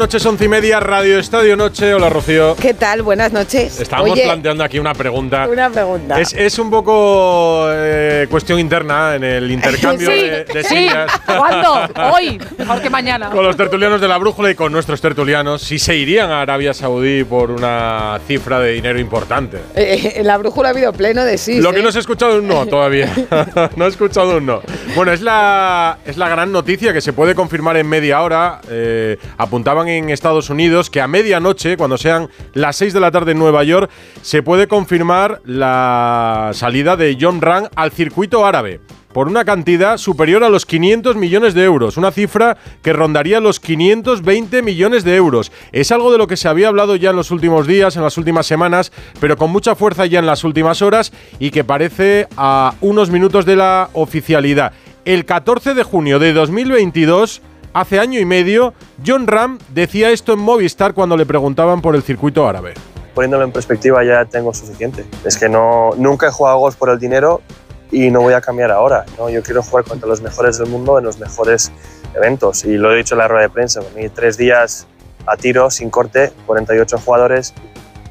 Noches, once y media, Radio Estadio Noche. Hola, Rocío. ¿Qué tal? Buenas noches. Estamos Oye, planteando aquí una pregunta. Una pregunta. Es, es un poco eh, cuestión interna en el intercambio Sí, de, de sí. sillas ¿Cuándo? Hoy, mejor que mañana. con los tertulianos de la brújula y con nuestros tertulianos si se irían a Arabia Saudí por una cifra de dinero importante. Eh, en la brújula ha habido pleno de sí. Lo que no se ha escuchado es un no todavía. no he escuchado un no. Bueno, es la, es la gran noticia que se puede confirmar en media hora. Eh, apuntaban en Estados Unidos que a medianoche, cuando sean las 6 de la tarde en Nueva York, se puede confirmar la salida de John Ram al circuito árabe por una cantidad superior a los 500 millones de euros, una cifra que rondaría los 520 millones de euros. Es algo de lo que se había hablado ya en los últimos días, en las últimas semanas, pero con mucha fuerza ya en las últimas horas y que parece a unos minutos de la oficialidad. El 14 de junio de 2022, hace año y medio, John Ram decía esto en Movistar cuando le preguntaban por el circuito árabe. poniéndolo en perspectiva ya tengo suficiente. Es que no, nunca he jugado golf por el dinero y no voy a cambiar ahora. ¿no? Yo quiero jugar contra los mejores del mundo en los mejores eventos. Y lo he dicho en la rueda de prensa, mí tres días a tiro, sin corte, 48 jugadores.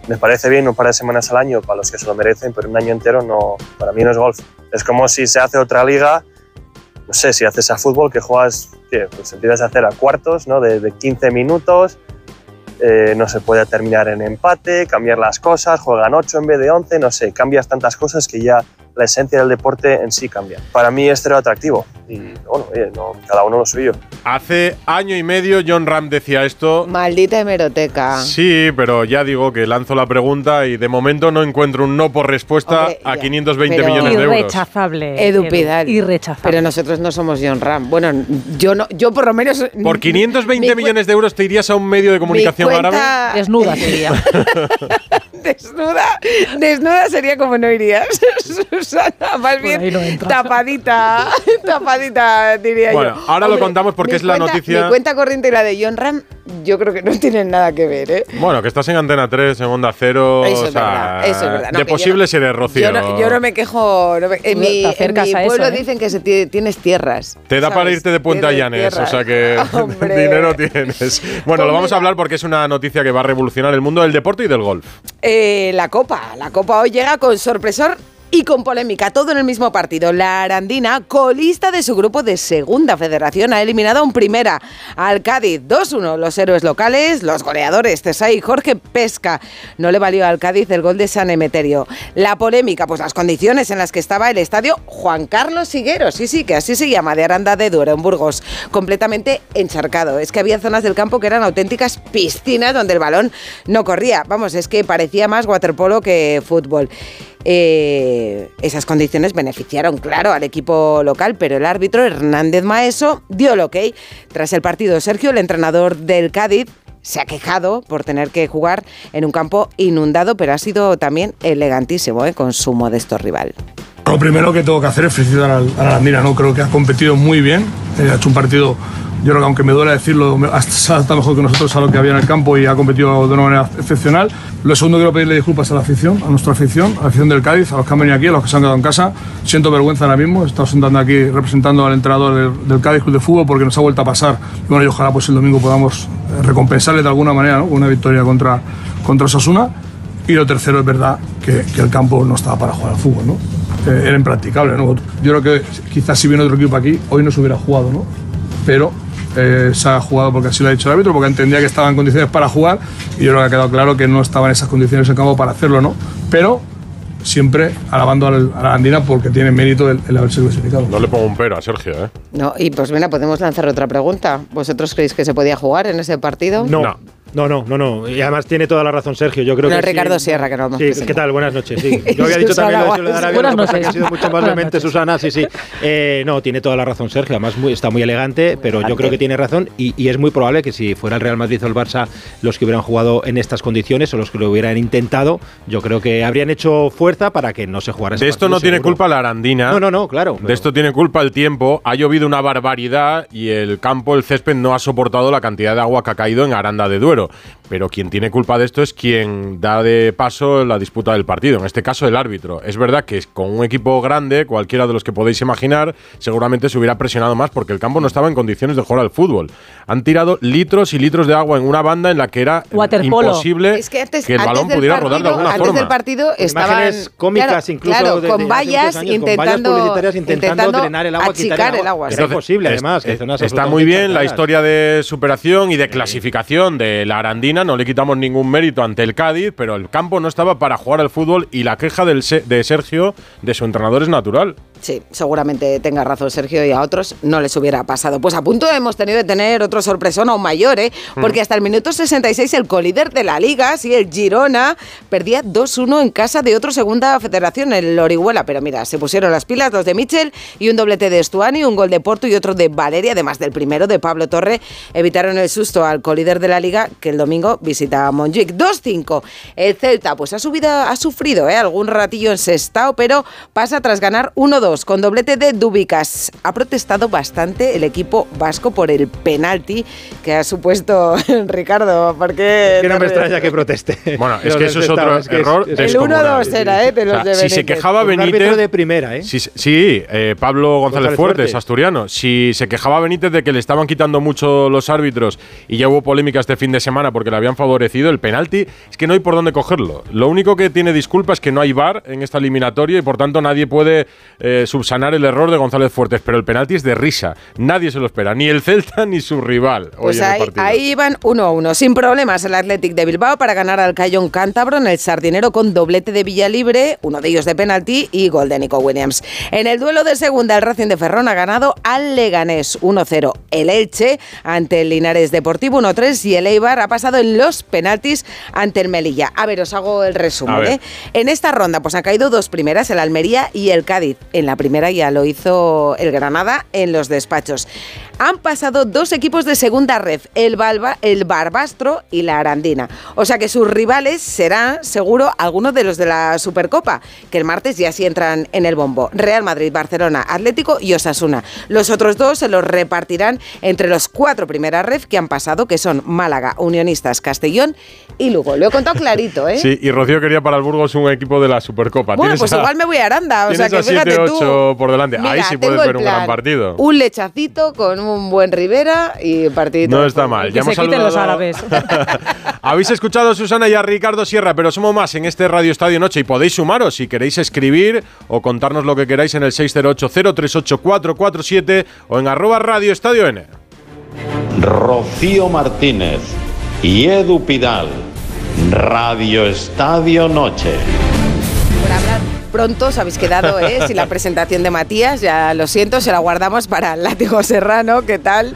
Me parece bien un par de semanas al año para los que se lo merecen, pero un año entero no, para mí no es golf. Es como si se hace otra liga, no sé, si haces a fútbol que juegas, pues empiezas a hacer a cuartos, ¿no? de, de 15 minutos, eh, no se puede terminar en empate, cambiar las cosas, juegan 8 en vez de 11, no sé, cambias tantas cosas que ya la esencia del deporte en sí cambia. Para mí es cero atractivo y bueno, oye, no, cada uno lo suyo. Hace año y medio John Ram decía esto. Maldita hemeroteca. Sí, pero ya digo que lanzo la pregunta y de momento no encuentro un no por respuesta Hombre, a ya, 520 pero- millones de euros. Irrechazable. Edu Pidal. Irrechazable. Pero nosotros no somos John Ram. Bueno, yo no, yo por lo menos. Por 520 mi cu- millones de euros te irías a un medio de comunicación árabe. Desnuda sería. desnuda, desnuda sería como no irías, Susana. Más Por bien no tapadita, tapadita diría Bueno, yo. ahora lo contamos porque es la cuenta- noticia- Mi cuenta corriente y la de John Ram, yo creo que no tienen nada que ver, ¿eh? Bueno, que estás en Antena 3, en Onda Cero. Eso o es sea, verdad, eso es verdad. No, de posibles no- eres Rocío. Yo no, yo no me quejo. no me- en mi, en acercas mi a eso, pueblo ¿eh? dicen que se tienes tierras. Te da para irte de Puente Tienes Allanes, o sea que Hombre. dinero tienes. Bueno, lo vamos a hablar porque es una noticia que va a revolucionar el mundo del deporte y del golf. Eh, la Copa. La Copa hoy llega con sorpresor y con polémica, todo en el mismo partido. La Arandina, colista de su grupo de segunda federación, ha eliminado en primera al Cádiz 2-1. Los héroes locales, los goleadores Cesay y Jorge Pesca. No le valió al Cádiz el gol de San Emeterio. La polémica, pues las condiciones en las que estaba el estadio Juan Carlos Siguero, sí, sí, que así se llama, de Aranda de Duero, en Burgos, completamente encharcado. Es que había zonas del campo que eran auténticas piscinas donde el balón no corría. Vamos, es que parecía más waterpolo que fútbol. Eh, esas condiciones beneficiaron, claro, al equipo local, pero el árbitro Hernández Maeso dio el ok. Tras el partido, Sergio, el entrenador del Cádiz, se ha quejado por tener que jugar en un campo inundado, pero ha sido también elegantísimo ¿eh? con su modesto rival. Lo primero que tengo que hacer es felicitar a la Arandina, ¿no? Creo que ha competido muy bien, eh, ha hecho un partido, yo creo que aunque me duele decirlo, adaptado mejor que nosotros a lo que había en el campo y ha competido de una manera excepcional. Lo segundo, quiero pedirle disculpas a la afición, a nuestra afición, a la afición del Cádiz, a los que han venido aquí, a los que se han quedado en casa. Siento vergüenza ahora mismo, he estado sentando aquí representando al entrenador del, del Cádiz Club de Fútbol porque nos ha vuelto a pasar. Y bueno, y ojalá pues el domingo podamos eh, recompensarle de alguna manera, ¿no? Una victoria contra, contra Osasuna. Y lo tercero es verdad que, que el campo no estaba para jugar al fútbol, ¿no? Eh, era impracticable, ¿no? Yo creo que quizás si viene otro equipo aquí, hoy no se hubiera jugado, ¿no? Pero eh, se ha jugado porque así lo ha dicho el árbitro, porque entendía que estaba en condiciones para jugar y yo creo que ha quedado claro que no estaba en esas condiciones el campo para hacerlo, ¿no? Pero siempre alabando al- a la Andina porque tiene mérito el, el haberse clasificado. No le pongo un pero a Sergio, ¿eh? No, y pues mira, podemos lanzar otra pregunta. ¿Vosotros creéis que se podía jugar en ese partido? No. No, no, no, no. Y además tiene toda la razón Sergio. Yo creo No, que Ricardo sí. Sierra, que no Sí. ¿qué tal? Buenas noches. Sí. Yo había dicho también lo de Ciudad de Arabia, Buenas que noches. ha sido mucho más vehemente. Susana, sí, sí. Eh, no, tiene toda la razón Sergio. Además muy- está muy elegante, pero yo creo que tiene razón y, y es muy probable que si fuera el Real Madrid o el Barça los que hubieran jugado en estas condiciones o los que lo hubieran intentado, yo creo que habrían hecho fuerza para que no se jugara ese De esto partido, no tiene seguro. culpa la Arandina. No, no, no, claro. De esto tiene culpa el tiempo. Ha llovido una barbaridad y el campo, el césped, no ha soportado la cantidad de agua que ha caído en Aranda de Duero. Pero quien tiene culpa de esto es quien da de paso la disputa del partido. En este caso, el árbitro. Es verdad que con un equipo grande, cualquiera de los que podéis imaginar, seguramente se hubiera presionado más porque el campo no estaba en condiciones de jugar al fútbol. Han tirado litros y litros de agua en una banda en la que era Waterpolo. imposible Es que antes, el balón del pudiera partido, rodar de alguna antes forma. del partido estaban imágenes cómicas claro, incluso claro, con hace vallas años, con vallas intentando publicitarias intentando drenar el agua, quitar el el agua. es- además, que es- zonas está muy bien la historia de superación y de clasificación de la Arandina. No le quitamos ningún mérito ante el Cádiz, pero el campo no estaba para jugar al fútbol y la queja de Sergio, de su entrenador, es natural. Sí, seguramente tenga razón Sergio y a otros no les hubiera pasado. Pues a punto hemos tenido de tener otro sorpresón aún mayor, ¿eh? Mm. Porque hasta el minuto 66 el colíder de la liga, sí, el Girona, perdía 2-1 en casa de otro segunda federación, el Orihuela. Pero mira, se pusieron las pilas los de Michel y un doblete de Estuani, un gol de Porto y otro de Valeria, además del primero de Pablo Torre, evitaron el susto al colíder de la liga que el domingo visita a Montjuic. 2-5. El Celta pues ha subido, ha sufrido ¿eh? algún ratillo en Sestao, pero pasa tras ganar 1-2 con doblete de Dubicas. Ha protestado bastante el equipo vasco por el penalti que ha supuesto Ricardo, porque Que no me extraña que proteste. Bueno, es que eso es otro Estado, es que es- error es- el descomunal. 1-2 era, ¿eh? De los O sea, de si se quejaba un árbitro Benítez. de primera, ¿eh? Sí, sí, eh, Pablo González, González Fuertes, Fuertes. asturiano. Si se quejaba Benítez de que le estaban quitando mucho los árbitros y ya hubo polémica este fin de semana porque le habían favorecido el penalti, es que no hay por dónde cogerlo. Lo único que tiene disculpa es que no hay VAR en esta eliminatoria y por tanto nadie puede eh, subsanar el error de González Fuertes. Pero el penalti es de risa. Nadie se lo espera, ni el Celta ni su rival. hoy Pues en el ahí, partido. ahí iban 1-1, sin problemas el Athletic de Bilbao para ganar al Cayón Cántabro en el Sardinero con doblete de Villalibre, uno de ellos de penalti y gol de Nico Williams. En el duelo de segunda, el Racing de Ferrón ha ganado al Leganés 1-0. El Elche ante el Linares Deportivo 1-3 y el Eibar ha pasado en los penaltis ante el Melilla. A ver, os hago el resumen. ¿eh? En esta ronda pues han caído dos primeras, el Almería y el Cádiz. En la primera ya lo hizo el Granada en los despachos. Han pasado dos equipos de segunda red, el, Balba, el Barbastro y la Arandina. O sea que sus rivales serán, seguro, algunos de los de la Supercopa, que el martes ya sí entran en el bombo. Real Madrid, Barcelona, Atlético y Osasuna. Los otros dos se los repartirán entre los cuatro primeras red que han pasado, que son Málaga, Unionistas, Castellón y Lugo. Lo he contado clarito, ¿eh? Sí, y Rocío quería para el Burgos un equipo de la Supercopa. Bueno, pues igual me voy a Aranda, o sea que fíjate tú por delante. Ahí sí puedes ver un gran partido. Un lechacito con un buen Rivera y partidito. No está mal. Ya hemos se los árabes. Habéis escuchado a Susana y a Ricardo Sierra, pero somos más en este Radio Estadio Noche y podéis sumaros si queréis escribir o contarnos lo que queráis en el 608-038-447 o en arroba Radio Estadio N. Rocío Martínez y Edu Pidal. Radio Estadio Noche. Por pronto os habéis quedado, ¿eh? Sin la presentación de Matías, ya lo siento, se la guardamos para el látigo serrano. ¿Qué tal?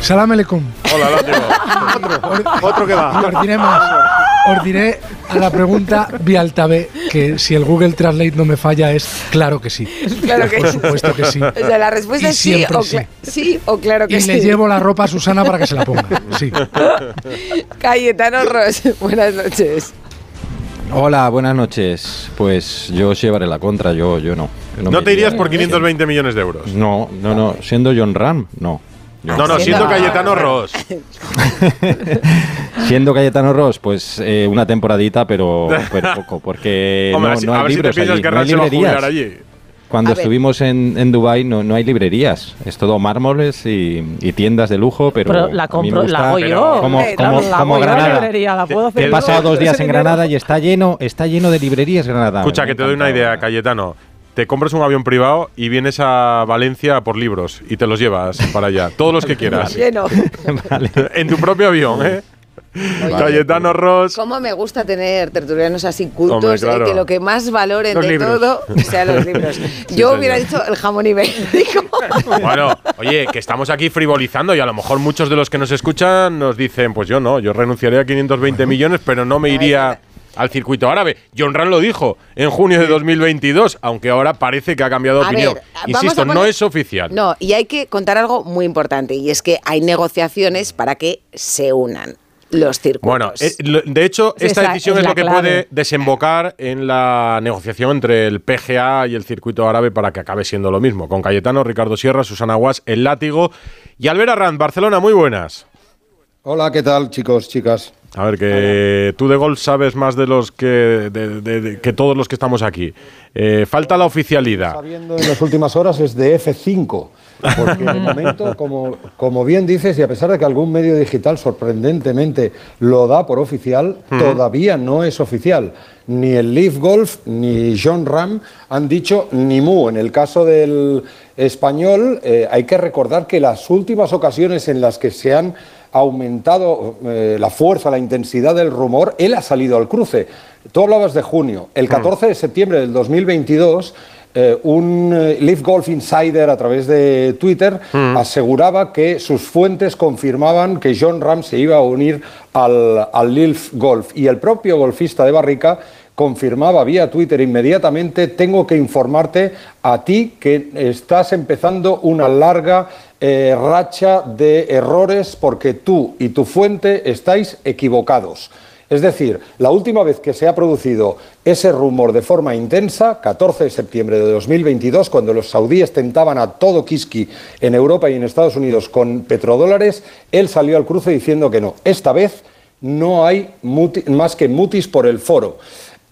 Salam aleikum. Hola, Látigo. Otro que va. Os diré más. Os diré a la pregunta vía altavez que si el Google Translate no me falla es claro que sí. Claro que Por sí. supuesto que sí. O sea, la respuesta Y es sí o, sí. o claro que Y sí. le llevo la ropa a Susana para que se la ponga. Sí. Cayetano Ross, buenas noches. Hola, buenas noches. Pues yo os llevaré la contra, yo, yo no. Yo No te irías iría. por 520 millones de euros. No, no, no. Siendo John Ram, no. Yo- No, no, siendo Cayetano Ross. Siendo Cayetano Ross, pues eh, una temporadita, pero, pero poco, porque Hombre, no, no a hay ver si te allí, que no hay librerías. allí. Cuando A ver. estuvimos en, en Dubai no, no hay librerías, es todo mármoles y, y tiendas de lujo, pero, Pero la a mí me compro, gusta- la hago yo. como- la como Granada. librería, la puedo hacer He pasado dos días en. Granada y está lleno, está lleno de librerías Granada. Escucha, que te doy una idea, Cayetano. Te compras un avión privado y vienes a Valencia por libros y te los llevas para allá. Todos los que quieras. Lleno. Vale. En tu propio avión, ¿eh? Cayetano Ross. ¿Cómo me gusta tener tertulianos así cultos Hombre, claro. eh, que lo que más valoren Los de libros. todo sean los libros? Yo señor. hubiera dicho el jamón ibérico. Bueno, oye, que estamos aquí frivolizando y a lo mejor muchos de los que nos escuchan nos dicen, pues yo no, yo renunciaría a 520 millones, pero no me iría al circuito árabe. John Ran lo dijo en junio de 2022, aunque ahora parece que ha cambiado de opinión. ver, Insisto, no es oficial. No, y hay que contar algo muy importante y es que hay negociaciones para que se unan los circuitos. Bueno, eh, lo- de hecho, esta es la- decisión es es, la lo que clave. puede desembocar en la negociación entre el PGA y el circuito árabe para que acabe siendo lo mismo. Con Cayetano, Ricardo Sierra, Susana Guas, El Látigo y Albert Arranz, Barcelona, muy buenas. Hola, ¿qué tal, chicos, chicas? A ver, que tú de golf sabes más de los que, de- de- de- que todos los que estamos aquí. Eh, falta la oficialidad. Sabiendo en las últimas horas es de F5, porque de momento, como, como bien dices, y a pesar de que algún medio digital sorprendentemente lo da por oficial, todavía no es oficial. Ni el Leaf Golf ni John Ram han dicho ni mu. En el caso del español, eh, hay que recordar que las últimas ocasiones en las que se han aumentado eh, la fuerza, la intensidad del rumor, él ha salido al cruce. Tú hablabas de junio. El 14 de septiembre del 2022, eh, un eh, Leaf Golf Insider a través de Twitter aseguraba que sus fuentes confirmaban que John Ram se iba a unir al, al Leaf Golf. Y el propio golfista de Barrica confirmaba vía Twitter inmediatamente, tengo que informarte a ti que estás empezando una larga eh, racha de errores porque tú y tu fuente estáis equivocados. Es decir, la última vez que se ha producido ese rumor de forma intensa, 14 de septiembre de 2022, cuando los saudíes tentaban a todo Kiski en Europa y en Estados Unidos con petrodólares, él salió al cruce diciendo que no. Esta vez no hay más que mutis por el foro.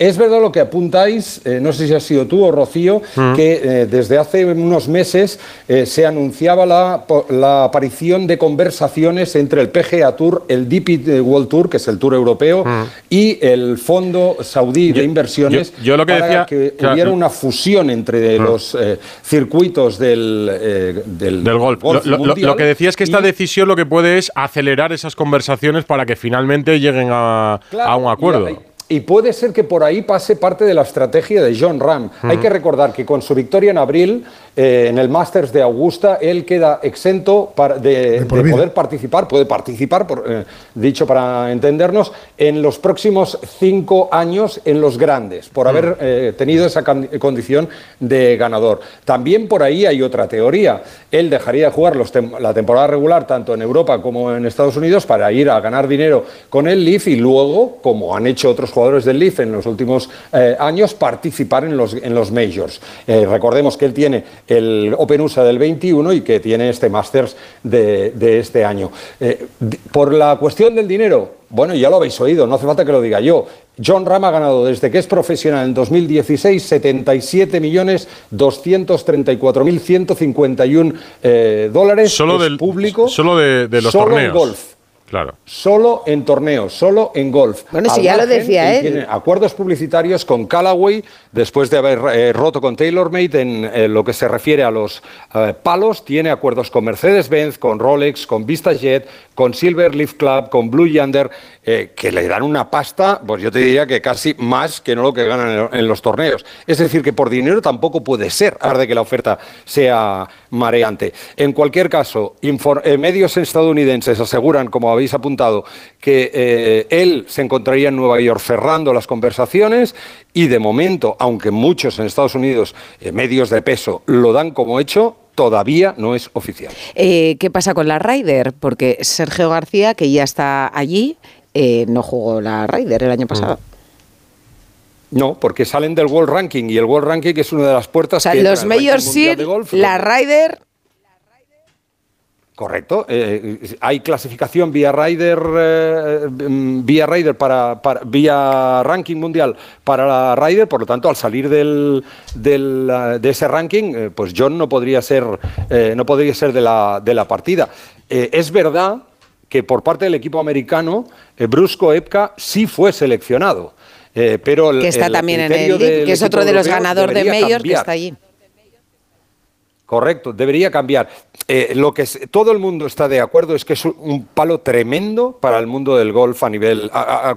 Es verdad lo que apuntáis, eh, no sé si ha sido tú o Rocío, Mm. que eh, desde hace unos meses eh, se anunciaba la, la aparición de conversaciones entre el PGA Tour, el DP World Tour, que es el Tour europeo, y el Fondo Saudí de Inversiones, Mm. yo- yo lo que para decía- que claro, hubiera una fusión entre Mm. los circuitos del, del, Del golf. Lo, lo- lo- mundial lo que decía es que esta y- decisión lo que puede es acelerar esas conversaciones para que finalmente lleguen a, a un acuerdo. Y, y puede ser que por ahí pase parte de la estrategia de John Ram. Hay que recordar que con su victoria en abril, eh, en el Masters de Augusta, él queda exento para- de, poder participar, puede participar, por, eh, dicho para entendernos, en los próximos cinco años en los grandes, por haber eh, tenido esa condición de ganador. También por ahí hay otra teoría. Él dejaría de jugar los tem- la temporada regular tanto en Europa como en Estados Unidos para ir a ganar dinero con el Leaf y luego, como han hecho otros jugadores del Leaf en los últimos eh, años, participar en los, en los majors. Eh, recordemos que él tiene el Open USA del 21 y que tiene este Masters de, de este año. Eh, por la cuestión del dinero, bueno, ya lo habéis oído, no hace falta que lo diga yo. John Ram ha ganado desde que es profesional en 2016 77 millones 234 mil 151 eh, dólares Solo Es del público Solo de, de los solo en torneos. golf. Claro. Solo en torneos, solo en golf. Bueno, si ya lo decía él. Tiene acuerdos publicitarios con Callaway, después de haber eh, roto con TaylorMade en eh, lo que se refiere a los eh, palos. Tiene acuerdos con Mercedes-Benz, con Rolex, con VistaJet, con Silver Leaf Club, con Blue Yonder, eh, que le dan una pasta, pues yo te diría que casi más que no lo que ganan en, en los torneos. Es decir, que por dinero tampoco puede ser, a de que la oferta sea mareante. En cualquier caso, eh, medios estadounidenses aseguran, como habéis apuntado, que eh, él se encontraría en Nueva York cerrando las conversaciones y de momento, aunque muchos en Estados Unidos, eh, medios de peso, lo dan como hecho, todavía no es oficial. Eh, ¿Qué pasa con la Ryder? Porque Sergio García, que ya está allí, eh, no jugó la Ryder el año pasado. No, porque salen del World Ranking y el World Ranking es una de las puertas O sea, que los de golf. la Ryder Correcto. eh, hay clasificación vía Rider, eh, mm, vía Rider para, para- vía ranking mundial para la Rider, por lo tanto, al salir del, del, eh, de ese ranking, eh, pues John no podría ser, eh, no podría ser de la, de la partida. Eh, es verdad que por parte del equipo americano, eh, Brusco Epka sí fue seleccionado. eh, pero el- que está el también en el que es otro de los ganadores de Majors que está allí. Correcto, debería cambiar. eh, lo que todo el mundo está de acuerdo es que es un- palo tremendo para el mundo del golf a nivel,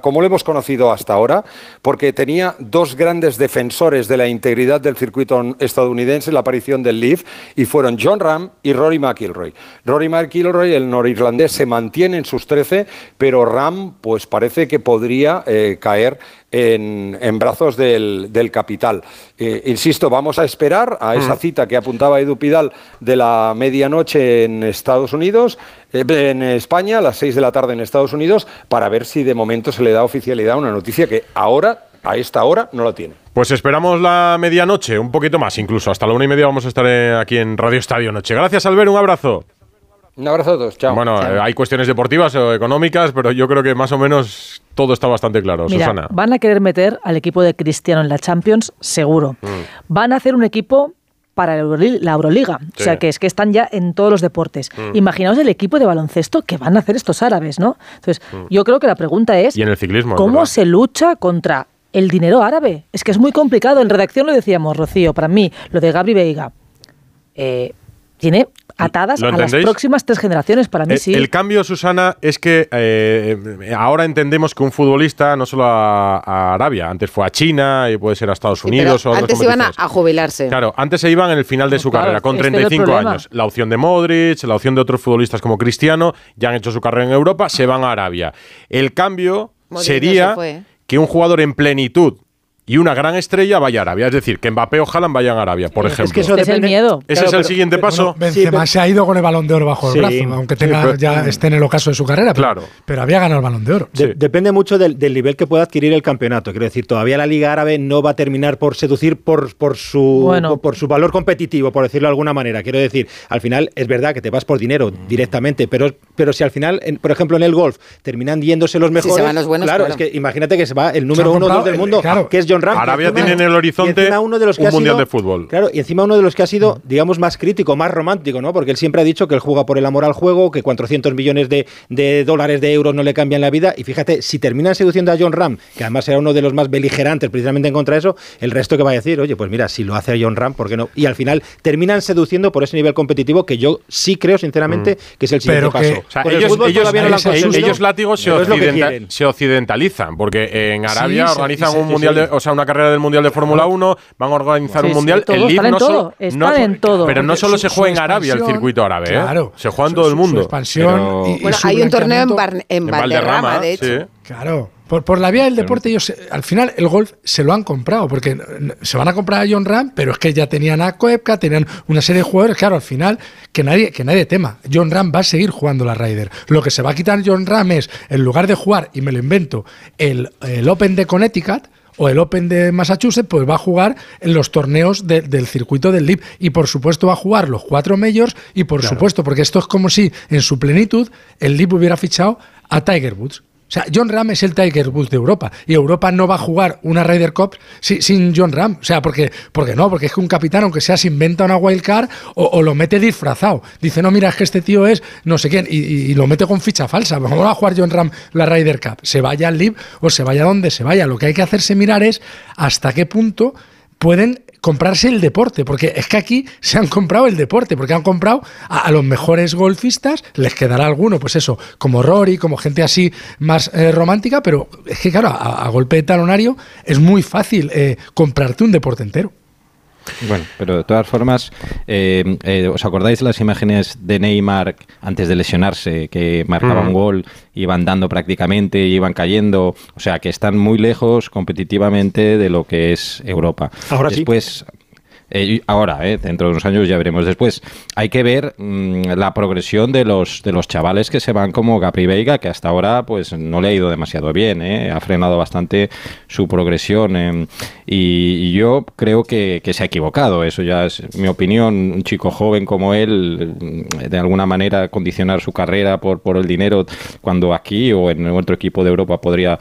como lo hemos conocido hasta ahora, porque tenía dos grandes defensores de la integridad del circuito estadounidense, la aparición del Leaf, y fueron John Ram y Rory McIlroy. Rory McIlroy, el norirlandés, se mantiene en sus 13, pero Ram, pues parece que podría eh, caer en, en brazos del, del capital. Eh, insisto, vamos a esperar a esa cita que apuntaba Edu Pidal de la medianoche en Estados Unidos, eh, en España, a las 6 de la tarde en Estados Unidos, para ver si de momento se le da oficialidad a una noticia que ahora, a esta hora, no la tiene. Pues esperamos la medianoche, un poquito más incluso. Hasta la una y media vamos a estar eh, aquí en Radio Estadio Noche. Gracias, Albert, un abrazo. Un abrazo a todos, chao. Bueno, eh, hay cuestiones deportivas o económicas, pero yo creo que más o menos todo está bastante claro. Mira, Susana. van a querer meter al equipo de Cristiano en la Champions, seguro. Mm. Van a hacer un equipo para la Euroli- la Euroliga. Sí. O sea, que es que están ya en todos los deportes. Mm. Imaginaos el equipo de baloncesto que van a hacer estos árabes, ¿no? Entonces, Mm. yo creo que la pregunta es, Y en el ciclismo. ¿cómo verdad. se lucha contra el dinero árabe? Es que es muy complicado. En redacción lo decíamos, Rocío, para mí, lo de Gabri Veiga. eh, tiene atadas ¿Lo a las próximas tres generaciones. Para mí El, sí. el cambio, Susana, es que eh, ahora entendemos que un futbolista no solo a, a Arabia, antes fue a China y puede ser a Estados Sí, Unidos pero o a antes iban a, jubilarse. Claro, antes se iban en el final de su claro, carrera, con este es el 35 problema. años. La opción de Modric, la opción de otros futbolistas como Cristiano, ya han hecho su carrera en Europa, se van a Arabia. El cambio Modric no sería se que un jugador en plenitud y una gran estrella vaya a Arabia. Es decir, que Mbappé o Haaland vayan a Arabia, por ejemplo. que eso Es el miedo. Ese Claro, es el pero- siguiente paso. Bueno, Benzema se ha ido con el balón de oro bajo Sí. el brazo, aunque Sí, tenga, pero- ya esté en el ocaso de su carrera. Pero, Claro. pero había ganado el balón de oro. De- Depende mucho del, del nivel que pueda adquirir el campeonato. Quiero decir, todavía la Liga Árabe no va a terminar por seducir por, por, su, Bueno. por, por su valor competitivo, por decirlo de alguna manera. Quiero decir, al final es verdad que te vas por dinero directamente, pero, pero si al final, en- por ejemplo, en el golf terminan yéndose los Si mejores. se van los buenos, claro, claro. es que imagínate que se va el número uno o dos comprado del el- mundo, claro. que es John. Arabia encima- tiene en el horizonte uno de los que un ha mundial sido- de fútbol. Claro, y encima uno de los que ha sido, digamos, más crítico, más romántico, ¿no? Porque él siempre ha dicho que él juega por el amor al juego, que 400 millones de, de dólares, de euros no le cambian la vida. Y fíjate, si terminan seduciendo a John Ram, que además era uno de los más beligerantes precisamente en contra de eso, el resto que va a decir, oye, pues mira, si lo hace a John Ram, ¿por qué no? Y al final terminan seduciendo por ese nivel competitivo que yo sí creo, sinceramente, que es el siguiente Pero que- paso. O sea, Con el ellos, ellos, no ellos- ellos látigos se, occidenta- se occidentalizan, porque en Arabia Sí, organizan un mundial, de, o sea, una carrera del mundial de Fórmula 1, van a organizar Sí, un sí, mundial. todo, el en no solo, todo, están no- en todo. pero no solo su- se juega en Arabia el circuito árabe, ¿eh? Claro. se juega en Su- todo el mundo. Su expansión Pero- y- y Bueno, su hay un torneo en, Bar- en En Valderrama, de hecho. sí. Claro. Por, por la vía del deporte, ellos al final el golf se lo han comprado, porque se van a comprar a John Ram, pero es que ya tenían a Koepka, tenían una serie de jugadores, claro, al final, que nadie, que nadie tema. John Ram va a seguir jugando la Ryder. Lo que se va a quitar John Ram es, en lugar de jugar, y me lo invento, el, el Open de Connecticut, o el Open de Massachusetts, pues va a jugar en los torneos de- del circuito del LIV. Y por supuesto va a jugar los cuatro majors. Y por supuesto, porque esto es como si en su plenitud el LIV hubiera fichado a Tiger Woods. Sea, John Ram es el Tiger Woods de Europa. Y Europa no va a jugar una Ryder Cup si- sin John Ram. O sea, porque, porque no, porque es que un capitán, aunque sea, se inventa una wildcard o, o lo mete disfrazado. Dice, no, mira, es que este tío es no sé quién. Y, lo mete con ficha falsa. ¿Cómo va a jugar John Ram la Ryder Cup? Se vaya al LIV o se vaya donde se vaya. Lo que hay que hacerse mirar es hasta qué punto pueden comprarse el deporte, porque es que aquí se han comprado el deporte, porque han comprado a, los mejores golfistas, les quedará alguno, pues eso, como Rory, como gente así más eh, romántica, pero es que claro, a, a golpe de talonario es muy fácil eh, comprarte un deporte entero. Bueno, pero de todas formas, eh, eh, ¿os acordáis las imágenes de Neymar antes de lesionarse, que marcaba Mm. un gol, iban dando prácticamente, iban cayendo? O sea, que están muy lejos competitivamente de lo que es Europa. Ahora sí. Eh, ahora, eh, dentro de unos años ya veremos. Después, hay que ver mm, la progresión de los, de los chavales que se van como Gapri Veiga, que hasta ahora pues no le ha ido demasiado bien, eh, ha frenado bastante su progresión. eh, y, y yo creo que, que se ha equivocado, eso ya es mi opinión. Un chico joven como él, mm, de alguna manera condicionar su carrera por, por el dinero, cuando aquí o en otro equipo de Europa podría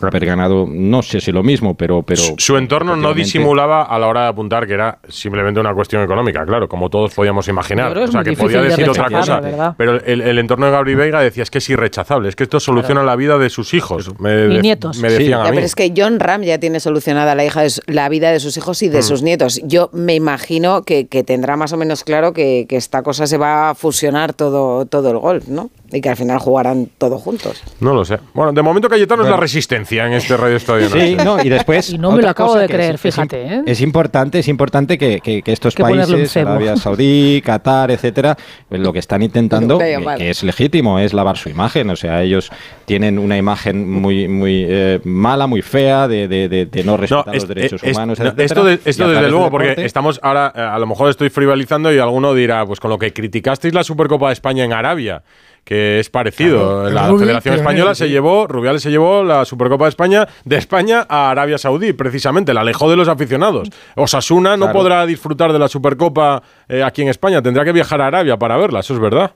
haber ganado, no sé si lo mismo, pero... pero Su, entorno no disimulaba a la hora de apuntar que era simplemente una cuestión económica, claro, como todos podíamos imaginar. O sea, es que podía de decir otra cosa. verdad. Pero el, el entorno de Gabri Veiga decía, es que es irrechazable, es que esto soluciona la vida de sus hijos. Me, Y de- nietos. Me decían a mí. pero es que John Ram ya tiene solucionada la, hija de su- la vida de sus hijos y de Mm. sus nietos. Yo me imagino que, que tendrá más o menos claro que, que esta cosa se va a fusionar todo, todo el golf, ¿no? Y que al final jugarán todos juntos. No lo sé. Bueno, de momento Cayetano es la resistencia en este Radio Estadio. Sí, no, y después. Y no me lo acabo de creer, es- fíjate, ¿eh? Es importante, es importante que, que- que estos que países. Arabia Saudí, Qatar, etcétera, lo que están intentando, que, es legítimo, es lavar su imagen. O sea, ellos tienen una imagen muy, muy eh, mala, muy fea, de, de- de- de no respetar es- los derechos es- humanos. no, etcétera, esto esto desde luego, porque deporte- estamos ahora, eh, a lo mejor estoy frivolizando y alguno dirá, pues con lo que criticasteis la Supercopa de España en Arabia, que es parecido. Claro, la Rubi, Federación Española se llevó, Rubiales se llevó la Supercopa de España de España a Arabia Saudí, precisamente, la alejó de los aficionados. Osasuna no Claro. podrá disfrutar de la Supercopa eh, aquí en España, tendrá que viajar a Arabia para verla, eso es verdad.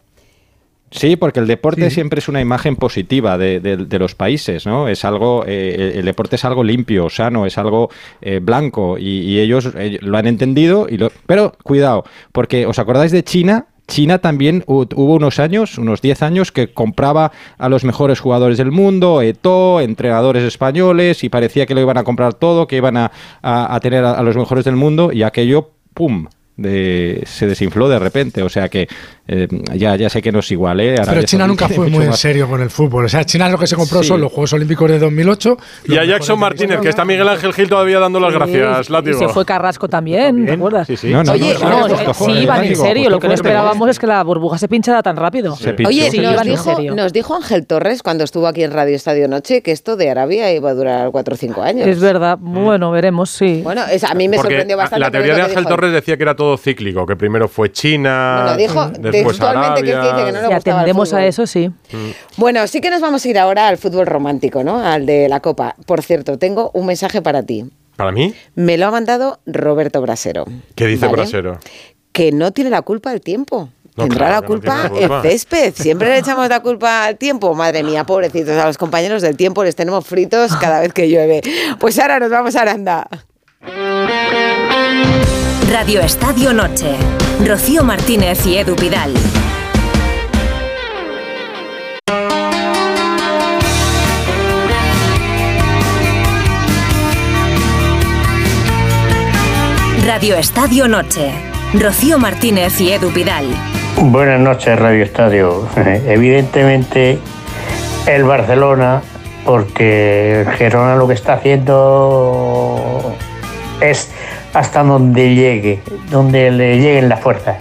Sí, porque el deporte siempre es una imagen positiva de, de- de los países, ¿no? Es algo, eh, el- el deporte es algo limpio, sano, es algo eh, blanco y, y ellos eh, lo han entendido. Y lo, pero cuidado, porque os acordáis de China. China también hu- hubo unos años, unos 10 años, que compraba a los mejores jugadores del mundo, Eto'o, entrenadores españoles, y parecía que lo iban a comprar todo, que iban a tener a, a los mejores del mundo, y aquello, ¡pum! De, se desinfló de repente. O sea que eh, ya, ya sé que no es igual, ¿eh? Pero China nunca fue muy en serio con el fútbol. O sea, China lo que se compró Sí. son los Juegos Olímpicos de 2008. Y a Jackson Martínez, que está Miguel Ángel Gil todavía dando las gracias, látigo. se fue Carrasco también, ¿te acuerdas? Sí, sí. No, no, Oye, no, no, no, no, esto sí, iban en serio. Lo que no esperábamos es que la burbuja se pinchara tan rápido. Se pinchó. Oye, Sí, nos, dijo, serio. nos dijo Ángel Torres cuando estuvo aquí en Radio Estadio Noche que esto de Arabia iba a durar 4 o 5 años. Es verdad. Bueno, veremos, sí. Bueno, a mí me sorprendió bastante. la teoría de Ángel. Torres decía que era todo cíclico, que primero fue China, Bueno, dijo después textualmente que dice que no Arabia. le Si atendemos a eso, sí. Bueno, sí que nos vamos a ir ahora al fútbol romántico, ¿no? Al de la Copa. Por cierto, tengo un mensaje para ti. ¿Para mí? Me lo ha mandado Roberto Brasero. ¿Qué dice ¿vale? Brasero? Que no tiene la culpa el tiempo. No, Tendrá claro no la culpa. el césped. Siempre le echamos la culpa al tiempo. Madre mía, pobrecitos. A los compañeros del tiempo les tenemos fritos cada vez que llueve. Pues ahora nos vamos a Aranda. Radio Estadio Noche. Rocío Martínez y Edu Pidal. Radio Estadio Noche. Rocío Martínez y Edu Pidal. Buenas noches, Radio Estadio. Evidentemente, el Barcelona, porque el Girona lo que está haciendo es hasta donde llegue, donde le lleguen las fuerzas.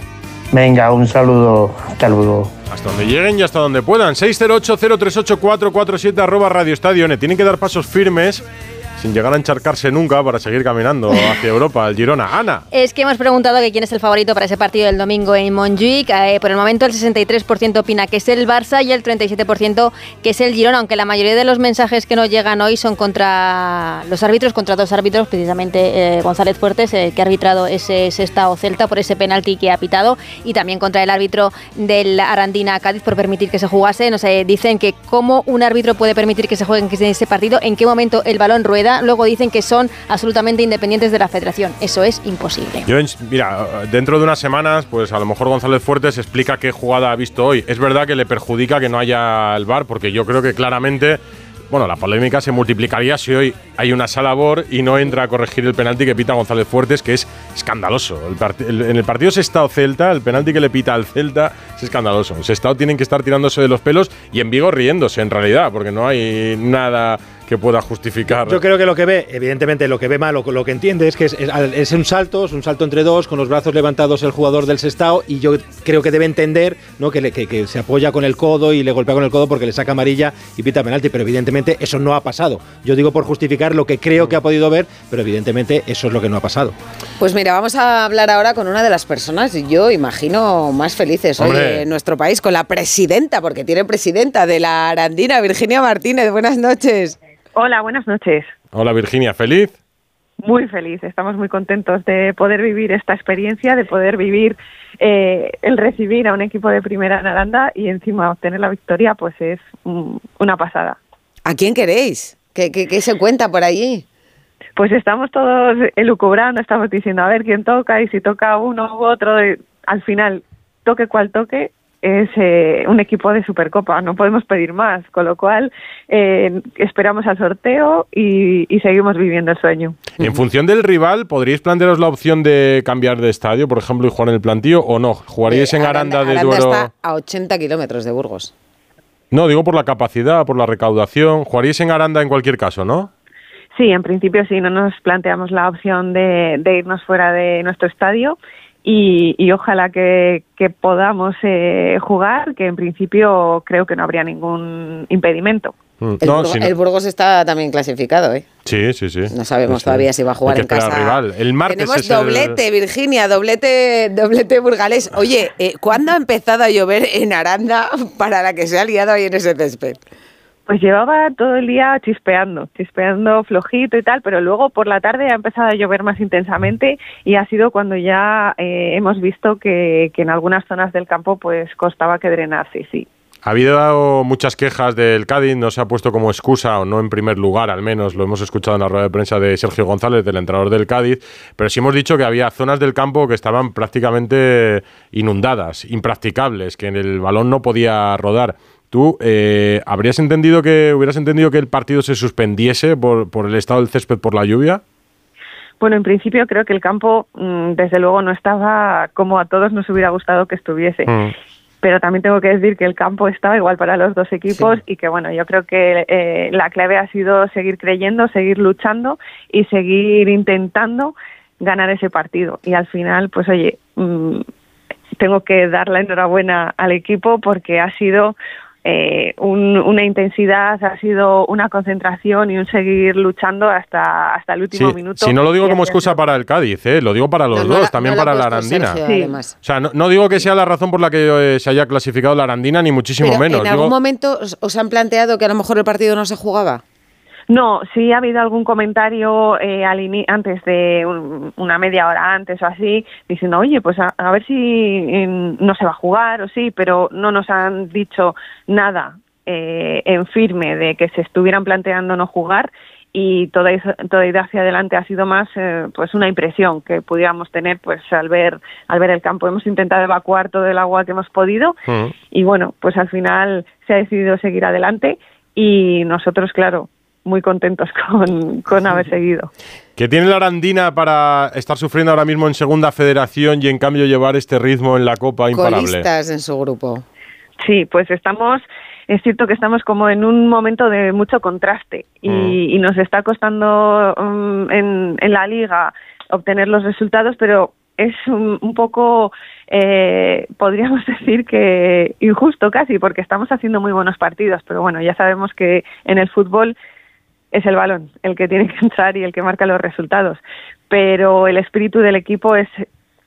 Venga, un saludo, hasta luego. Hasta donde lleguen y hasta donde puedan. 608-038-447 arroba Radio Estadio. Ne. Tienen que dar pasos firmes sin llegar a encharcarse nunca para seguir caminando hacia Europa, el Girona. Ana. Es que hemos preguntado que quién es el favorito para ese partido del domingo en Montjuic. Eh, por el momento el 63% opina que es el Barça y el 37% que es el Girona, aunque la mayoría de los mensajes que nos llegan hoy son contra los árbitros, contra dos árbitros, precisamente eh, González Fuertes, eh, que ha arbitrado ese Sestao Celta por ese penalti que ha pitado, y también contra el árbitro del Arandina Cádiz por permitir que se jugase. Nos eh, dicen que cómo un árbitro puede permitir que se juegue en ese partido, en qué momento el balón rueda, luego dicen que son absolutamente independientes de la federación. Eso es imposible. Mira, dentro de unas semanas, pues a lo mejor González Fuertes explica qué jugada ha visto hoy. Es verdad que le perjudica que no haya el VAR, porque yo creo que claramente, bueno, la polémica se multiplicaría si hoy hay una sala VAR y no entra a corregir el penalti que pita González Fuertes, que es escandaloso. En el partido Sestao-Celta, el penalti que le pita al Celta es escandaloso. El Sestao tienen que estar tirándose de los pelos y en Vigo riéndose, en realidad, porque no hay nada que pueda justificar. Yo creo que lo que ve, evidentemente lo que ve mal o lo que entiende es que es, es- es un salto, es un salto entre dos, con los brazos levantados el jugador del Sestao y yo creo que debe entender ¿no? que, le- que- que se apoya con el codo y le golpea con el codo porque le saca amarilla y pita penalti, pero evidentemente eso no ha pasado. Yo digo por justificar lo que creo que ha podido ver, pero evidentemente eso es lo que no ha pasado. Pues mira, vamos a hablar ahora con una de las personas, yo imagino, más felices hoy en nuestro país, con la presidenta, porque tiene presidenta de la Arandina, Virginia Martínez. Buenas noches. Hola, buenas noches. Hola Virginia, ¿feliz? Muy feliz, estamos muy contentos de poder vivir esta experiencia, de poder vivir eh, el recibir a un equipo de primera en Aranda y encima obtener la victoria, pues es mm, una pasada. ¿A quién queréis? ¿Qué, qué, qué se cuenta por allí? Pues estamos todos elucubrando, estamos diciendo a ver quién toca y si toca uno u otro. y al final, toque cual toque, es eh, un equipo de Supercopa, no podemos pedir más, con lo cual eh, esperamos al sorteo y, y seguimos viviendo el sueño. En función del rival, ¿podríais plantearos la opción de cambiar de estadio, por ejemplo, y jugar en el plantío o no? ¿Jugaríais en Aranda, de Aranda Duero? está a 80 kilómetros de Burgos. No, digo por la capacidad, por la recaudación. ¿Jugaríais en Aranda en cualquier caso, no? Sí, en principio sí, no nos planteamos la opción de, de irnos fuera de nuestro estadio y, y ojalá que, que podamos eh, jugar, que en principio creo que no habría ningún impedimento. Mm, El, no, Burgos, si no- el Burgos está también clasificado, ¿eh? Sí, sí, sí. No sabemos Sí. todavía si va a jugar en casa. rival. El martes Tenemos es el- doblete, Virginia, doblete, doblete burgalés. Oye, eh, ¿cuándo ha empezado a llover en Aranda para la que se ha liado ahí en ese césped? Pues llevaba todo el día chispeando, chispeando flojito y tal, pero luego por la tarde ha empezado a llover más intensamente y ha sido cuando ya eh, hemos visto que, en algunas zonas del campo pues costaba que drenarse, sí. Ha habido muchas quejas del Cádiz, no se ha puesto como excusa, o no en primer lugar al menos, lo hemos escuchado en la rueda de prensa de Sergio González, del entrenador del Cádiz, pero sí hemos dicho que había zonas del campo que estaban prácticamente inundadas, impracticables, que el balón no podía rodar. ¿Tú eh, habrías entendido que, hubieras entendido que el partido se suspendiese por, por el estado del césped por la lluvia? Bueno, en principio creo que el campo mm, desde luego no estaba como a todos nos hubiera gustado que estuviese. Mm. pero también tengo que decir que el campo estaba igual para los dos equipos y que bueno, yo creo que eh, la clave ha sido seguir creyendo, seguir luchando y seguir intentando ganar ese partido. Y al final, pues oye, mm, tengo que dar la enhorabuena al equipo porque ha sido eh, un- una intensidad, ha sido una concentración y un seguir luchando hasta, hasta el último Sí, minuto. si no lo digo como excusa para el Cádiz, ¿eh? lo digo para los No, dos, también no para la Arandina. O sea, no, no digo que sea la razón por la que eh, se haya clasificado la Arandina, ni muchísimo Pero menos. ¿En Digo- algún momento os, os han planteado que a lo mejor el partido no se jugaba? No, sí ha habido algún comentario eh, al antes de un- una media hora antes o así, diciendo, oye, pues a, a ver si no se va a jugar o sí, pero no nos han dicho nada eh, en firme de que se estuvieran planteando no jugar y toda, toda idea hacia adelante ha sido más eh, pues una impresión que pudiéramos tener pues al ver al ver el campo hemos intentado evacuar todo el agua que hemos podido Mm. y bueno, pues al final se ha decidido seguir adelante y nosotros, claro, muy contentos con, con haber seguido. ¿Qué tiene la Arandina para estar sufriendo ahora mismo en segunda federación y en cambio llevar este ritmo en la Copa imparable? Colistas en su grupo. Sí, pues estamos, es cierto que estamos como en un momento de mucho contraste y, Mm. y nos está costando mm, en, en la liga obtener los resultados, pero es un, un poco, eh, podríamos decir que injusto casi, porque estamos haciendo muy buenos partidos, pero bueno, ya sabemos que en el fútbol es el balón el que tiene que entrar y el que marca los resultados. Pero el espíritu del equipo es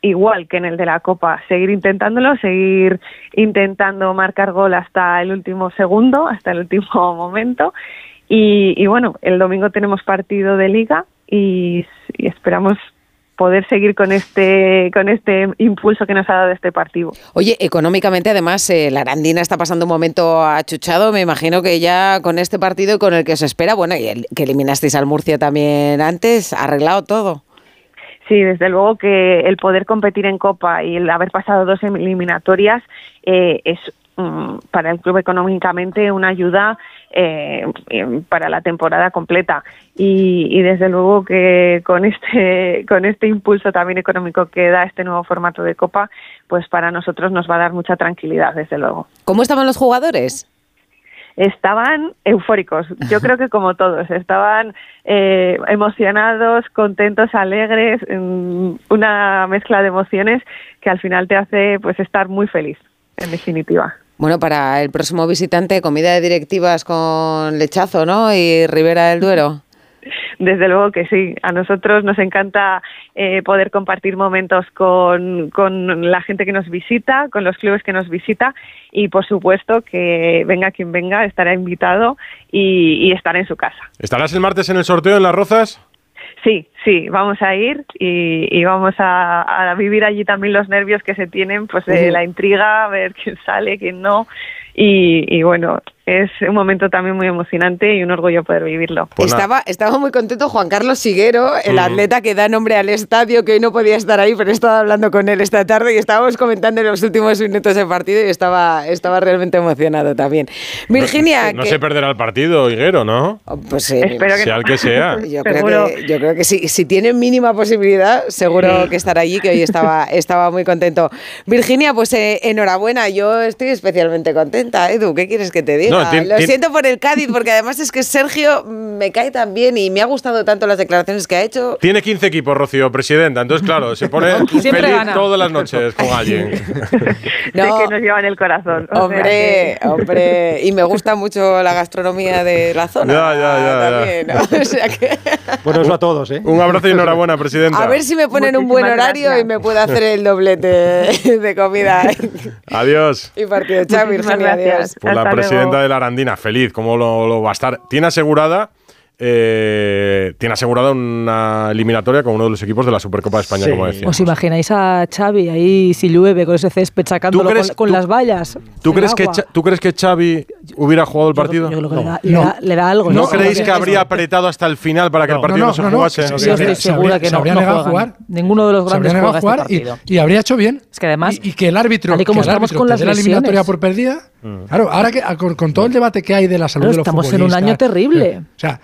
igual que en el de la Copa, seguir intentándolo, seguir intentando marcar gol hasta el último segundo, hasta el último momento. Y, y bueno, el domingo tenemos partido de liga y, y esperamos poder seguir con este con este impulso que nos ha dado este partido. Oye, económicamente además eh, la Arandina está pasando un momento achuchado, me imagino que ya con este partido y con el que se espera, bueno, y el que eliminasteis al Murcia también antes, arreglado todo. Sí, desde luego que el poder competir en Copa y el haber pasado dos eliminatorias eh, es para el club económicamente una ayuda eh, em, para la temporada completa y, y desde luego que con este con este impulso también económico que da este nuevo formato de Copa, pues para nosotros nos va a dar mucha tranquilidad, desde luego. ¿Cómo estaban los jugadores? estaban eufóricos, yo creo que como todos, estaban eh, emocionados, contentos, alegres, mm, una mezcla de emociones que al final te hace pues estar muy feliz, en definitiva. Bueno, para el próximo visitante, comida de directivas con lechazo, ¿no? Y Ribera del Duero. Desde luego que sí. A nosotros nos encanta eh, poder compartir momentos con, con la gente que nos visita, con los clubes que nos visita y por supuesto que venga quien venga estará invitado y, y estará en su casa. ¿Estarás el martes en el sorteo en Las Rozas? Sí, sí, vamos a ir y, y vamos a, a vivir allí también los nervios que se tienen, pues de la intriga, ver quién sale, quién no. Y, y bueno, es un momento también muy emocionante y un orgullo poder vivirlo. Pues estaba, estaba muy contento Juan Carlos Siguero, el atleta que da nombre al estadio, que hoy no podía estar ahí, pero he estado hablando con él esta tarde y estábamos comentando en los últimos minutos del partido y estaba, estaba realmente emocionado también. Virginia, No que- se perderá el partido, Higuero, ¿no? Pues, eh, Espero que sea no. el que sea. Yo creo que, yo creo que sí, si tiene mínima posibilidad, seguro que estará allí, que hoy estaba, estaba muy contento. Virginia, pues eh, enhorabuena, yo estoy especialmente contenta. Edu, ¿qué quieres que te diga? No, Lo siento por el Cádiz, porque además es que Sergio me cae tan bien y me ha gustado tanto las declaraciones que ha hecho. Tiene 15 equipos, Rocío, presidenta. Entonces, claro, se pone feliz gana. todas las noches con alguien. No. Sé que nos llevan el corazón. Hombre, que- hombre, y me gusta mucho la gastronomía de la zona. Ya, ya, ya, también, ¿no? O sea que- Bueno, eso a todos, ¿eh? Un abrazo y enhorabuena, presidenta. a ver si me ponen un buen horario y me puedo hacer el doblete de comida Adiós. y partido. Chao, Virginia, gracias. adiós. Pues la presidenta. De la Arandina, feliz, ¿cómo lo, lo va a estar? Tiene asegurada. Eh, tiene asegurada una eliminatoria con uno de los equipos de la Supercopa de España, Sí. como decía. ¿Os imagináis a Xavi ahí si llueve con ese césped sacándolo crees- con, con tú- las vallas? ¿Tú crees, que, ¿Tú crees que Xavi hubiera jugado el partido? Yo creo que le, da, le No. da- le da algo. ¿No ¿no? creéis que habría apretado hasta el final para que el partido no, se jugase? sí, Yo estoy se segura habría- que se no, habría negado a jugar. Ninguno de los Se grandes habría negado juega a este jugar y, habría hecho bien. Es que además, Y, y que el árbitro, como que el árbitro con te las dé la eliminatoria por perdida. Claro, ahora que con, todo el debate que hay de la salud de los estamos en un año terrible. O sea,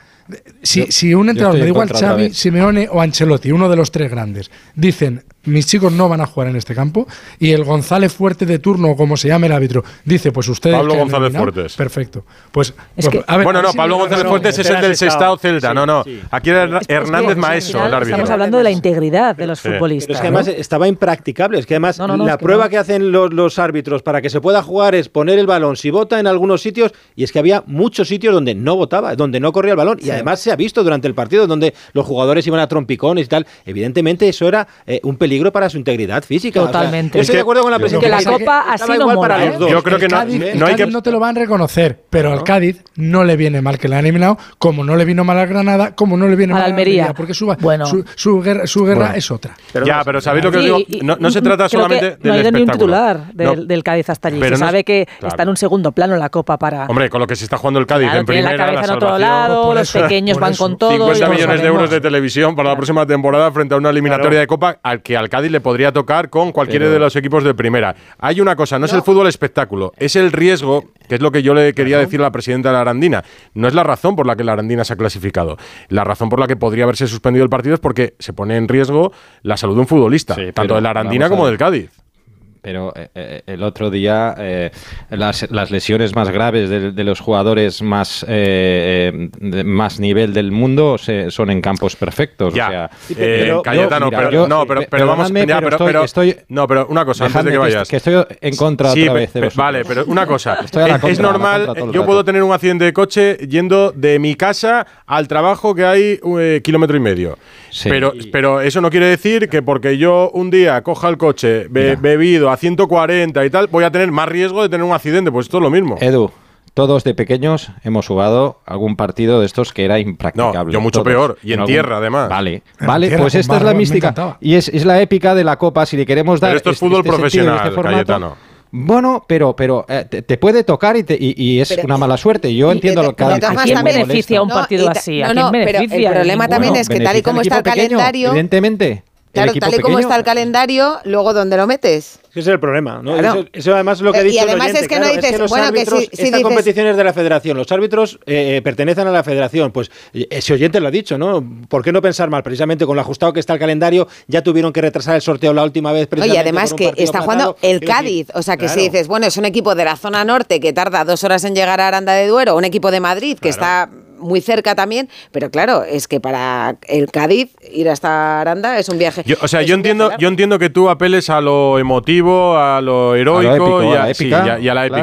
si, si un entrenador, me da igual Xavi. Simeone o Ancelotti, uno de los tres grandes, dicen mis chicos no van a jugar en este campo y el González Fuerte de turno o como se llame el árbitro dice pues ustedes Pablo González eliminado, Fuertes. perfecto pues, Es pues, que- a ver, bueno, no, Pablo González no, Fuertes es el del Sestao Celta. No, no. Aquí era Hernández Maeso, el árbitro. Estamos hablando de la integridad de los Sí. futbolistas. Pero es que ¿no? además estaba impracticable. Es que además No, no, no, la es que prueba no. que hacen los, los árbitros para que se pueda jugar es poner el balón si vota en algunos sitios y es que había muchos sitios donde no votaba, donde no corría el balón y además se ha visto durante el partido donde los jugadores iban a trompicones y tal. Evidentemente eso era eh, un peligro para su integridad física. O sea, Totalmente. yo estoy de acuerdo con la Yo- presidenta. que la Copa así no igual mola, para ¿eh? los dos. Yo creo que el no, Cádiz, no el hay Cádiz que. no te lo van a reconocer, pero al Cádiz no le viene mal que le han eliminado, como no le vino mal al Granada, como no le viene Al mal Almería. al porque su, Bueno. su, su guerra, su guerra Bueno. es otra. ya, pero ¿sabéis lo que os digo? No, no se trata creo solamente que no del ha ido ni un titular del, No. del Cádiz hasta allí. Pero Se no es- sabe que claro. está en un segundo plano en la Copa para. Hombre, con lo que se está jugando el Cádiz Claro, en primera, la cabeza en otro lado, los pequeños van con todo. 50 y todos millones de euros de televisión para la próxima temporada frente a una eliminatoria de Copa al que al Cádiz le podría tocar con cualquiera Pero- de los equipos de primera. Hay una cosa, no, es el fútbol espectáculo, es el riesgo, que es lo que yo le quería decir a la presidenta de la Arandina. No es la razón por la que la Arandina se ha clasificado. La razón por la que podría haberse suspendido el partido es porque se pone en riesgo la salud de un futbolista, Sí, tanto de la Arandina como del Cádiz. Pero eh, eh, el otro día eh, las, las lesiones más graves de, de los jugadores más eh, eh, de más nivel del mundo se- son en campos perfectos. Ya, o sea, eh, pero- Cayetano, mira, pero, yo- no, pero, pe- pero vamos, ya, pero pero, estoy- estoy- no, pero una cosa antes de que vayas. que estoy en contra Sí, otra vez de vale, pero una cosa. Estoy a la es, contra, es a la normal, todo el yo puedo tener un accidente de coche yendo de mi casa al trabajo que hay eh, kilómetro y medio. Sí. Pero, pero eso no quiere decir que porque yo un día coja el coche be- Mira. bebido a 140 y tal, voy a tener más riesgo de tener un accidente. Pues esto es lo mismo. Edu, todos de pequeños hemos jugado algún partido de estos que era impracticable. No, yo mucho Todos. peor, y en tierra, además. Vale, En vale, tierra, pues esta es la mística. Y es, es la épica de la Copa, si le queremos dar Pero esto es este- fútbol este sentido profesional, este formato. Cayetano. Bueno, pero, pero eh, te, te puede tocar y, te- y- y es Pero- una mala suerte. Yo y entiendo lo que cada todas ¿A quién también- beneficia un No, partido ta- así? ¿A no, quién no, pero el problema también es que tal y como está el calendario- Evidentemente. Claro, tal y como pequeño- está el calendario, luego ¿dónde lo metes? Ese es el problema, ¿no? Claro. Eso, eso además es lo que ha Eh, y dicho el además oyente, es que no claro, dices, los bueno, que si- si esta dices- competición es de la federación, los árbitros eh, eh, pertenecen a la federación, pues ese oyente lo ha dicho, ¿no? ¿Por qué no pensar mal? Precisamente con lo ajustado que está el calendario, ya tuvieron que retrasar el sorteo la última vez. No, y precisamente además por un que está jugando el Cádiz. O sea, que si claro. dices, bueno, es un equipo de la zona norte que tarda dos horas en llegar a Aranda de Duero, un equipo de Madrid que está muy cerca también, pero claro, es que para el Cádiz ir hasta Aranda es un viaje. Yo- o sea, es yo entiendo, yo entiendo que tú apeles a lo emotivo, a lo heroico y, a la épica,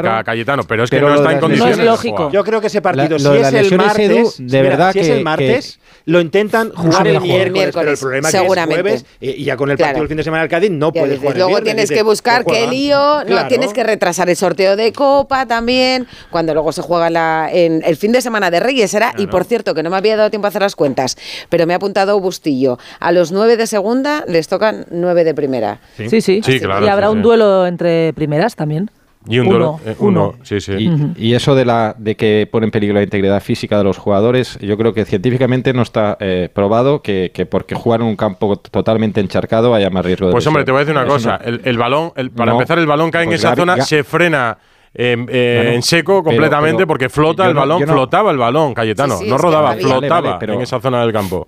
claro. Cayetano, pero es que Pero no está en condiciones. No es lógico. Yo creo que ese partido, La- si es el martes, Edu, de mira, verdad si es que- el martes, lo intentan jugar el miércoles, pero el problema que seguramente. es jueves y ya con el Claro. partido el fin de semana del Cádiz no Ya puede dices, jugar el luego viernes, tienes dices, que buscar pues qué juega. lío, no, Claro. tienes que retrasar el sorteo de Copa también, cuando luego se juega la, en el fin de semana de Reyes y por cierto, que no me había dado tiempo a hacer las cuentas, pero me ha apuntado Bustillo, a los nueve de segunda les tocan nueve de primera. Sí, sí. Sí, claro, y habrá sí, un sí. duelo entre primeras también. Y un Uno, dolo- eh, uno. uno, sí, sí. Y, y eso de la de que pone en peligro la integridad física de los jugadores, yo creo que científicamente no está eh, probado que, que porque jugar en un campo totalmente encharcado haya más riesgo de Pues hombre, te voy a decir una Eso cosa. no- El, el balón, el- para No, empezar, el balón cae en esa zona, se frena eh, eh, Bueno, en seco completamente pero porque flota el no- balón, no- flotaba el balón, Cayetano. Sí, sí, no rodaba, flotaba vale, pero- en esa zona del campo.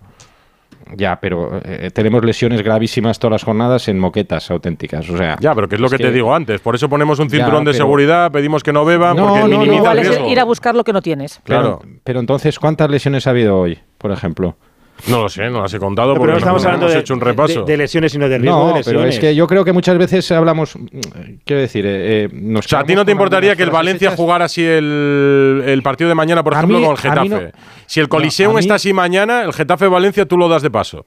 Ya, pero eh, tenemos lesiones gravísimas todas las jornadas en moquetas auténticas. O sea, Ya, pero que es lo que, te digo antes. Por eso ponemos un Ya, cinturón de seguridad, pedimos que no beban No, porque no, no, minimiza Igual el es riesgo. ir a buscar lo que no tienes. Claro. Pero, pero entonces, ¿cuántas lesiones ha habido hoy, por ejemplo? No lo sé, no las he contado No, porque pero no estamos no hablando hemos de, hecho un repaso. de- de lesiones, sino de riesgo No, de lesiones. pero es que yo creo que muchas veces hablamos, mm, quiero decir, eh, eh, nos O sea, ¿a ti no te importaría que el Valencia hechas. jugara así el, el partido de mañana, por A ejemplo, mí- con el Getafe? no- si el Coliseum está así mañana, el Getafe-Valencia tú lo das de paso.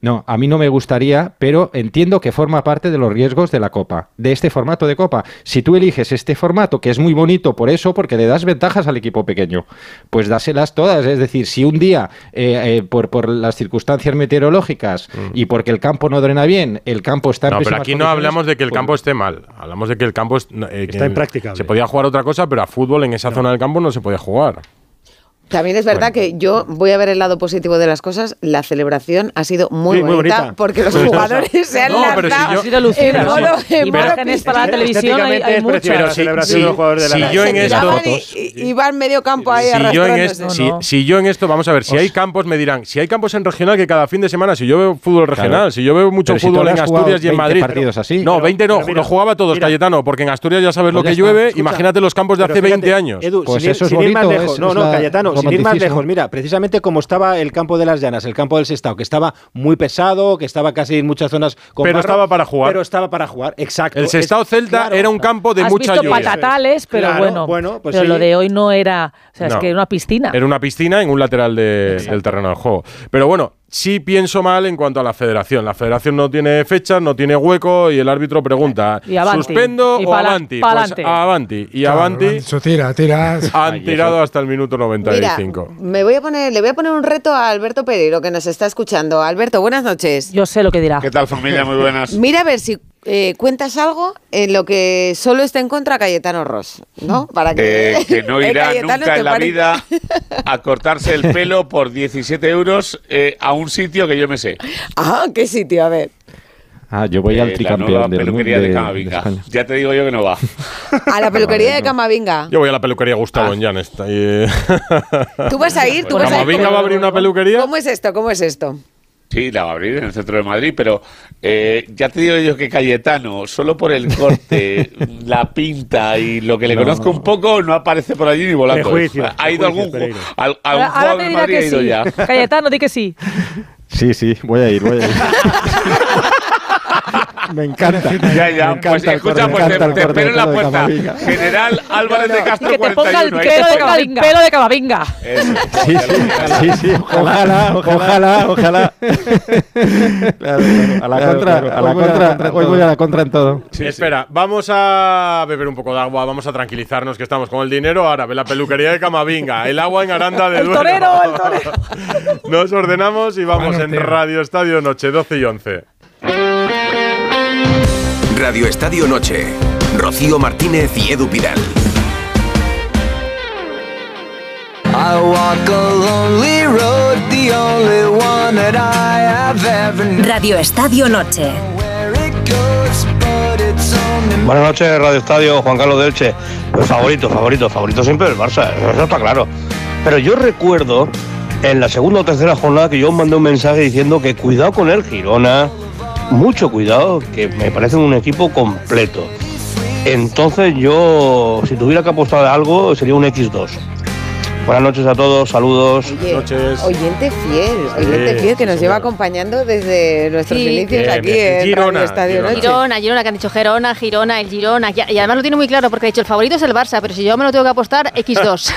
No, a mí no me gustaría, pero entiendo que forma parte de los riesgos de la Copa, de este formato de Copa. Si tú eliges este formato, que es muy bonito por eso, porque le das ventajas al equipo pequeño, pues dáselas todas. Es decir, si un día, eh, eh, por, por las circunstancias meteorológicas y porque el campo no drena bien, el campo está en Mm. No, pero aquí no hablamos de que el pues- campo esté mal. Hablamos de que el campo es, eh, Está impracticable. Se podía jugar otra cosa, pero a fútbol en esa zona del campo no se podía jugar. También es verdad que yo voy a ver el lado positivo de las cosas. La celebración ha sido muy, Sí, muy bonita, bonita. porque los jugadores se han No, pero si yo- Ha sido lucida. en modo- en modo Imágenes para la televisión hay, hay muchas. la celebración sí, de los jugadores de la si yo en esto- y, y- van medio campo ahí si yo, en esto, si, No, si yo en esto, vamos a ver, si hay campos, me dirán, si hay campos en regional que cada fin de semana, si yo veo fútbol regional, Claro. si yo veo mucho Pero si fútbol en Asturias y en 20 Madrid. partidos así. No, Pero- 20 no, pero lo jugaba todos, mira. Cayetano, porque en Asturias ya sabes Pues lo ya que llueve. Imagínate los campos de Pero hace fíjate, 20 años. Edu, Pues sin, ir- eso es bonito, lejos. es- no, no, Cayetano, sin ir más lejos. Mira, precisamente como estaba el campo de las Llanas, el campo del Sestao, que estaba muy pesado, que estaba casi en muchas zonas con Pero barro, estaba para jugar. Pero estaba para jugar, exacto. El Es- Sestao Celta claro. era un campo de Has mucha visto lluvia. patatales, pero Claro, bueno. bueno, pues pero sí. lo de hoy no era. O sea, No. es que era una piscina. Era una piscina en un lateral de- del terreno de juego. Pero bueno, sí pienso mal en cuanto a la federación. La federación no tiene fecha, no tiene hueco y el árbitro pregunta, Y. ¿suspendo Y o pala- avanti? pa'lante. Pues avanti. Y Claro, avanti tira, tira. han tirado hasta el minuto Mira, 95. me voy a poner, le voy a poner un reto a Alberto Pereiro, que nos está escuchando. Alberto, buenas noches. Yo sé lo que dirá. ¿Qué tal familia? Muy buenas. Mira a ver si eh, cuentas algo en lo que solo está en contra Cayetano Ross, ¿no? Para que, Eh, que no Eh, irá nunca ¿te en la vida a cortarse el pelo por 17 euros eh, a un sitio que yo me sé. Ah, qué sitio, a ver. Ah, yo voy al la nueva tricampeón del mundo peluquería de de, Camavinga. de. Ya te digo yo que no va. A la peluquería de Camavinga. Yo voy a la peluquería Gustavo en Llanes. Tú vas a ir, tú vas a ir. ¿Camavinga va a abrir una peluquería? ¿Cómo es esto? ¿Cómo es esto? Sí, la va a abrir en el centro de Madrid, pero eh, ya te digo yo que Cayetano, solo por el corte, la pinta y lo que le No. conozco un poco, no aparece por allí ni volando. ¿Ha ido algún, al- algún Ahora, jugador de Madrid? Ha ido sí. ya. Cayetano, di que sí. Sí, sí, voy a ir, voy a ir. me encanta. Ya, ya, Me pues encanta el escucha, corte, pues te, el espero en la puerta. General Álvarez de Castro que te ponga el 41. ahí pelo te de. Camavinga. Pelo de Camavinga. Eso, Sí, sí, ojalá, ojalá, ojalá. Claro, claro, a la Claro, contra, claro. a la Hoy voy a la contra, hoy voy todo. a la contra en todo. Espera, vamos a beber un poco de agua, vamos a tranquilizarnos que estamos con el dinero árabe, la peluquería de Camavinga, el agua en Aranda de El Duero. torero, el torero. Nos ordenamos y vamos Bueno, en tío. Radio Estadio Noche 12 y 11. Radio Estadio Noche. Rocío Martínez y Edu Pidal. Radio Estadio Noche. Buenas noches, Radio Estadio, Juan Carlos Delche. Pues favorito, favorito, favorito siempre el Barça, eso está claro. Pero yo recuerdo en la segunda o tercera jornada que yo mandé un mensaje diciendo que cuidado con el Girona, mucho cuidado, que me parece un equipo completo. Entonces yo, si tuviera que apostar de algo, sería un X2. Buenas noches a todos, saludos. Oye, noches. oyente fiel, oyente Sí, fiel que nos sí, lleva acompañando desde nuestros Sí. inicios Bien, aquí bien. en Girona, Radio Estadio Girona. Noche. Girona, Girona, que han dicho Gerona, Girona, el Girona. Y y además lo tiene muy claro porque ha dicho el favorito es el Barça, pero si yo me lo tengo que apostar, X2.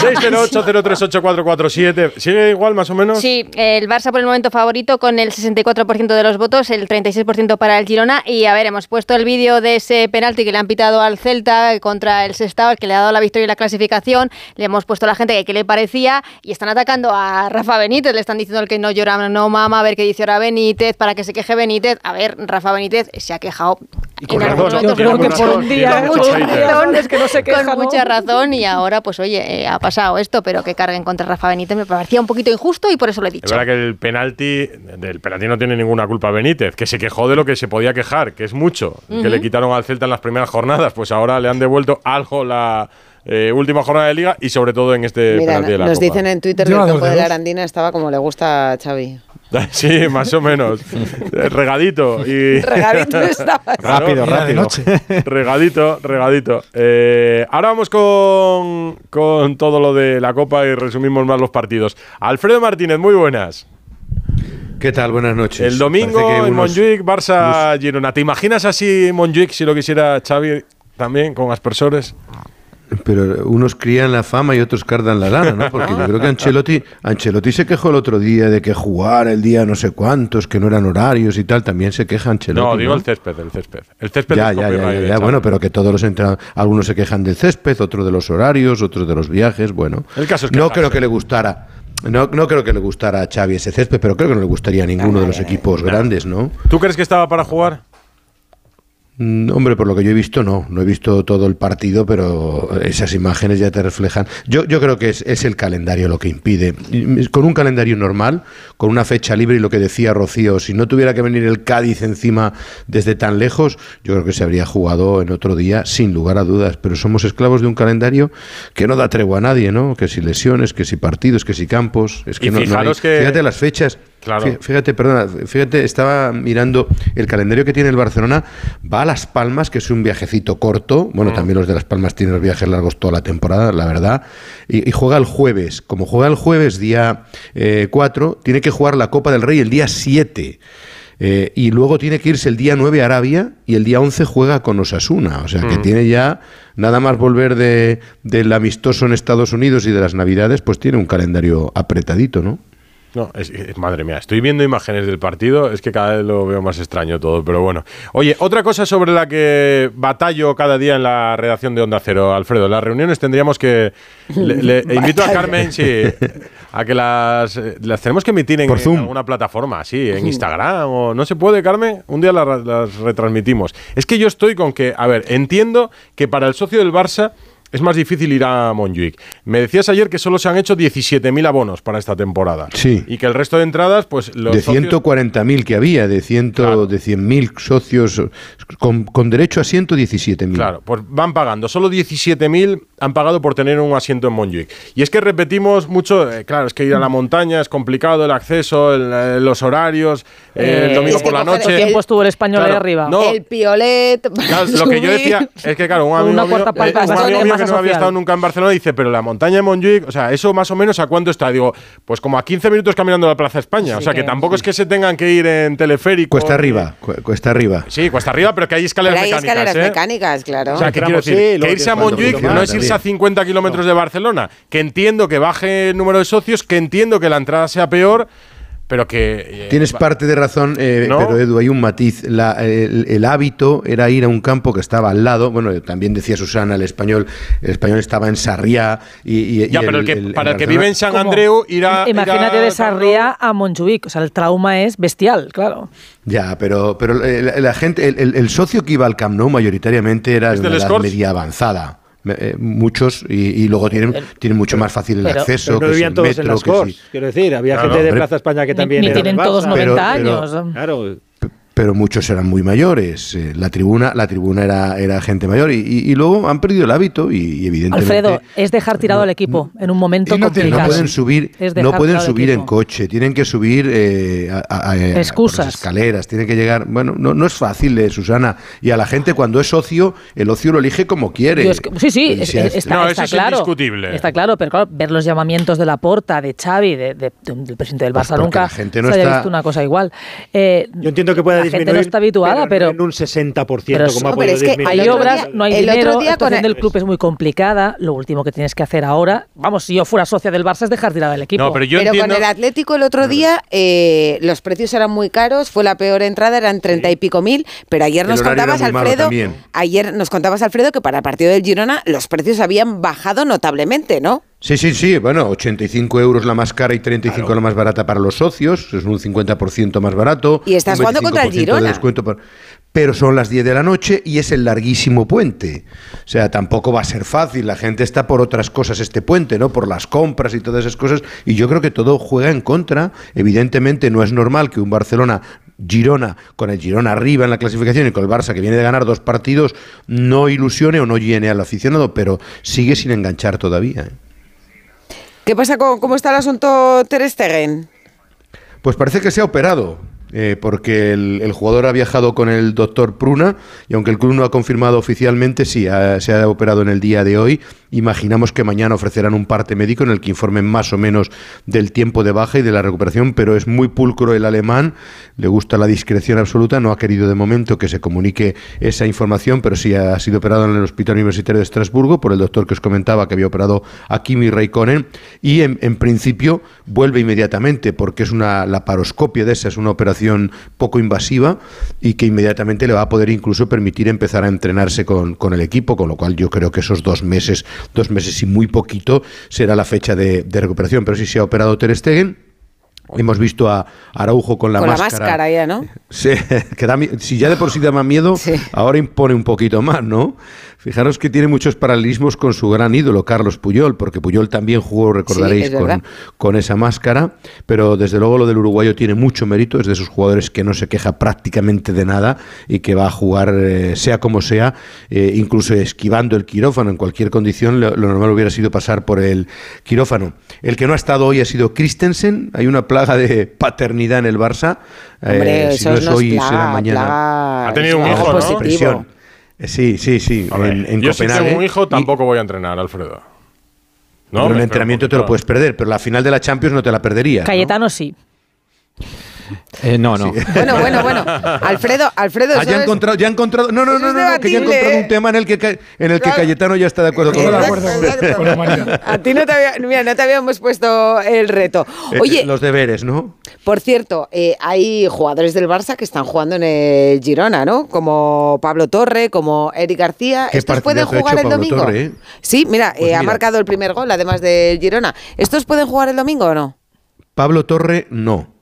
608-038447. ¿Sigue igual más o menos? Sí, el Barça por el momento favorito con el 64% de los votos, el 36% para el Girona. Y a ver, hemos puesto el vídeo de ese penalti que le han pitado al Celta contra el Sestao, el que le ha dado la victoria y la clasificación. Le hemos puesto a la gente que qué le parecía y están atacando a Rafa Benítez, le están diciendo el que no llora, no mama, a ver qué dice ahora Benítez, para que se queje Benítez. A ver, Rafa Benítez se ha quejado. con en algún razón, momento, yo creo con que por mucha- un día, con mucho mucha razón, Es que no se queja, con ¿no? mucha razón y ahora pues oye, eh, ha pasado esto, pero que carguen contra Rafa Benítez me parecía un poquito injusto y por eso lo he Es dicho. verdad que el penalti, del penalti no tiene ninguna culpa Benítez, que se quejó de lo que se podía quejar, que es mucho, que le quitaron al Celta en las primeras jornadas, pues ahora le han devuelto algo la eh, última jornada de liga y sobre todo en este Mira, penalti de la nos Copa. dicen en Twitter que el campo de la. Arandina estaba como le gusta a Xavi. Sí, más o menos. Eh, regadito. Y Regadito estaba. Rápido, rápido. Regadito, regadito. Eh, ahora vamos con, con todo lo de la Copa y resumimos más los partidos. Alfredo Martínez, muy buenas. ¿Qué tal? Buenas noches. El domingo en unos- Montjuic, Barça Girona. ¿Te imaginas así Montjuic si lo quisiera Xavi también con aspersores? Pero unos crían la fama y otros cardan la lana, ¿no? Porque yo creo que Ancelotti, Ancelotti se quejó el otro día de que jugar el día no sé cuántos, que no eran horarios y tal. También se queja Ancelotti. No, digo el césped, el césped. El césped Ya, es ya, ya, ya, ya, bueno, pero que todos los entrenadores, algunos se quejan del césped, otros de los horarios, otros de los viajes, bueno. El caso es no quejarse. creo que le gustara, no, no creo que le gustara a Xavi ese césped, pero creo que no le gustaría a ninguno de los equipos grandes, ¿no? ¿Tú crees que estaba para jugar? Mm, Hombre, por lo que yo he visto, no. No he visto todo el partido, pero esas imágenes ya te reflejan. Yo, yo creo que es, es el calendario lo que impide. Con un calendario normal, con una fecha libre y lo que decía Rocío, si no tuviera que venir el Cádiz encima desde tan lejos, yo creo que se habría jugado en otro día, sin lugar a dudas. Pero somos esclavos de un calendario que no da tregua a nadie, ¿no? Que si lesiones, que si partidos, que si campos. Es que Y no, no hay- fijaros que- Fíjate las fechas. Claro. Fí- Fíjate, perdona, fíjate, estaba mirando el calendario que tiene el Barcelona. Va a Las Palmas, que es un viajecito corto. Bueno, también los de Las Palmas tienen los viajes largos toda la temporada, la verdad. Y, y juega el jueves. Como juega el jueves, día 4, tiene que jugar la Copa del Rey el día 7. Eh, y luego tiene que irse el día 9 a Arabia y el día 11 juega con Osasuna. O sea que Mm. tiene ya, nada más volver de, del amistoso en Estados Unidos y de las Navidades, pues tiene un calendario apretadito, ¿no? No, es, es- madre mía, estoy viendo imágenes del partido, es que cada vez lo veo más extraño todo, pero bueno. Oye, otra cosa sobre la que batallo cada día en la redacción de Onda Cero, Alfredo, las reuniones tendríamos que... Le, le- invito a. Carmen, sí, a que las, eh, las tenemos que emitir en, Por en alguna plataforma, sí, en Instagram o... ¿No se puede, Carmen? Un día las, las retransmitimos. Es que yo estoy con que, a ver, entiendo que para el socio del Barça... Es más difícil ir a Montjuic. Me decías ayer que solo se han hecho 17.000 abonos para esta temporada. Sí. Y que el resto de entradas, pues los de socios- 140.000 que había, de, ciento, de 100.000 socios, con, con derecho a 117.000. Claro, pues van pagando. Solo 17.000 han pagado por tener un asiento en Montjuic. Y es que repetimos mucho, eh, claro, es que ir a la montaña es complicado, el acceso, el, eh, los horarios, eh, el domingo es que por la noche. el tiempo estuvo el español ahí Claro, arriba. No, El piolet. Claro, lo que yo decía es que, claro, un amigo, una mío, eh, un amigo mío que no había social. estado nunca en Barcelona dice, pero la montaña de Montjuic, o sea, eso más o menos a cuánto está. Digo, pues como a 15 minutos caminando a la Plaza España. o sea, que, tampoco es que se tengan que ir en teleférico. Cuesta arriba, cu- cuesta arriba. Sí, cuesta arriba, pero que hay escaleras Pero hay mecánicas. escaleras ¿eh? mecánicas, claro. O sea, que quiero decir, sí, que irse a Montjuic no es irse a también. 50 kilómetros de Barcelona. Que entiendo que baje el número de socios, que entiendo que la entrada sea peor, pero que. eh, Tienes va- parte de razón, eh, ¿No? pero Edu, hay un matiz. La- el, el hábito era ir a un campo que estaba al lado. Bueno, también decía Susana, el español, el español estaba en Sarriá. Y, y- Ya, y pero el que, el para el que vive en San ¿Cómo? Andreu, ir a. Imagínate ir a de Sarriá a Montjuic. O sea, el trauma es bestial, claro. Ya, pero, pero eh, la, la gente, el, el- el socio que iba al Camp Nou mayoritariamente era ¿Es de una edad media avanzada. Eh, muchos y, y luego tienen, tienen mucho más fácil el pero- acceso. Pero no vivían el todos en metro, las que Corts. si- Quiero decir, había Claro, gente de. Plaza España que Ni- también ni era tienen todos Barça. 90 Pero- años. Claro, pero muchos eran muy mayores. eh, La tribuna, la tribuna era, era gente mayor y, y- y luego han perdido el hábito y, y evidentemente Alfredo, es dejar tirado al equipo en un momento no complicado. no pueden subir, no pueden subir en coche, tienen que subir eh, a, a- a- Excusas. por las escaleras, tienen que llegar. Bueno, no, no es fácil, eh, Susana. Y a la gente cuando es ocio, el ocio lo elige como quiere. Yo es que- sí, sí, es- es- es- está, No, está claro. indiscutible. Está claro, pero claro, ver los llamamientos de la Porta, de Xavi, de, de- de- del presidente del Pues Barça porque nunca la gente no se haya está- visto una cosa igual. Eh, yo entiendo que pueda. Gente no está habituada, pero, en un 60%, pero como ha no, podido es que disminuir. hay obras, día- no hay el dinero, otro día la situación con del el- club es muy complicada. Lo último que tienes que hacer ahora, vamos, si yo fuera socia del Barça es dejar tirado el equipo. No, pero yo Pero entiendo. con el Atlético el otro día eh, los precios eran muy caros, fue la peor entrada, eran treinta y pico mil, pero ayer El nos contabas, Alfredo, ayer nos contabas, Alfredo, que para el partido del Girona los precios habían bajado notablemente, ¿no? Sí, sí, sí. Bueno, 85 euros la más cara y 35 la más barata para los socios. Es un 50% más barato. Y estás jugando contra el 25% de Girona. descuento por- Pero son las 10 de la noche y es el larguísimo puente. O sea, tampoco va a ser fácil. La gente está por otras cosas este puente, ¿no? Por las compras y todas esas cosas. Y yo creo que todo juega en contra. Evidentemente no es normal que un Barcelona Girona, con el Girona arriba en la clasificación y con el Barça que viene de ganar dos partidos, no ilusione o no llene al aficionado, pero sigue sin enganchar todavía. ¿eh? ¿Qué pasa con cómo está el asunto Ter Stegen? Pues parece que se ha operado, eh, porque el, jugador ha viajado con el doctor Pruna y aunque el club no ha confirmado oficialmente, sí, ha- se ha operado en el día de hoy. Imaginamos que mañana ofrecerán un parte médico en el que informen más o menos del tiempo de baja y de la recuperación, pero es muy pulcro el alemán, le gusta la discreción absoluta, no ha querido de momento que se comunique esa información, pero sí ha sido operado en el Hospital Universitario de Estrasburgo por el doctor que os comentaba que había operado a Kimi Raikkonen y en, principio vuelve inmediatamente porque es una laparoscopia de esa, es una operación poco invasiva y que inmediatamente le va a poder incluso permitir empezar a entrenarse con, con el equipo, con lo cual yo creo que esos dos meses, dos meses y muy poquito será la fecha de, de recuperación, pero sí se ha operado Ter Stegen. Hemos visto a Araujo con la con máscara. la máscara ya, ¿no? Sí, que da si ya de por sí daba miedo, ahora impone un poquito más, ¿no? Fijaros que tiene muchos paralelismos con su gran ídolo, Carlos Puyol, porque Puyol también jugó, recordaréis, es con, con esa máscara, pero desde luego lo del uruguayo tiene mucho mérito, es de esos jugadores que no se queja prácticamente de nada y que va a jugar eh, sea como sea, eh, incluso esquivando el quirófano en cualquier condición, lo, lo normal hubiera sido pasar por el quirófano. El que no ha estado hoy ha sido Christensen, hay una plaga de paternidad en el Barça. Hombre, Eh, eso si no es no es hoy, plaga, será mañana. plaga- Ha tenido un hijo, ¿no? Presión. Sí, sí, sí. A ver, en, en yo si tengo un hijo tampoco voy a entrenar, Alfredo. No, un espero entrenamiento te lo puedes perder, pero la final de la Champions no te la perderías. ¿no? Cayetano sí. Eh, no, no. Bueno, bueno, bueno. Alfredo, Alfredo, Ah, ya encontrado, ya ha encontrado. No, no, no, no, no, que ya ha debatible, encontrado ¿eh? un tema en el que, en el que Claro. Cayetano ya está de acuerdo con Exacto, nosotros. exacto. A ti no te, había- mira, no te habíamos puesto el reto. Eh, Oye, los deberes, ¿no? por cierto, eh, hay jugadores del Barça que están jugando en el Girona, ¿no? Como Pablo Torre, como Eric García. ¿Estos pueden jugar el domingo? Torre, ¿eh? Sí, mira, Pues eh, ha mira. marcado el primer gol, además del Girona. ¿Estos pueden jugar el domingo o no? Pablo Torre, no.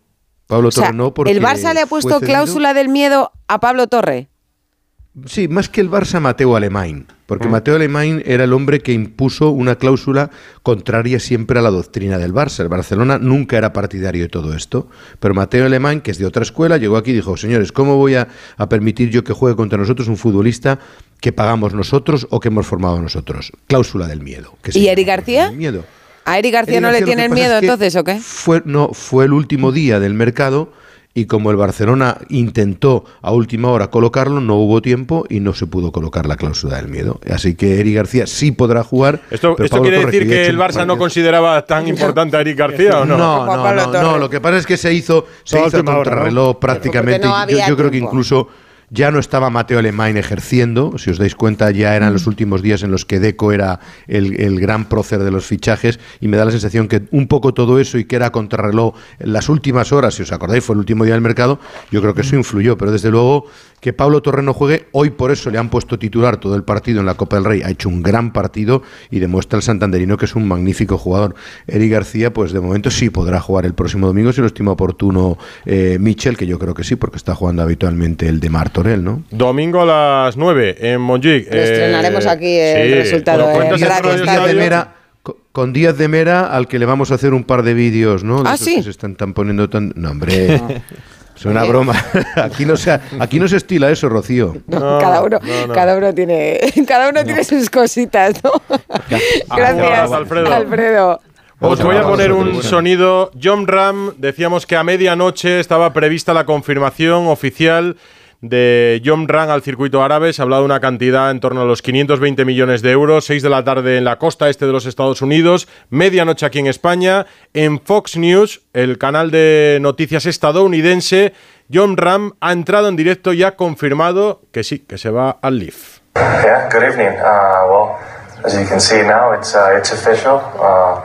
Pablo O sea, Torre no, porque. ¿el Barça le ha puesto cláusula del miedo a Pablo Torre? Sí, más que el Barça, Mateo Alemán. Ah. Porque Mateo Alemán era el hombre que impuso una cláusula contraria siempre a la doctrina del Barça. El Barcelona nunca era partidario de todo esto. Pero Mateo Alemán, que es de otra escuela, llegó aquí y dijo, señores, ¿cómo voy a, a permitir yo que juegue contra nosotros un futbolista que pagamos nosotros o que hemos formado nosotros? Cláusula del miedo. que ¿Y Eric García? miedo. ¿A Eric García Eric no García le tienen miedo es que entonces o qué? Fue, no, fue el último día del mercado y como el Barcelona intentó a última hora colocarlo, no hubo tiempo y no se pudo colocar la cláusula del miedo. Así que Eric García sí podrá jugar. ¿Esto, pero esto Pablo quiere decir que el Barça no consideraba tan importante a Eric García o no? No, no, no, no, lo que pasa es que se hizo, se hizo hora, ¿no? contrarreloj prácticamente. Yo- creo que incluso ya no estaba Mateo Alemán ejerciendo, si os dais cuenta ya eran los últimos días en los que Deco era el, el gran prócer de los fichajes y me da la sensación que un poco todo eso y que era contrarreloj en las últimas horas, si os acordáis fue el último día del mercado, yo creo que eso influyó, pero desde luego que Pablo Torre no juegue, hoy por eso le han puesto titular todo el partido en la Copa del Rey, ha hecho un gran partido y demuestra el santanderino que es un magnífico jugador. Eric García, pues de momento sí podrá jugar el próximo domingo si lo estima oportuno eh, Michel, que yo creo que sí, porque está jugando habitualmente el de Domingo a las 9 en Montjuic. Lo estrenaremos aquí el resultado de Estadio? Mera, co- con Díaz de Mera, al que le vamos a hacer un par de vídeos, ¿no? De Ah, esos ¿sí? que se están tan poniendo tan. No, hombre. Es una broma. Aquí no, se, aquí no se estila eso, Rocío. cada uno, cada uno tiene, cada uno tiene sus cositas, ¿no? Gracias, Alfredo. Alfredo. Os voy a poner un sonido. John Ram, decíamos que a medianoche estaba prevista la confirmación oficial de John Ram al circuito árabe. Se ha hablado de una cantidad en torno a los 520 millones de euros. 6 de la tarde en la costa este de los Estados Unidos. Medianoche aquí en España. En Fox News, el canal de noticias estadounidense, John Ram ha entrado en directo y ha confirmado que sí, que se va al Leaf. Yeah, good evening. Uh, well, as you can see now, it's uh, it's official. Uh,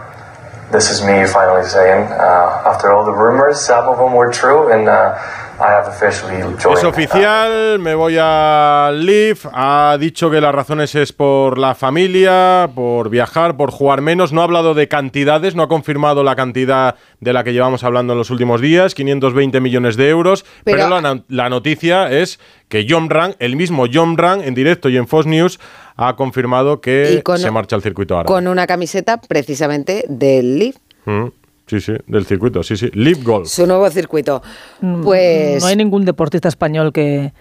this is me finally saying, uh, after all the rumors, some of them were true, and Es oficial, me voy a Leaf. Ha dicho que las razones es por la familia, por viajar, por jugar menos. No ha hablado de cantidades, no ha confirmado la cantidad de la que llevamos hablando en los últimos días, 520 millones de euros. Pero, Pero- la, no- la noticia es que John Ran, el mismo John Ran, en directo y en Fox News, ha confirmado que con- se marcha al circuito árabe. Con una camiseta precisamente del Leaf, Mm, Sí, sí, del circuito, sí, sí. Leaf Golf. su nuevo circuito. Mm, Pues No hay ningún deportista español que,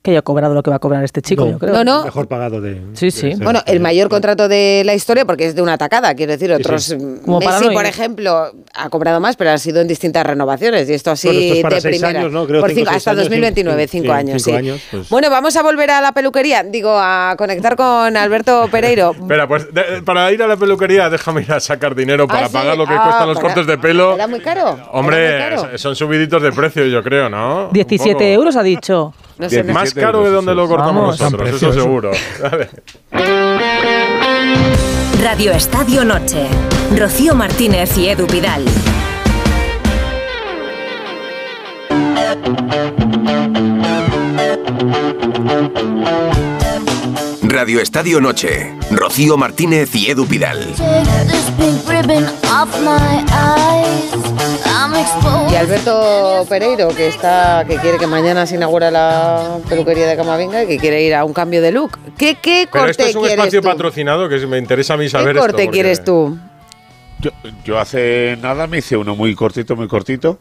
que haya cobrado lo que va a cobrar este chico, yo creo. No, no. Mejor pagado de. Sí, sí. Bueno, el mayor contrato de la historia, porque es de una atacada, quiero decir, otros. sí. mm, Como para Messi, no por ejemplo, ha cobrado más, pero ha sido en distintas renovaciones. Y esto así Bueno, esto es para de seis primera. años, ¿no? Creo Por cinco, cinco- hasta años, 2029, cinco- cinco sí, años. cinco sí. años, pues. Bueno, vamos a volver a la peluquería, digo, a conectar con Alberto Pereiro. Espera, pues de- para ir a la peluquería, déjame ir a sacar dinero para Ah, sí. pagar lo que Ah, cuestan los para- cortes de pelo. ¿Era muy caro? ¿Era muy Hombre, caro? son subiditos de precio, yo creo, ¿no? Un 17 poco. euros ha dicho. No sé. Más caro de donde lo cortamos Vamos. nosotros, eso seguro. Radio Estadio Noche. Rocío Martínez y Edu Pidal. Radio Estadio Noche. Rocío Martínez y Edu Pidal. Y Alberto Pereiro, que está, que quiere que mañana se inaugura la peluquería de Camavinga y que quiere ir a un cambio de look. ¿Qué, qué Pero corte esto es un quieres espacio tú? patrocinado que me interesa a mí saber ¿Qué esto. corte porque- quieres tú? Yo, yo hace nada me hice uno muy cortito, muy cortito.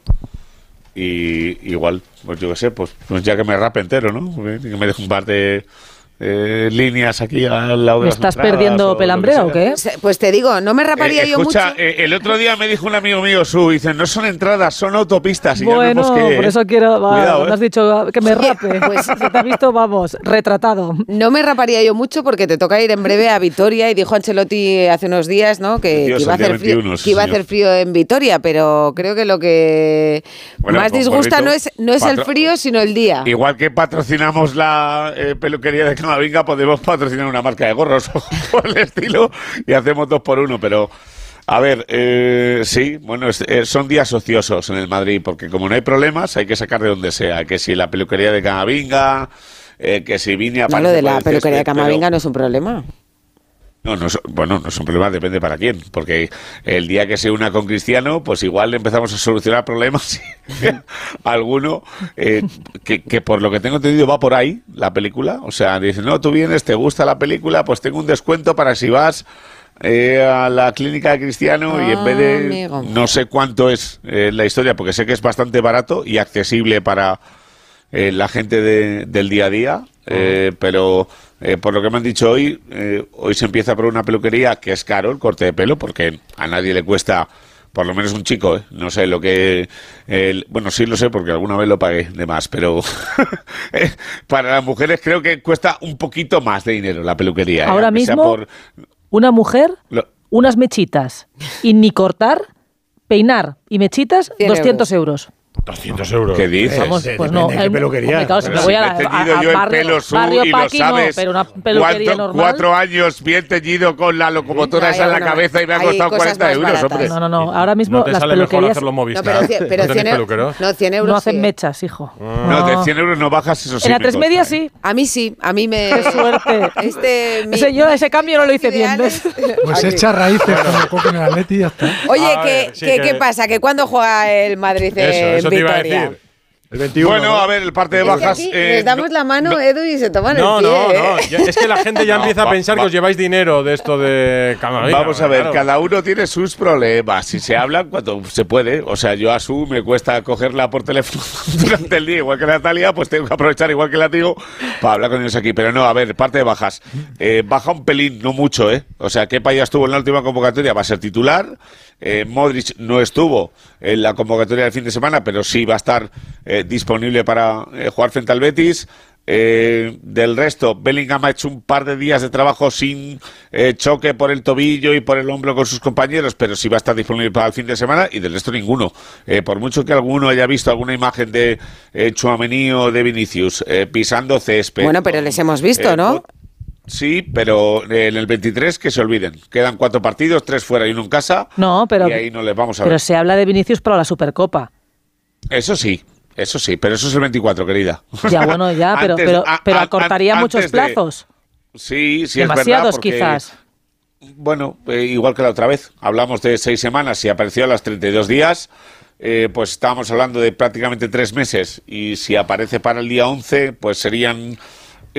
Y igual, pues yo qué sé, pues, pues ya que me rape entero, ¿no? Que me deje un par de eh, líneas aquí al lado de ¿Me estás entradas perdiendo pelambrea sea. o qué? Pues te digo, no me raparía Eh, yo mucho. eh, el otro día me dijo un amigo mío, Su, dice, no son entradas, son autopistas. Y ya Bueno, vemos que, por eso quiero. va, Cuidado, me ¿eh? has dicho que me rape. pues- Se te ha visto, vamos, retratado. No me raparía yo mucho porque te toca ir en breve a Vitoria y dijo Ancelotti hace unos días, ¿no? Que, Dios, que iba, a hacer frío, 21, sí, que iba a señor. hacer frío en Vitoria, pero creo que lo que Bueno, más disgusta no es no es el frío, sino el día. Igual que patrocinamos la eh, peluquería de Camavinga, podemos patrocinar una marca de gorros o por el estilo y hacemos dos por uno, pero... A ver, eh, sí, bueno, es- eh, son días ociosos en el Madrid, porque como no hay problemas, hay que sacar de donde sea. Que si la peluquería de Camavinga, eh, que si vine a No, lo de la peluquería de Camavinga no es un problema. No, no bueno, no es un problema, depende para quién. Porque el día que se una con Cristiano, pues igual empezamos a solucionar problemas. Alguno, eh, que, que por lo que tengo entendido va por ahí la película. O sea, dicen, no, tú vienes, te gusta la película, pues tengo un descuento para si vas eh, a la clínica de Cristiano y en vez de... Amigo. No sé cuánto es eh, la historia, porque sé que es bastante barato y accesible para eh, la gente de- del día a día, eh, pero eh, por lo que me han dicho hoy, eh, hoy se empieza por una peluquería que es caro el corte de pelo, porque a nadie le cuesta, por lo menos un chico, ¿eh? no sé lo que... bueno, sí lo sé porque alguna vez lo pagué de más, pero eh, para las mujeres creo que cuesta un poquito más de dinero la peluquería. ¿eh? Ahora mismo- por- Una mujer, lo- unas mechitas y ni cortar, peinar y mechitas, 100 200 euros. 200 euros. ¿Qué dices? Vamos, Eh, pues depende no. el- peluquería. claro, si Pero me voy si a, me he a- teñido a yo el barrio, pelo Su, barrio y lo Paqui no, sabes. pero una peluquería ¿Cuánto- normal. Cuatro años bien teñido con la locomotora Hay esa en la cabeza y me ha costado cosas 40 más euros, baratas. hombre. No, no, no. Ahora mismo ¿No te las sale mejor peluquerías hacerlo No, pero, cien- pero ¿No tenéis 100 euros. No, 100 euros. no hacen sí. mechas, hijo. No, de 100 euros no bajas, eso sí. en la tres medias ¿eh? sí. A mí sí, a mí me. Qué suerte. Este, mi- Ese, yo ese cambio no lo hice bien. Pues echa raíces como Coque en el Atleti y ya está. Oye, ¿qué, pasa? ¿Que cuándo juega el Madrid en Eso, te iba a decir. El 21. Bueno, ¿no? a ver, el parte de Es que bajas. aquí eh, les damos no- la mano, no- Edu, y se toman No, el pie. no, ¿eh? no. Ya- Es que la gente ya No, empieza a va- pensar que va- os lleváis dinero de esto de Camavinga. Vamos a ver, claro. cada uno tiene sus problemas. Si se hablan cuando se puede. O sea, yo a su me cuesta cogerla por teléfono durante el día, igual que Natalia, pues tengo que aprovechar igual que la digo para hablar con ellos aquí. Pero no, a ver, parte de bajas. Eh, baja un pelín, no mucho, ¿eh? O sea, Kepa ya estuvo en la última convocatoria, va a ser titular. Eh, Modric no estuvo en la convocatoria del fin de semana, pero sí va a estar eh, disponible para eh, jugar frente al Betis. Eh, del resto, Bellingham ha hecho un par de días de trabajo sin eh, choque por el tobillo y por el hombro con sus compañeros, pero sí va a estar disponible para el fin de semana y del resto ninguno. Eh, por mucho que alguno haya visto alguna imagen de eh, Chouameni o de Vinicius eh, pisando césped. Bueno, pero les hemos visto, ¿no? Sí, pero en el 23 que se olviden. Quedan cuatro partidos, tres fuera y uno en casa. No, pero, y ahí no les vamos a pero ver. se habla de Vinicius para la Supercopa. Eso sí, Eso sí, pero eso es el 24, querida. Ya, bueno, ya, pero, Antes- pero, pero a- acortaría an- muchos de- plazos. Sí, sí, es verdad. Demasiados, porque, quizás. Bueno, eh, igual que la otra vez. Hablamos de seis semanas y apareció a los 32 días. eh, pues estábamos hablando de prácticamente tres meses. Y si aparece para el día 11, pues serían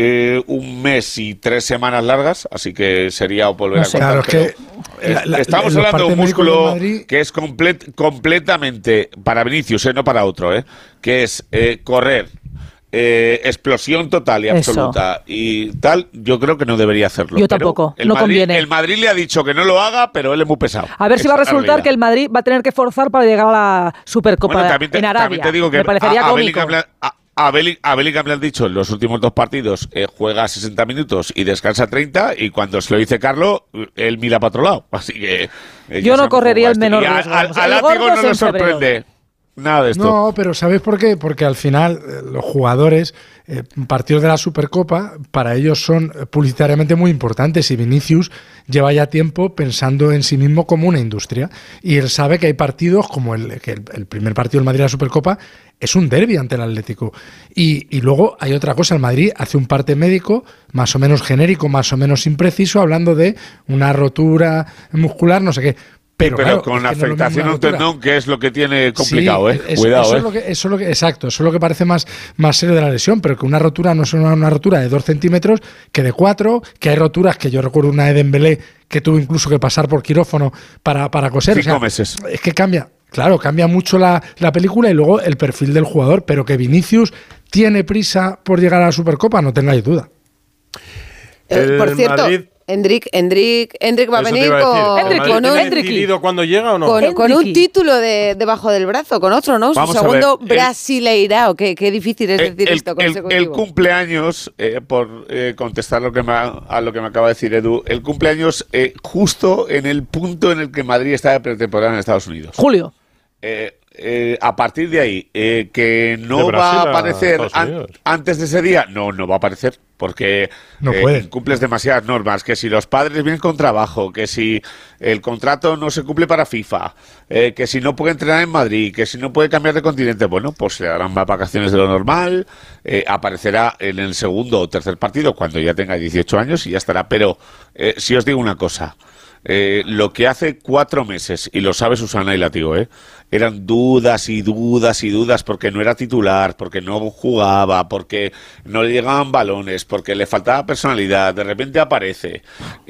eh, un mes y tres semanas largas. Así que sería volver No a contar. Claro, es pero, que la- la- estamos hablando de un músculo que es complet- completamente para Vinicius, eh, no para otro, eh, que es eh, correr. eh, explosión total y Eso. absoluta y tal, yo creo que no debería hacerlo. Yo Pero tampoco, el no Madrid- conviene. El Madrid le ha dicho que no lo haga, pero él es muy pesado. A ver si va a resultar realidad. que el Madrid va a tener que forzar para llegar a la Supercopa Bueno, también te, en Arabia. también te digo que Me parecería a, a cómico. Bellingham le ha- a- a Belli- a Bellingham le han dicho en los últimos dos partidos eh, juega 60 minutos y descansa 30 y cuando se lo dice Carlos, él mira para otro lado. Así que... eh, Yo no correría el va esto. menor riesgo, al- al El no le en febrero. Nada esto. No, pero ¿sabéis por qué? Porque al final eh, los jugadores, eh, partidos de la Supercopa, para ellos son eh, publicitariamente muy importantes y Vinicius lleva ya tiempo pensando en sí mismo como una industria y él sabe que hay partidos como el, que el, el primer partido del Madrid de la Supercopa es un derby ante el Atlético. Y, y luego hay otra cosa, el Madrid hace un parte médico más o menos genérico, más o menos impreciso, hablando de una rotura muscular, no sé qué. Pero, Pero claro, con que no afectación a un tendón, que es lo que tiene complicado, Sí, ¿eh? eso- Cuidado, eso ¿eh? Es lo que, eso es lo que, exacto, eso es lo que parece más, más serio de la lesión, pero que una rotura no es una, una rotura de dos centímetros que de cuatro, que hay roturas que yo recuerdo una de Dembélé que tuvo incluso que pasar por quirófano para, para coser. o Cinco sea, meses. Es que cambia, claro, cambia mucho la, la película y luego el perfil del jugador, pero que Vinicius tiene prisa por llegar a la Supercopa, no tengáis duda. Eh, El por cierto, Madrid- Hendrik, Hendrik, Hendrik va a venir a con, ¿El con un, decidido cuándo llega o no? con, con un título de, debajo del brazo, con otro, ¿no? Su Vamos segundo ver, el- Brasileirao. Qué, qué difícil es El- decir el, esto el- consecutivo. el cumpleaños, eh, por eh, contestar lo que me ha- a lo que me acaba de decir Edu, el cumpleaños eh, justo en el punto en el que Madrid está de pretemporada en Estados Unidos. Julio. Eh, eh, a partir de ahí, eh, que no va a aparecer an- antes de ese día, no, no va a aparecer, porque No eh, cumples demasiadas normas, que si los padres vienen con trabajo, que si el contrato no se cumple para FIFA, eh, que si no puede entrenar en Madrid, que si no puede cambiar de continente, bueno, pues se darán más vacaciones de lo normal, eh, aparecerá en el segundo o tercer partido cuando ya tenga 18 años y ya estará. Pero eh, si os digo una cosa, eh, lo que hace cuatro meses, y lo sabe Susana y Latigo, ¿eh? eran dudas y dudas y dudas porque no era titular, porque no jugaba, porque no le llegaban balones, porque le faltaba personalidad, de repente aparece,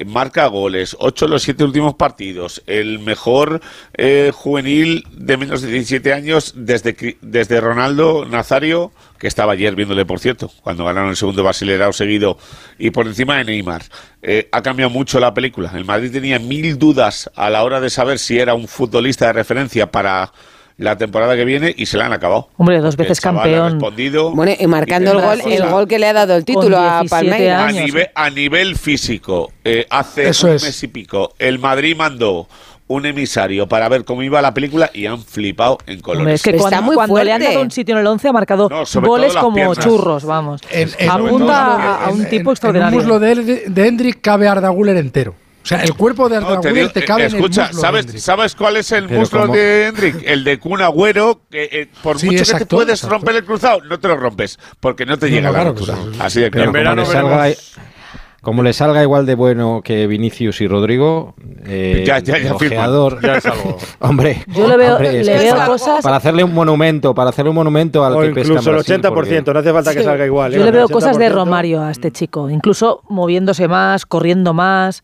marca goles, ocho de los siete últimos partidos, el mejor eh, juvenil de menos de 17 años desde, desde Ronaldo Nazario, que estaba ayer viéndole, por cierto, cuando ganaron el segundo Basilerao seguido, y por encima de Neymar. Eh, ha cambiado mucho la película. El Madrid tenía mil dudas a la hora de saber si era un futbolista de referencia para la temporada que viene y se la han acabado. Hombre, dos veces campeón. respondido Bueno, y marcando y el gol, el gol que le ha dado el título a 17 Palmeiras. a nivel, a nivel físico, eh, hace Eso un es. mes y pico, el Madrid mandó un emisario para ver cómo iba la película y han flipado en colores. Hombre, es que Está cuando, muy cuando le han dado un sitio en el 11 ha marcado No, goles como piernas. churros, vamos. En, en un Apunta a, a un en- tipo en- En extraordinario. un muslo de, de Hendrik cabe Arda Güler entero. O sea, el cuerpo de Arda No, te Güler digo, te cabe en el escucha, muslo ¿sabes. ¿sabes cuál es el Pero muslo ¿cómo? de Hendrik? El de Kun Agüero, que eh, por Sí, mucho que te puedes exacto. romper el cruzado, no te lo rompes, porque no te No, llega la altura. sí, sí, sí. Así de En claro. como verano salga. Como le salga igual de bueno que Vinicius y Rodrigo, eh, Ya, ya, ya el firman. ojeador- Ya es algo. Hombre, Yo le veo, hombre, es le que veo para, cosas. para hacerle un monumento, para hacerle un monumento al O que incluso el Brasil, 80%, porque- no hace falta que salga igual. Yo ¿eh? le veo cosas de 80%. Romario a este chico, incluso moviéndose más, corriendo más.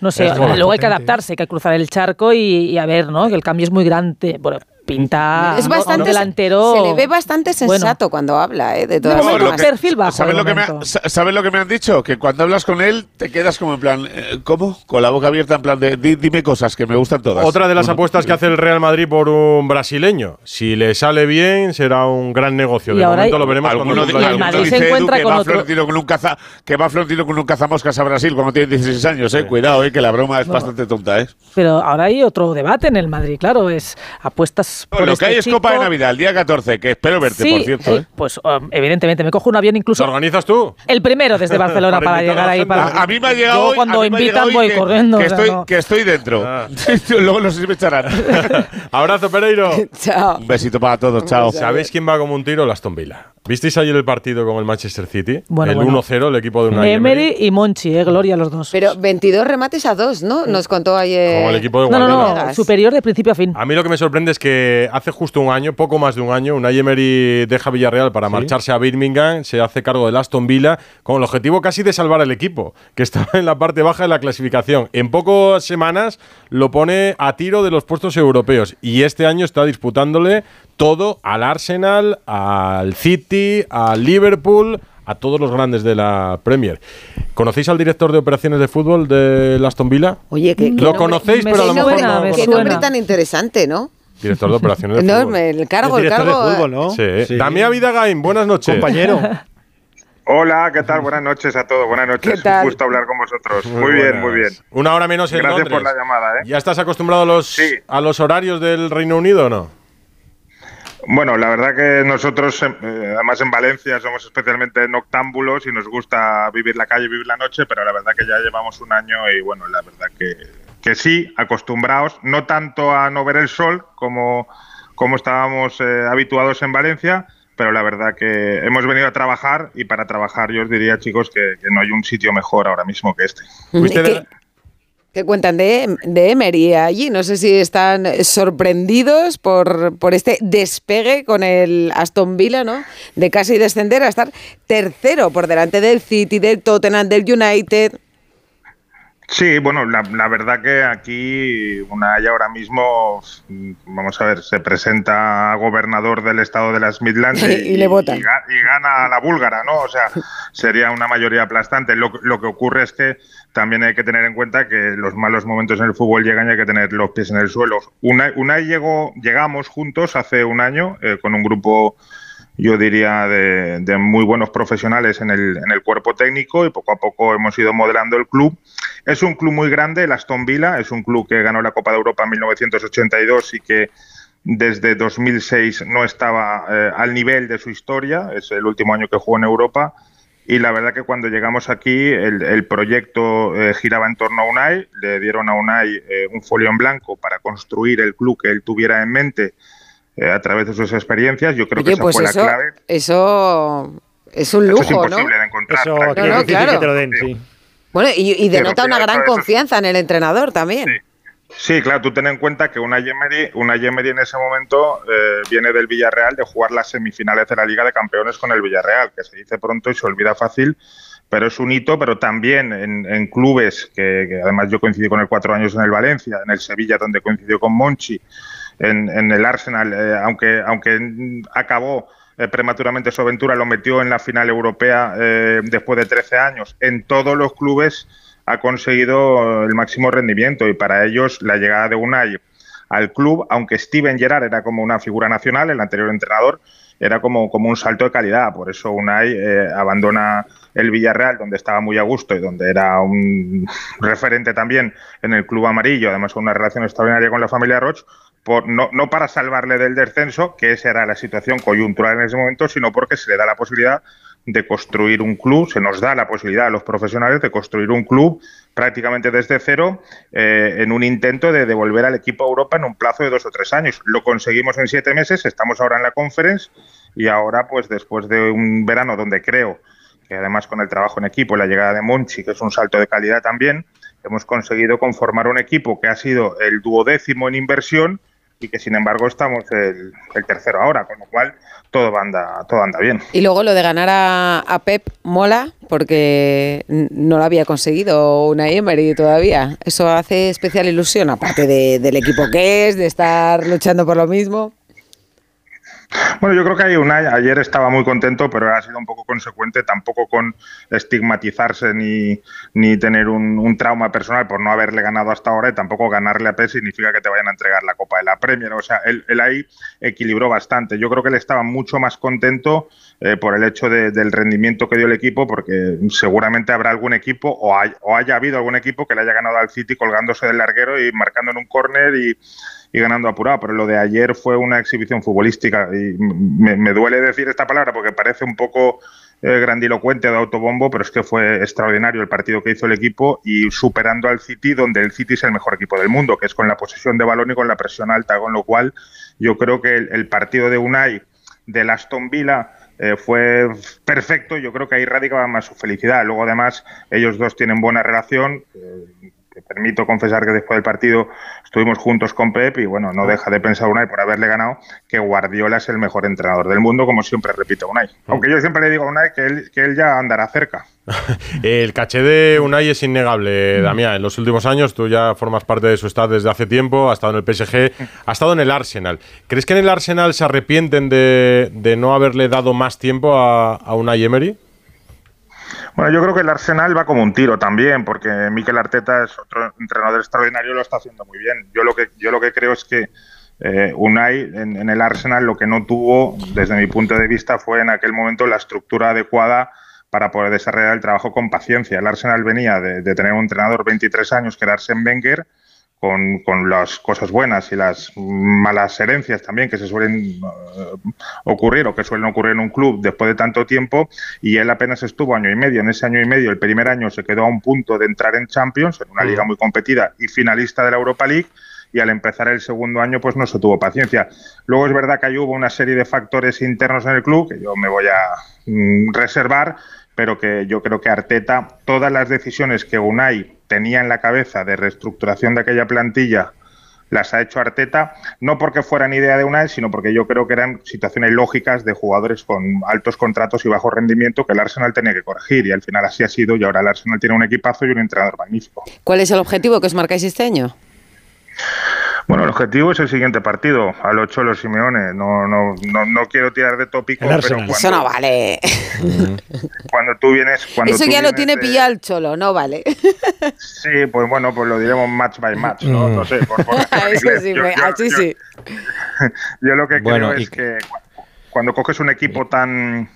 No sé, luego hay que adaptarse, hay que cruzar el charco y, y a ver, ¿no? Que el cambio es muy grande. Bueno, pinta Es bastante, delantero. se le ve bastante Bueno. sensato cuando habla, ¿eh? De De todas momento, lo que- perfil bajo. ¿Sabes de lo, que me, ha- sa- ¿Sabes lo que me han dicho? Que cuando hablas con él te quedas como en plan, eh, ¿cómo? Con la boca abierta en plan de, "Di- dime cosas que me gustan todas. Otra de las Bueno, apuestas que hace el Real Madrid por un brasileño. Si le sale bien, será un gran negocio. Y De momento hay- lo veremos cuando Y el Madrid se encuentra que con va otro- con un caza que va Florentino con un cazamoscas a Brasil cuando tiene 16 años, eh. Cuidado, eh, que la broma es bastante tonta, eh. Pero ahora hay otro debate en el Madrid, claro, es apuestas pues. Por lo este que hay es Copa de chico. Navidad, el día 14, que espero verte, Sí, por cierto. eh, pues um, evidentemente me cojo un avión incluso. ¿Lo organizas tú? El primero desde Barcelona Para a llegar ahí. Para, A, a mí me ha llegado Yo hoy. cuando a invitan voy que, corriendo. Que, o sea, estoy, no. que estoy dentro. Ah. Luego no sé si me echarán. Abrazo, Pereiro. Chao. Un besito para todos, chao. ¿Sabéis quién va como un tiro? Aston Villa. ¿Visteis ayer el partido con el Manchester City? Bueno, el bueno. 1-0, el equipo de una Emery y Monchi, eh, Gloria los dos. Pero 22 remates a dos, ¿no? Nos contó ayer. Como el equipo de no, no, Guardiola. no, superior de principio a fin. A mí lo que me sorprende es que hace justo un año, poco más de un año, Unai Emery deja Villarreal para marcharse a Birmingham, se hace cargo del Aston Villa con el objetivo casi de salvar el equipo, que estaba en la parte baja de la clasificación. En pocas semanas lo pone a tiro de los puestos europeos y este año está disputándole todo al Arsenal, al City, al Liverpool, a todos los grandes de la Premier. ¿Conocéis al director de operaciones de fútbol del Aston Villa? Oye, que. Lo conocéis, pero a lo qué mejor no qué nombre tan interesante, ¿no? Director de operaciones de No, fútbol. el cargo, el cargo. Sí. Sí. Damián Vidagain, buenas noches. Compañero. Hola, ¿qué tal? Buenas noches a todos. Buenas noches. ¿Qué tal? Un gusto hablar con vosotros. Muy, bien, muy bien. Una hora menos en Gracias Londres. por la llamada, ¿eh? ¿Ya estás acostumbrado a los, a los horarios del Reino Unido o no? Bueno, la verdad que nosotros, eh, además en Valencia, somos especialmente noctámbulos y nos gusta vivir la calle, vivir la noche, pero la verdad que ya llevamos un año y bueno, la verdad que, que sí, acostumbrados, no tanto a no ver el sol como, como estábamos eh, habituados en Valencia, pero la verdad que hemos venido a trabajar y para trabajar yo os diría, chicos, que, que no hay un sitio mejor ahora mismo que este. ¿Qué, qué cuentan de, de Emery allí? No sé si están sorprendidos por, por este despegue con el Aston Villa, ¿no? De casi descender a estar tercero por delante del City, del Tottenham, del United. Sí, bueno, la, la verdad que aquí Unai ahora mismo, vamos a ver, se presenta a gobernador del estado de las Midlands Y le votan. y ga- y gana a la búlgara, ¿no? O sea, sería una mayoría aplastante. Lo, lo que ocurre es que también hay que tener en cuenta que los malos momentos en el fútbol llegan y hay que tener los pies en el suelo. Unai, Unai llegó, llegamos juntos hace un año eh, con un grupo yo diría, de, muy buenos profesionales en el, en el cuerpo técnico y poco a poco hemos ido modelando el club. Es un club muy grande, el Aston Villa, es un club que ganó la Copa de Europa en 1982 y que desde 2006 no estaba eh, al nivel de su historia, es el último año que jugó en Europa. Y la verdad que cuando llegamos aquí el, el proyecto eh, giraba en torno a Unai, le dieron a Unai eh, un folio en blanco para construir el club que él tuviera en mente eh, a través de sus experiencias. Yo creo que esa pues fue eso, la clave. eso es un Eso lujo, es ¿no? imposible de encontrar. Eso No, es no, difícil claro. que te lo den, sí. Bueno, y, y denota una gran eso confianza en el entrenador también. Sí, claro, tú ten en cuenta que una Emery, una Emery en ese momento eh, viene del Villarreal de jugar las semifinales de la Liga de Campeones con el Villarreal, que se dice pronto y se olvida fácil, pero es un hito, pero también en, en clubes, que, que además yo coincidí con él cuatro años en el Valencia, en el Sevilla, donde coincidió con Monchi, en, el Arsenal, eh, aunque, aunque acabó eh, prematuramente su aventura, lo metió en la final europea eh, después de 13 años. En todos los clubes ha conseguido el máximo rendimiento y para ellos la llegada de Unai al club, aunque Steven Gerrard era como una figura nacional, el anterior entrenador, era como, como un salto de calidad. Por eso Unai eh, abandona el Villarreal, donde estaba muy a gusto y donde era un referente también en el club amarillo, además con una relación extraordinaria con la familia Roch, no para salvarle del descenso, que esa era la situación coyuntural en ese momento, sino porque se le da la posibilidad de construir un club, se nos da la posibilidad a los profesionales de construir un club prácticamente desde cero eh, en un intento de devolver al equipo a Europa en un plazo de dos o tres años. Lo conseguimos en siete meses, estamos ahora en la conference y ahora pues después de un verano donde creo que además con el trabajo en equipo y la llegada de Monchi, que es un salto de calidad también, hemos conseguido conformar un equipo que ha sido el duodécimo en inversión y que sin embargo estamos el, tercero ahora, con lo cual todo anda, todo anda bien. Y luego lo de ganar a, Pep mola porque no lo había conseguido una Emery todavía. Eso hace especial ilusión, aparte de- del equipo que es, de estar luchando por lo mismo. Bueno, yo creo que hay un ayer estaba muy contento, pero ha sido un poco consecuente, tampoco con estigmatizarse ni, ni tener un, un, trauma personal por no haberle ganado hasta ahora y tampoco ganarle a PES significa que te vayan a entregar la Copa de la Premier. O sea, él, él ahí equilibró bastante. Yo creo que él estaba mucho más contento eh, por el hecho de, del rendimiento que dio el equipo, porque seguramente habrá algún equipo o, hay, o haya habido algún equipo que le haya ganado al City colgándose del larguero y marcando en un córner y y ganando apurado, pero lo de ayer fue una exhibición futbolística y me, me duele decir esta palabra porque parece un poco eh, grandilocuente de autobombo, pero es que fue extraordinario el partido que hizo el equipo y superando al City, donde el City es el mejor equipo del mundo, que es con la posesión de balón y con la presión alta, con lo cual yo creo que el, partido de Unai del Aston Villa eh, fue perfecto, yo creo que ahí radicaba más su felicidad. Luego además ellos dos tienen buena relación. Eh, te permito confesar que después del partido estuvimos juntos con Pep y bueno, no deja de pensar Unai por haberle ganado que Guardiola es el mejor entrenador del mundo, como siempre repito Unai. Aunque yo siempre le digo a Unai que él, que él ya andará cerca. el caché de Unai es innegable, Damián. En los últimos años tú ya formas parte de su estado desde hace tiempo, ha estado en el PSG, ha estado en el Arsenal. ¿Crees que en el Arsenal se arrepienten de, de no haberle dado más tiempo a, a Unai Emery? Bueno, yo creo que el Arsenal va como un tiro también, porque Mikel Arteta es otro entrenador extraordinario lo está haciendo muy bien. Yo lo que, yo lo que creo es que eh, Unai en, el Arsenal lo que no tuvo, desde mi punto de vista, fue en aquel momento la estructura adecuada para poder desarrollar el trabajo con paciencia. El Arsenal venía de, de tener un entrenador 23 años, que era Arsene Wenger, con, con, las cosas buenas y las malas herencias también que se suelen uh, ocurrir o que suelen ocurrir en un club después de tanto tiempo y él apenas estuvo año y medio. En ese año y medio, el primer año se quedó a un punto de entrar en Champions, en una liga muy competida y finalista de la Europa League y al empezar el segundo año pues no se tuvo paciencia. Luego es verdad que ahí hubo una serie de factores internos en el club que yo me voy a mm, reservar, pero que yo creo que Arteta, todas las decisiones que Unai tenía en la cabeza de reestructuración de aquella plantilla las ha hecho Arteta, no porque fueran idea de Unai, sino porque yo creo que eran situaciones lógicas de jugadores con altos contratos y bajo rendimiento que el Arsenal tenía que corregir y al final así ha sido y ahora el Arsenal tiene un equipazo y un entrenador magnífico. ¿Cuál es el objetivo que os marcáis este año? Bueno, el objetivo es el siguiente partido, al 8 los Simeone. No, no, no, no quiero tirar de tópico, pero cuando, Eso no vale. cuando tú vienes... Cuando Eso tú ya lo tiene de- pillado el cholo, no vale. Sí, pues bueno, pues lo diremos match by match, ¿no? No sé, por, por- por Eso inglés. sí, Yo- así yo- sí. Yo lo que Bueno, creo y- es que cu- cuando coges un equipo tan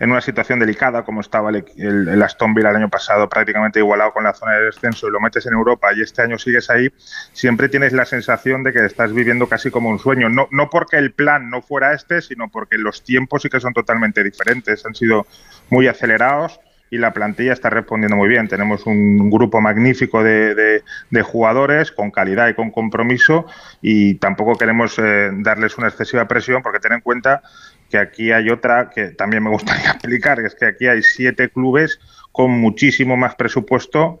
en una situación delicada como estaba el, el- el Aston Villa el año pasado, prácticamente igualado con la zona de descenso y lo metes en Europa y este año sigues ahí, siempre tienes la sensación de que estás viviendo casi como un sueño. No, no porque el plan no fuera este, sino porque los tiempos sí que son totalmente diferentes. Han sido muy acelerados y la plantilla está respondiendo muy bien. Tenemos un grupo magnífico de, de- de jugadores con calidad y con compromiso y tampoco queremos eh, darles una excesiva presión porque ten en cuenta que aquí hay otra que también me gustaría explicar, es que aquí hay siete clubes con muchísimo más presupuesto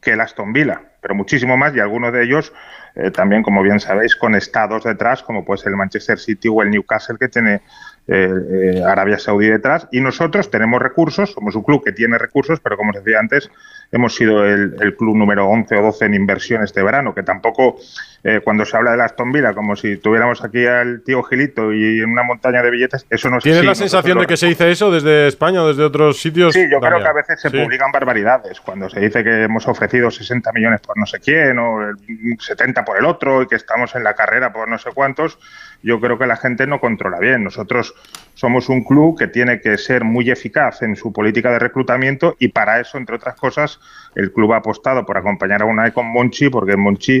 que el Aston Villa, pero muchísimo más y algunos de ellos eh, también, como bien sabéis, con estados detrás, como puede ser el Manchester City o el Newcastle que tiene eh, eh, Arabia Saudí detrás. Y nosotros tenemos recursos, somos un club que tiene recursos, pero como os decía antes, hemos sido el, el club número 11 o 12 en inversión este verano, que tampoco eh, cuando se habla de Aston Villa, como si tuviéramos aquí al tío Gilito y en una montaña de billetes, eso no es ¿Tienes así. la sensación de que se dice eso desde España o desde otros sitios? Sí, yo creo que a veces se Sí. publican barbaridades. Cuando se dice que hemos ofrecido 60 millones por no sé quién o el 70 por el otro y que estamos en la carrera por no sé cuántos, yo creo que la gente no controla bien. Nosotros somos un club que tiene que ser muy eficaz en su política de reclutamiento y para eso, entre otras cosas, el club ha apostado por acompañar a Unai con Monchi, porque Monchi...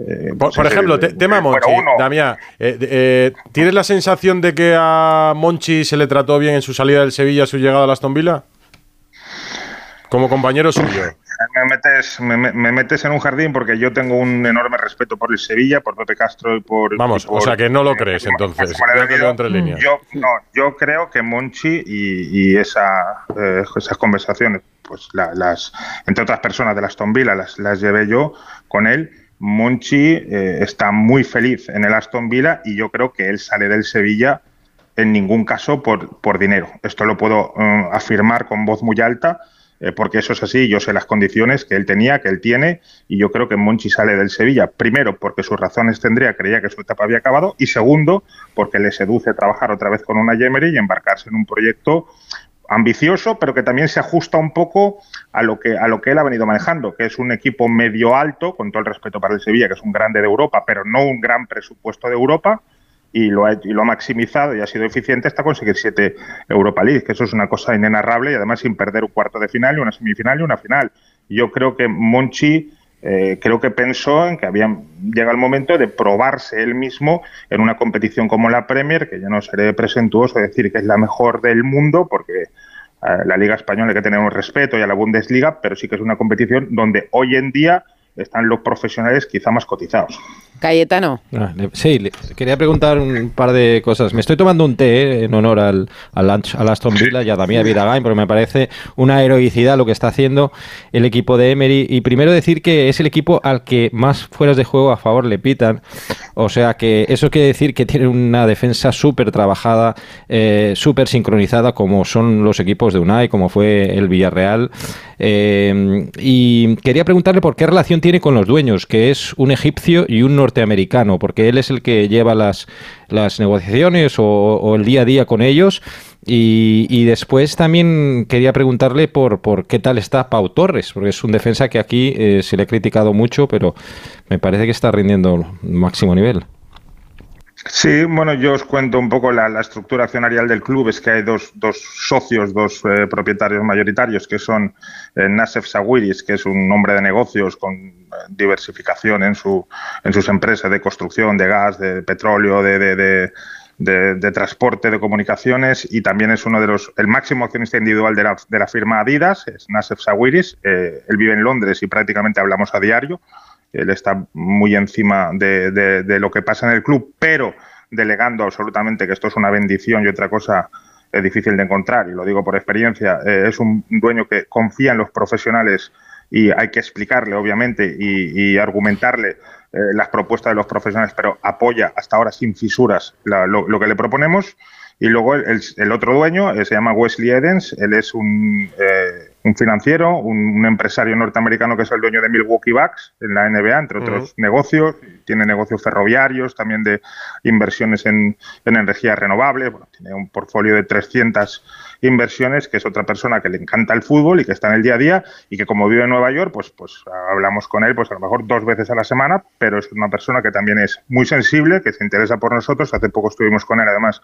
eh, Por, pues ejemplo, el- tema el Monchi. Damián, eh, eh, ¿tienes la sensación de que a Monchi se le trató bien en su salida del Sevilla, su llegada al Aston Villa? Como compañero suyo. Me metes, me, me- me metes en un jardín porque yo tengo un enorme respeto por el Sevilla, por Pepe Castro y por. Vamos, y por- o sea que no lo crees entonces. Yo, no, yo creo que Monchi y, y esa, eh, esas conversaciones, pues la- las, entre otras personas de la Aston Villa, las, las llevé yo con él. Monchi eh, está muy feliz en el Aston Villa y yo creo que él sale del Sevilla en ningún caso por, por dinero. Esto lo puedo eh, afirmar con voz muy alta. Eh, porque eso es así, yo sé las condiciones que él tenía, que él tiene, y yo creo que Monchi sale del Sevilla, primero porque sus razones tendría, creía que su etapa había acabado, y segundo porque le seduce trabajar otra vez con una Yemery y embarcarse en un proyecto ambicioso, pero que también se ajusta un poco a lo que a lo que él ha venido manejando, que es un equipo medio alto, con todo el respeto para el Sevilla, que es un grande de Europa, pero no un gran presupuesto de Europa, y lo ha, y lo ha maximizado y ha sido eficiente hasta conseguir siete Europa League, que eso es una cosa inenarrable y además sin perder un cuarto de final, y una semifinal y una final. Yo creo que Monchi eh, creo que pensó en que había llegado el momento de probarse él mismo en una competición como la Premier, que ya no seré presentuoso decir que es la mejor del mundo, porque a la Liga Española hay que tener un respeto y a la Bundesliga, pero sí que es una competición donde hoy en día están los profesionales quizá más cotizados. Cayetano. Ah, sí, quería preguntar un par de cosas. Me estoy tomando un té eh, en honor al, al, Aston Villa y a Damián Vidagain, porque me parece una heroicidad lo que está haciendo el equipo de Emery. Y primero decir que es el equipo al que más fueras de juego a favor le pitan. O sea que eso quiere decir que tiene una defensa súper trabajada, eh, súper sincronizada, como son los equipos de Unai, como fue el Villarreal. Eh, y quería preguntarle por qué relación tiene con los dueños, que es un egipcio y un norteamericano, porque él es el que lleva las, las negociaciones o, el día a día con ellos. Y, y después también quería preguntarle por, por qué tal está Pau Torres, porque es un defensa que aquí eh, se le ha criticado mucho, pero me parece que está rindiendo máximo nivel. Sí, bueno, yo os cuento un poco la, estructura accionarial del club. Es que hay dos, dos socios, dos eh, propietarios mayoritarios, que son eh, Nasef Sawiris, que es un hombre de negocios con eh, diversificación en, su, en sus empresas de construcción, de gas, de petróleo, de, de, de- de- de transporte, de comunicaciones, y también es uno de los, el máximo accionista individual de la, de la firma Adidas, es Nasef Sawiris. Eh, él vive en Londres y prácticamente hablamos a diario. Él está muy encima de, lo que pasa en el club, pero delegando absolutamente que esto es una bendición y otra cosa difícil de encontrar, y lo digo por experiencia. Eh, es un dueño que confía en los profesionales y hay que explicarle, obviamente, y, argumentarle eh, las propuestas de los profesionales, pero apoya hasta ahora sin fisuras lo, que le proponemos. Y luego el otro dueño eh, se llama Wesley Edens, él es un, eh, un financiero, un, un empresario norteamericano que es el dueño de Milwaukee Bucks en la NBA, entre otros negocios, tiene negocios ferroviarios, también de inversiones en, en energía renovable, bueno, tiene un portfolio de 300 inversiones, que es otra persona que le encanta el fútbol y que está en el día a día y que como vive en Nueva York, pues, pues hablamos con él pues a lo mejor dos veces a la semana, pero es una persona que también es muy sensible, que se interesa por nosotros. Hace poco estuvimos con él, además,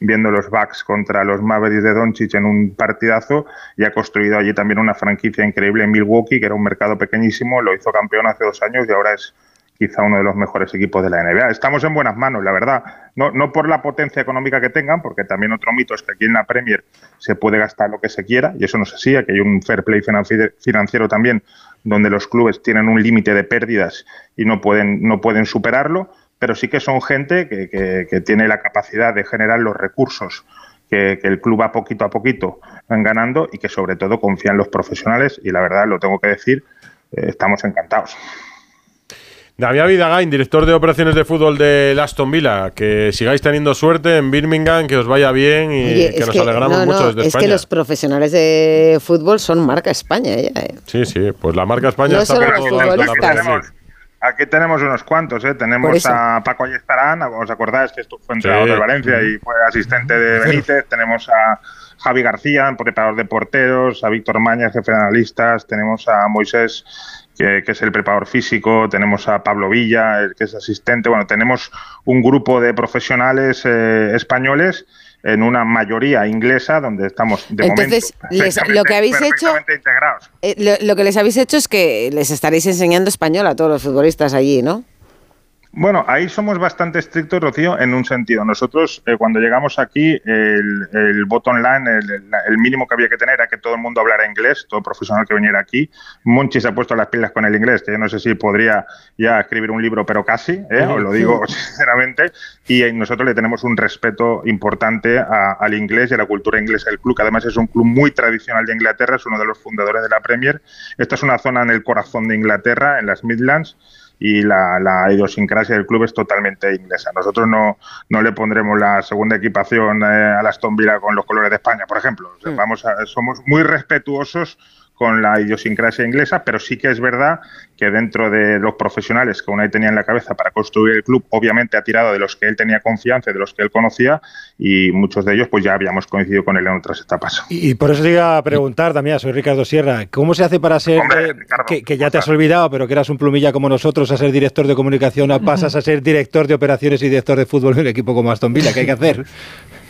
viendo los Bucks contra los Mavericks de Doncic en un partidazo y ha construido allí también una franquicia increíble en Milwaukee, que era un mercado pequeñísimo, lo hizo campeón hace dos años y ahora es quizá uno de los mejores equipos de la NBA. Estamos en buenas manos, la verdad. No, no por la potencia económica que tengan, porque también otro mito es que aquí en la Premier se puede gastar lo que se quiera, y eso no es así, aquí hay un fair play financi- financiero también, donde los clubes tienen un límite de pérdidas y no pueden, no pueden superarlo, pero sí que son gente que, que- que tiene la capacidad de generar los recursos que, que el club va poquito a poquito van ganando y que sobre todo confía en los profesionales y la verdad, lo tengo que decir, eh, estamos encantados. Damián Vidagain, director de operaciones de fútbol del Aston Villa, que sigáis teniendo suerte en Birmingham, que os vaya bien y Oye, que es nos alegramos no, mucho no, desde es España. que los profesionales de fútbol son marca España. ya, eh. Sí, sí, pues la marca España No está por los todos de futbolistas. Aquí tenemos unos cuantos, ¿eh? Tenemos a Paco Ayestarán, ¿os acordáis que esto fue entrenador Sí. del Valencia y fue asistente de Benítez? Tenemos a Javi García, preparador de porteros, a Víctor Maña, jefe de analistas, tenemos a Moisés, que, que es el preparador físico, tenemos a Pablo Villa, el que es asistente. Bueno, tenemos un grupo de profesionales eh, españoles en una mayoría inglesa, donde estamos de Entonces, momento les- lo que habéis hecho, eh, lo, lo que les habéis hecho es que les estaréis enseñando español a todos los futbolistas allí, ¿no? Bueno, ahí somos bastante estrictos, Rocío, en un sentido. Nosotros, eh, cuando llegamos aquí, el, el bottom line, el, mínimo que había que tener era que todo el mundo hablara inglés, todo profesional que viniera aquí. Monchi se ha puesto las pilas con el inglés, que yo no sé si podría ya escribir un libro, pero casi, ¿eh? os lo digo sinceramente. Y nosotros le tenemos un respeto importante a- al inglés y a la cultura inglesa del club, que además es un club muy tradicional de Inglaterra, es uno de los fundadores de la Premier. Esta es una zona en el corazón de Inglaterra, en las Midlands y la, la idiosincrasia del club es totalmente inglesa. Nosotros no, no le pondremos la segunda equipación eh, a la Aston Villa con los colores de España, por ejemplo. O sea, vamos a- somos muy respetuosos con la idiosincrasia inglesa, pero sí que es verdad que dentro de los profesionales que Unai tenía en la cabeza para construir el club, obviamente ha tirado de los que él tenía confianza, de los que él conocía, y muchos de ellos pues ya habíamos coincidido con él en otras etapas. Y, por eso te iba a preguntar también, soy Ricardo Sierra, ¿cómo se hace para ser, Hombre, eh, que, que ya te has olvidado, pero que eras un plumilla como nosotros, a ser director de comunicación, a- pasas a ser director de operaciones y director de fútbol en un equipo como Aston Villa? ¿Qué hay que hacer?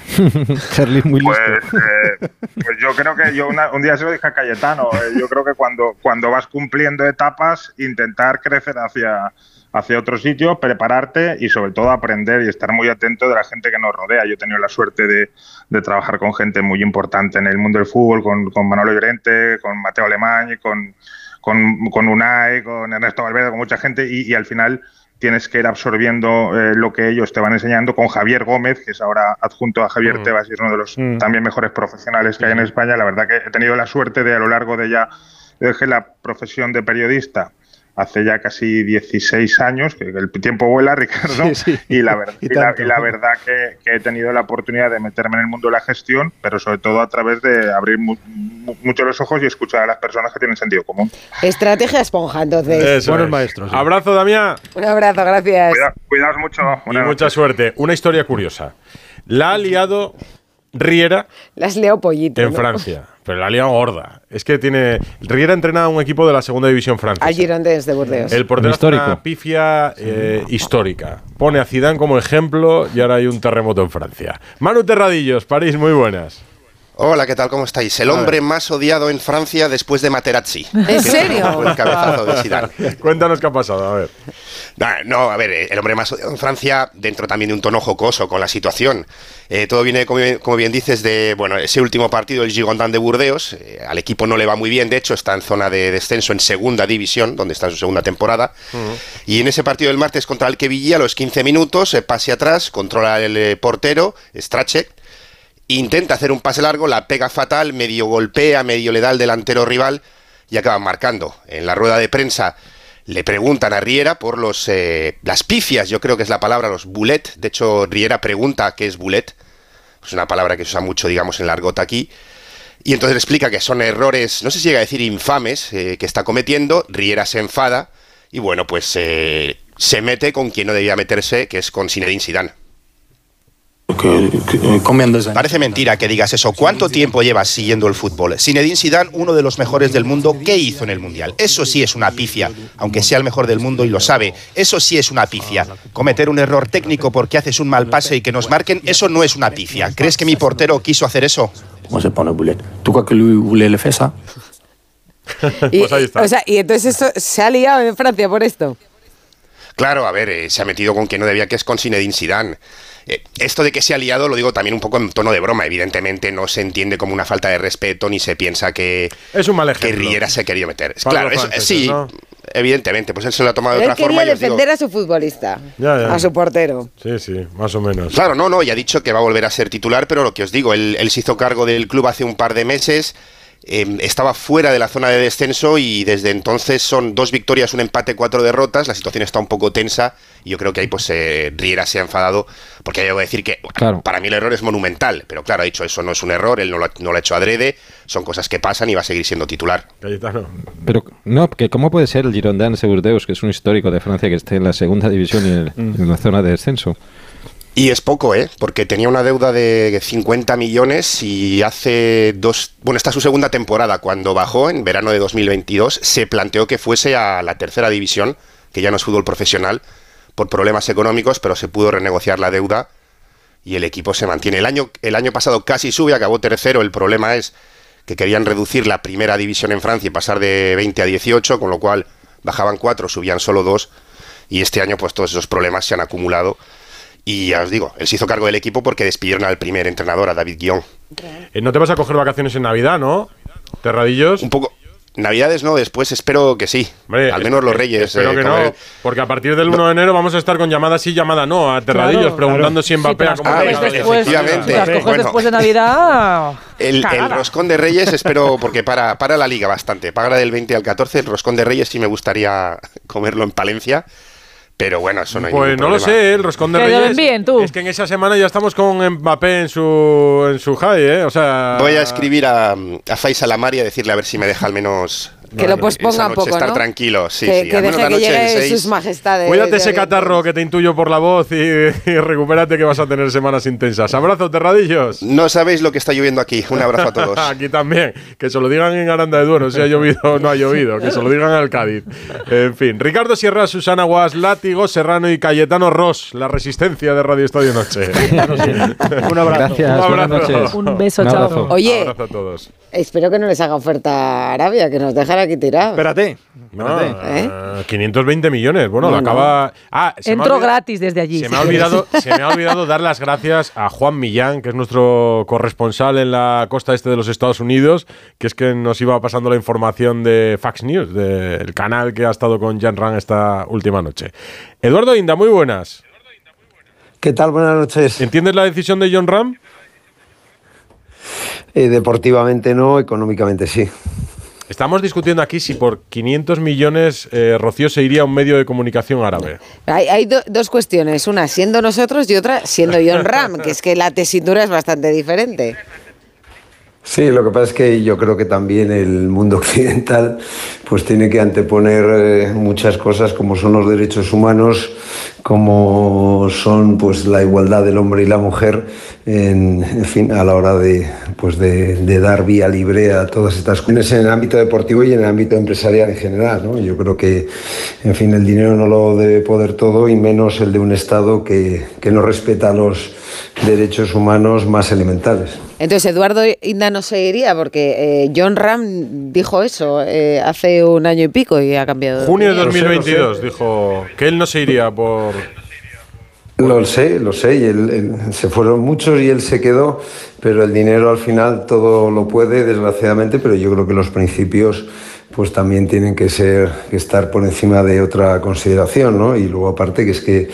Charlie muy listo. Pues, eh, pues yo creo que yo una- un día se lo dije a Cayetano, eh, yo creo que cuando, cuando vas cumpliendo etapas, intentar crecer hacia, hacia otro sitio, prepararte y sobre todo aprender y estar muy atento de la gente que nos rodea. Yo he tenido la suerte de, de trabajar con gente muy importante en el mundo del fútbol, con, con Manolo Llorente, con Mateo Alemán, con, con, con Unai, con Ernesto Valverde, con mucha gente y, y al final tienes que ir absorbiendo eh, lo que ellos te van enseñando con Javier Gómez, que es ahora adjunto a Javier Mm. Tebas y es uno de los Mm. también mejores profesionales que hay en España. La verdad que he tenido la suerte de a lo largo de ya, dejé la profesión de periodista hace ya casi 16 años, que el tiempo vuela, Ricardo, Sí, sí. y la, ver- Y y la- tanto. y la verdad que, que he tenido la oportunidad de meterme en el mundo de la gestión, pero sobre todo a través de abrir mu- mu- mucho los ojos y escuchar a las personas que tienen sentido común. Estrategia esponja, entonces. Eso es. Abrazo, Damián. Un abrazo, gracias. Cuida- cuidaos mucho. Y mucha suerte. Una historia curiosa. La ha liado Riera Las leo pollito. en ¿no? Francia. Pero la liado gorda. Es que tiene. Riera entrena a un equipo de la segunda división francesa. Al Girondins de Burdeos. El portero Histórico. una pifia eh, histórica. Pone a Zidane como ejemplo y ahora hay un terremoto en Francia. Manu Terradillos, París, muy buenas. Hola, ¿qué tal? ¿Cómo estáis? El hombre más odiado en Francia después de Materazzi. ¿En serio? El cabezazo de Zidane. Cuéntanos qué ha pasado, a ver. No, a ver, eh, el hombre más odiado en Francia, dentro también de un tono jocoso con la situación. Eh, todo viene, como, bien- como bien dices, de bueno ese último partido, el Girondin de Burdeos. Eh, al equipo no le va muy bien, de hecho, está en zona de descenso en segunda división, donde está en su segunda temporada. Y en ese partido del martes contra el Quevilla, a los 15 minutos, eh, pase atrás, controla el eh, portero, Strachek, intenta hacer un pase largo, la pega fatal, medio golpea, medio le da al delantero rival y acaban marcando. En la rueda de prensa le preguntan a Riera por los eh, las pifias, yo creo que es la palabra, los bullet. De hecho, Riera pregunta qué es bullet. Es una palabra que se usa mucho, digamos, en la argot aquí. Y entonces le explica que son errores, no sé si llega a decir infames, eh, que está cometiendo. Riera se enfada y bueno, pues eh, se mete con quien no debía meterse, que es con Zinedine Zidane. Parece mentira que digas eso. ¿Cuánto tiempo llevas siguiendo el fútbol? Zinedine Zidane, uno de los mejores del mundo, ¿qué hizo en el Mundial? Eso sí es una pifia, aunque sea el mejor del mundo y lo sabe. Eso sí es una pifia. Cometer un error técnico porque haces un mal pase y que nos marquen, eso no es una pifia. ¿Crees que mi portero quiso hacer eso? Tu crois que le Y, Pues ahí está. O sea, y entonces esto se ha liado en Francia por esto. Claro, a ver, eh, se ha metido con quien no debía, que es con Zinedine Zidane. Eh, esto de que se ha liado lo digo también un poco en tono de broma. Evidentemente no se entiende como una falta de respeto ni se piensa que, Es un mal que ejemplo. Riera se ha querido meter. Para claro, los eso- franceses, sí, ¿no? evidentemente. Pues él se lo ha tomado de Él otra forma. quería y os digo- defender a su futbolista, Ya, ya. a su portero. Sí, sí, más o menos. Claro, no, no, y ha dicho que va a volver a ser titular, pero lo que os digo, él, él se hizo cargo del club hace un par de meses, eh, estaba fuera de la zona de descenso y desde entonces son dos victorias, un empate, cuatro derrotas, la situación está un poco tensa y yo creo que ahí pues eh, Riera se ha enfadado, porque debo decir que para mí el error es monumental, pero claro, ha dicho eso no es un error, él no lo, ha- no lo ha hecho adrede, son cosas que pasan y va a seguir siendo titular. Cayetano. Pero, no, que ¿cómo puede ser el Girondins de Burdeos, que es un histórico de Francia, que esté en la segunda división y en, Mm. en la zona de descenso? Y es poco, ¿eh? Porque tenía una deuda de 50 millones y hace dos... Bueno, esta es su segunda temporada. Cuando bajó en verano de 2022, se planteó que fuese a la tercera división, que ya no es fútbol profesional, por problemas económicos, pero se pudo renegociar la deuda y el equipo se mantiene. El año, el año pasado casi sube, acabó tercero. El problema es que querían reducir la primera división en Francia y pasar de 20 a 18, con lo cual bajaban cuatro, subían solo dos. Y este año, pues todos esos problemas se han acumulado. Y ya os digo, él se hizo cargo del equipo porque despidieron al primer entrenador, a David Guión. Eh, no te vas a coger vacaciones en Navidad, ¿no? Terradillos. Un poco. Navidades no, después espero que sí. Al menos los Reyes. Espero eh, que no, el- porque a partir del 1 de enero vamos a estar con llamada sí, llamada no, a Terradillos, Claro, preguntando claro. si Mbappé Sí, coges después- Efectivamente. Las coges Bueno. después de Navidad. El, el roscón de Reyes espero, porque para, para la liga bastante. Paga del 20 al 14, el roscón de Reyes sí me gustaría comerlo en Palencia. Pero bueno, eso no hay Pues no lo sé, el roscón de Que lo Reyes. envíen tú. Es que en esa semana ya estamos con Mbappé en su, en su high, ¿eh? O sea. Voy a escribir a, a Faisal Amari a decirle a ver si me deja al menos. Que lo posponga un poco, estar ¿no? tranquilo. Sí, que sí, que deje que llegue 6. sus majestades. Cuídate ese catarro que te intuyo por la voz y, y recupérate que vas a tener semanas intensas. Abrazos, terradillos. No sabéis lo que está lloviendo aquí. Un abrazo a todos. Aquí también. Que se lo digan en Aranda de Duero si ha llovido o no ha llovido. Que se lo digan al Cádiz. En fin. Ricardo Sierra, Susana Guas, Látigo, Serrano y Cayetano Ross. La resistencia de Radio Estadio Noche. Un abrazo. Gracias, Un abrazo. noches. Un beso, Un chao. abrazo. Oye. Abrazo a todos. Espero que no les haga oferta a Arabia, que nos aquí tirados. Espérate. No, espérate. ¿Eh? eh, 520 millones. Bueno, No, acaba. Ah, se me ha Entro gratis desde allí. Se si me, ha quieres. olvidado, se me ha olvidado dar las gracias a Juan Millán, que es nuestro corresponsal en la costa este de los Estados Unidos, que es que nos iba pasando la información de Fax News, del canal que ha estado con Jan Ran esta última noche. Eduardo Inda, muy buenas. ¿Qué tal? Buenas noches. ¿Entiendes la decisión de John Ram? Eh, deportivamente no, económicamente sí. Estamos discutiendo aquí si por 500 millones eh, Rocío se iría a un medio de comunicación árabe. Hay, hay do- dos cuestiones, una siendo nosotros y otra siendo John Ram, que es que la tesitura es bastante diferente. Sí, lo que pasa es que yo creo que también el mundo occidental pues tiene que anteponer eh, muchas cosas como son los derechos humanos, como son pues la igualdad del hombre y la mujer, en, fin, a la hora de pues de dar vía libre a todas estas cuestiones en el ámbito deportivo y en el ámbito empresarial en general, ¿no? Yo creo que, en fin, el dinero no lo debe poder todo y menos el de un Estado que, que no respeta los derechos humanos más elementales. Entonces Eduardo Inda no se iría porque eh, John Ram dijo eso eh, hace un año y pico y ha cambiado. de Junio de opinión. 2022 dijo que él no se iría por... Lo sé, lo sé, y él- él- se fueron muchos y él se quedó, pero el dinero al final todo lo puede, desgraciadamente, pero yo creo que los principios pues también tienen que ser que estar por encima de otra consideración, ¿no? Y luego aparte que es que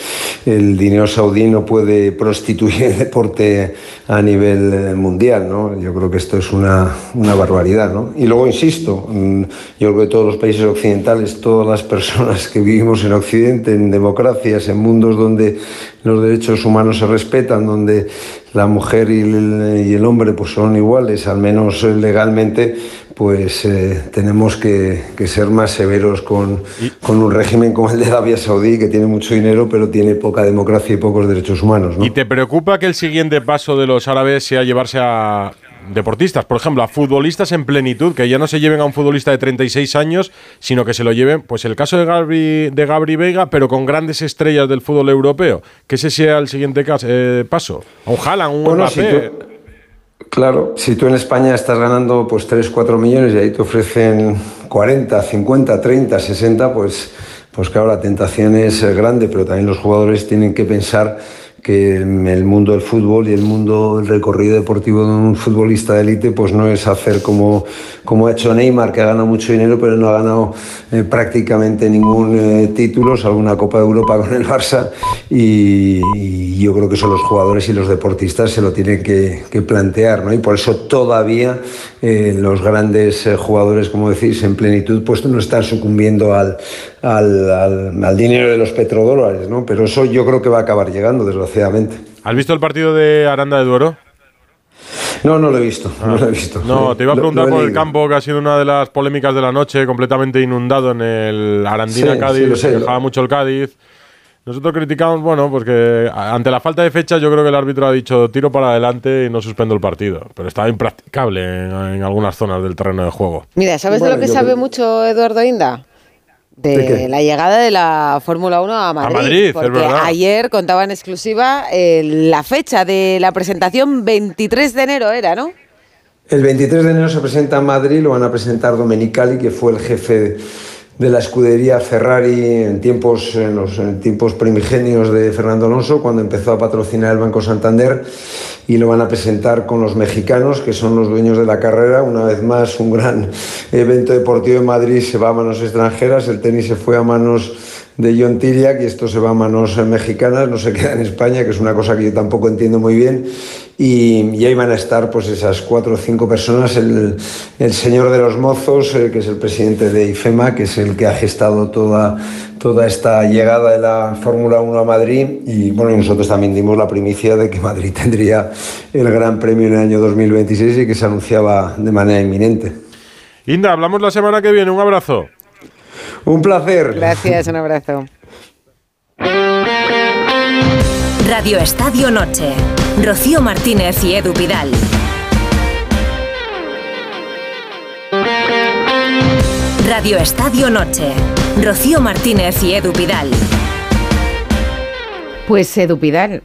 el dinero saudí no puede prostituir el deporte a nivel eh, mundial, ¿no? Yo creo que esto es una, una barbaridad, ¿no? Y luego insisto, mm, yo creo que todos los países occidentales, todas las personas que vivimos en Occidente, en democracias, en mundos donde los derechos humanos se respetan, donde la mujer y el, y el hombre pues son iguales, al menos legalmente, pues eh, tenemos que, que ser más severos con, con un régimen como el de Arabia Saudí, que tiene mucho dinero, pero tiene poca democracia y pocos derechos humanos. ¿no? ¿Y te preocupa que el siguiente paso de los árabes sea llevarse a deportistas, por ejemplo, a futbolistas en plenitud, que ya no se lleven a un futbolista de 36 años, sino que se lo lleven, pues el caso de Gabri, de Gabri Veiga, pero con grandes estrellas del fútbol europeo, que ese sea el siguiente eh, paso? Un Haaland, un Bueno, Mbappé. si tú- Claro, si tú en España estás ganando pues 3, 4 millones y ahí te ofrecen 40, 50, 30, 60, pues, pues claro, la tentación es eh, grande, pero también los jugadores tienen que pensar que el mundo del fútbol y el mundo del recorrido deportivo de un futbolista de élite pues no es hacer como, como ha hecho Neymar, que ha ganado mucho dinero pero no ha ganado eh, prácticamente ningún eh, título, salvo una Copa de Europa con el Barça y, yo creo que eso los jugadores y los deportistas se lo tienen que, que plantear ¿no? y por eso todavía eh, los grandes eh, jugadores, como decís, en plenitud pues no están sucumbiendo al, al, al- al dinero de los petrodólares, ¿no? pero eso yo creo que va a acabar llegando, desgraciadamente. ¿Has visto el partido de Aranda de Duero? No, no lo he visto, no lo he visto. No, te iba a preguntar lo por el campo, que ha sido una de las polémicas de la noche, completamente inundado en el Arandina Sí, Cádiz, sí, se quejaba mucho el Cádiz. Nosotros criticamos, bueno, pues que a- ante la falta de fecha yo creo que el árbitro ha dicho tiro para adelante y no suspendo el partido, pero estaba impracticable en, en algunas zonas del terreno de juego. Mira, ¿sabes Bueno, de lo que sabe creo- mucho Eduardo Inda? De, la llegada de la Fórmula 1 a Madrid. Madrid, es porque ayer contaba en exclusiva eh, la fecha de la presentación, 23 de enero era, ¿no? El 23 de enero se presenta en Madrid, lo van a presentar Domenicali, que fue el jefe de la escudería Ferrari en tiempos, en los tiempos primigenios de Fernando Alonso, cuando empezó a patrocinar el Banco Santander, y lo van a presentar con los mexicanos, que son los dueños de la carrera. Una vez más, un gran evento deportivo en Madrid se va a manos extranjeras, el tenis se fue a manos de John Tiriac y esto se va a manos mexicanas, no se queda en España, que es una cosa que yo tampoco entiendo muy bien. Y, y ahí van a estar pues esas cuatro o cinco personas, el, el señor de los mozos, eh, que es el presidente de IFEMA, que es el que ha gestado toda, toda esta llegada de la Fórmula 1 a Madrid y bueno, nosotros también dimos la primicia de que Madrid tendría el Gran Premio en el año 2026 y que se anunciaba de manera inminente. Inda, hablamos la semana que viene. Un abrazo. Un placer. Gracias, un abrazo. Radio Estadio Noche. Rocío Martínez y Edu Pidal. Radio Estadio Noche. Rocío Martínez y Edu Pidal. Pues Edu Pidal,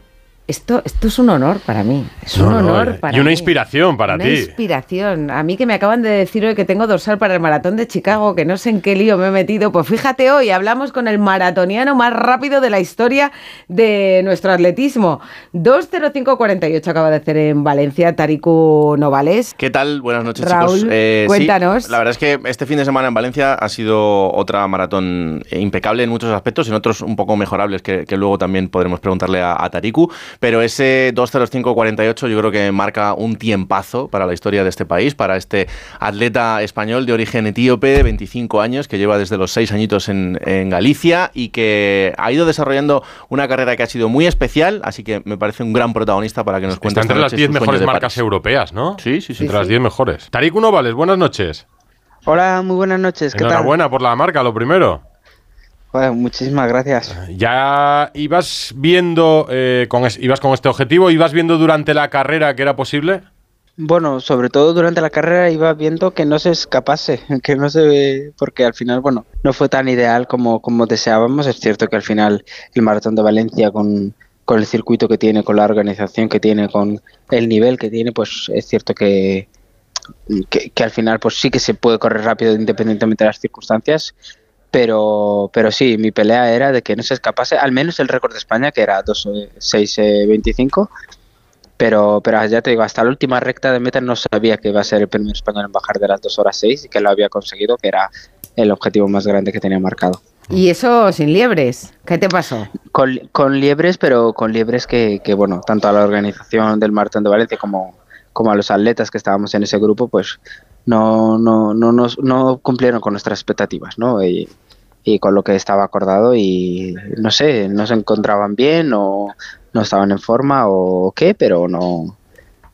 esto, esto es un honor para mí. Es un No, no, honor y para una mí. inspiración para Una ti. inspiración. A mí que me acaban de decir hoy que tengo dorsal para el maratón de Chicago, que no sé en qué lío me he metido. Pues fíjate hoy, hablamos con el maratoniano más rápido de la historia de nuestro atletismo. 2.05.48 acaba de hacer en Valencia, Tariku Novales. ¿Qué tal? Buenas noches, Raúl, chicos. Eh, sí, cuéntanos. la verdad es que este fin de semana en Valencia ha sido otra maratón eh, impecable en muchos aspectos, en otros un poco mejorables, que, que luego también podremos preguntarle a, a Tariku. Pero ese 2.05.48 yo creo que marca un tiempazo para la historia de este país, para este atleta español de origen etíope de 25 años, que lleva desde los 6 añitos en, en Galicia y que ha ido desarrollando una carrera que ha sido muy especial, así que me parece un gran protagonista para que nos cuente Está entre esta las noche 10 su sueño mejores marcas París. europeas, ¿no? Sí, sí, sí. Entre las 10 mejores. Tariku Novales, buenas noches. Hola, muy buenas noches. ¿Qué tal? Enhorabuena por la marca, lo primero. Bueno, muchísimas gracias. Ya ibas viendo, eh, con es- ibas con este objetivo, ibas viendo durante la carrera que era posible. Bueno, sobre todo durante la carrera iba viendo que no se escapase, que no se porque al final, bueno, no fue tan ideal como, como deseábamos. Es cierto que al final el Maratón de Valencia con, con el circuito que tiene, con la organización que tiene, con el nivel que tiene, pues es cierto que, que, que al final pues sí que se puede correr rápido independientemente de las circunstancias. Pero, pero sí, mi pelea era de que no se escapase, al menos el récord de España, que era 2.6.25, pero, pero ya te digo, hasta la última recta de meta no sabía que iba a ser el primer español en bajar de las 2 horas 6 y que lo había conseguido, que era el objetivo más grande que tenía marcado. Y eso sin liebres. ¿Qué te pasó? Con, con liebres, pero con liebres que, que, bueno, tanto a la organización del Maratón de Valencia como, como a los atletas que estábamos en ese grupo, pues no, no, no, nos- no cumplieron con nuestras expectativas, ¿no? Y, con lo que estaba acordado y no sé, no se encontraban bien o no estaban en forma o qué, pero no.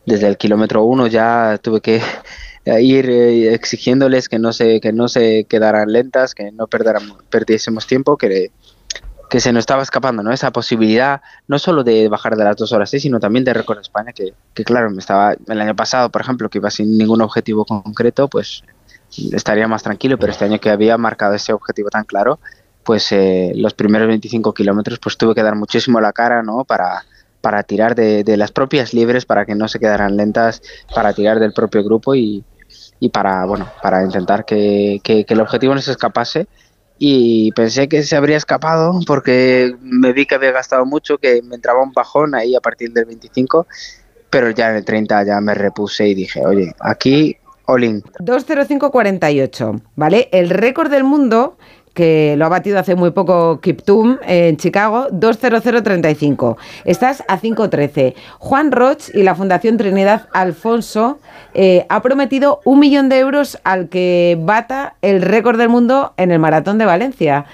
Desde el kilómetro uno ya tuve que ir eh, exigiéndoles que no se que no se quedaran lentas, que no perdiésemos tiempo, que que se nos estaba escapando, ¿no? Esa posibilidad, no solo de bajar de las dos horas seis, sino también de récord España, que, que claro, me estaba, el año pasado, por ejemplo, que iba sin ningún objetivo concreto, pues estaría más tranquilo, pero este año que había marcado ese objetivo tan claro, pues eh, los primeros 25 kilómetros, pues tuve que dar muchísimo la cara, ¿no? Para, para tirar de, las propias libres, para que no se quedaran lentas, para tirar del propio grupo y, y para, bueno, para intentar que- que el objetivo no se escapase y pensé que se habría escapado porque me vi que había gastado mucho, que me entraba un bajón ahí a partir del 25, pero ya en el 30 ya me repuse y dije, oye, aquí all in. 2.05.48, ¿vale? El récord del mundo, que lo ha batido hace muy poco Kiptum en Chicago, 2.0035. Estás a 5.13. Juan Roch y la Fundación Trinidad Alfonso eh, ha prometido un millón de euros al que bata el récord del mundo en el Maratón de Valencia.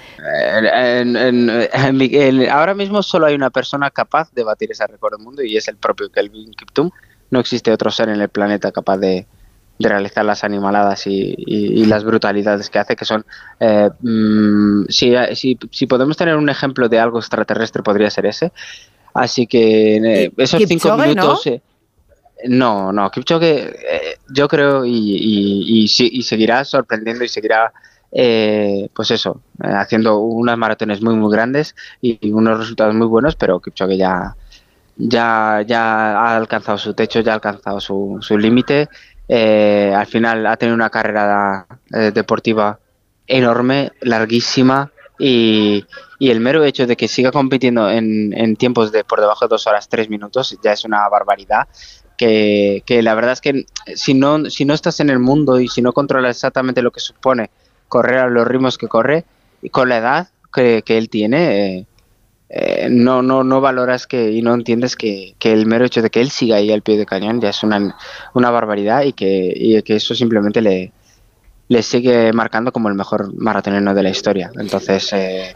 El- ahora mismo solo hay una persona capaz de batir ese récord del mundo y es el propio Kelvin Kiptum. No existe otro ser en el planeta capaz de, de realizar las animaladas y, y- y las brutalidades que hace, que son... eh, mm, si, si- si podemos tener un ejemplo de algo extraterrestre, podría ser ese. Así que eh, esos cinco minutos... ¿no? eh, no, no, Kipchoge eh, yo creo y, y- seguirá sorprendiendo y seguirá, eh, pues eso, haciendo unas maratones muy, muy grandes y, y unos resultados muy buenos, pero Kipchoge ya, ya, ya ha alcanzado su techo, ya ha alcanzado su, su límite. Eh, al final ha tenido una carrera eh, deportiva enorme, larguísima y, el mero hecho de que siga compitiendo en, tiempos de por debajo de dos horas tres minutos ya es una barbaridad que, que la verdad es que si no, si no estás en el mundo y si no controlas exactamente lo que supone correr a los ritmos que corre y con la edad que, que él tiene, eh, eh, no, no, no valoras que y no entiendes que, que, el mero hecho de que él siga ahí al pie de cañón ya es una, una barbaridad y que, y que eso simplemente le, le sigue marcando como el mejor maratonero de la historia. Entonces, eh,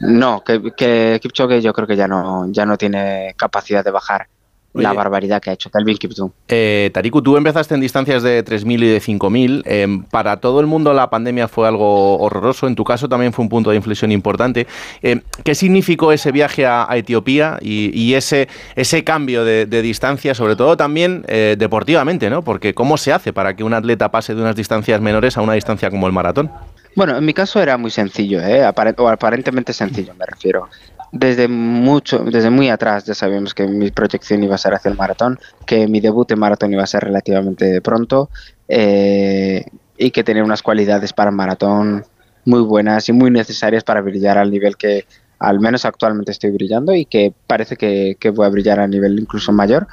no, que, que Kipchoge yo creo que ya no, ya no tiene capacidad de bajar la barbaridad que ha hecho Calvin Kiptum. Eh, Tariku, tú empezaste en distancias de 3.000 y de 5.000. Eh, para todo el mundo la pandemia fue algo horroroso. En tu caso también fue un punto de inflexión importante. Eh, ¿Qué significó ese viaje a, Etiopía y, ese, ese cambio de, distancia, sobre todo también eh, deportivamente? ¿no? Porque ¿cómo se hace para que un atleta pase de unas distancias menores a una distancia como el maratón? Bueno, en mi caso era muy sencillo, ¿eh? o aparentemente sencillo, me refiero desde mucho, desde muy atrás ya sabíamos que mi proyección iba a ser hacia el maratón, que mi debut en maratón iba a ser relativamente pronto eh, y que tenía unas cualidades para maratón muy buenas y muy necesarias para brillar al nivel que al menos actualmente estoy brillando y que parece que, voy a brillar a nivel incluso mayor.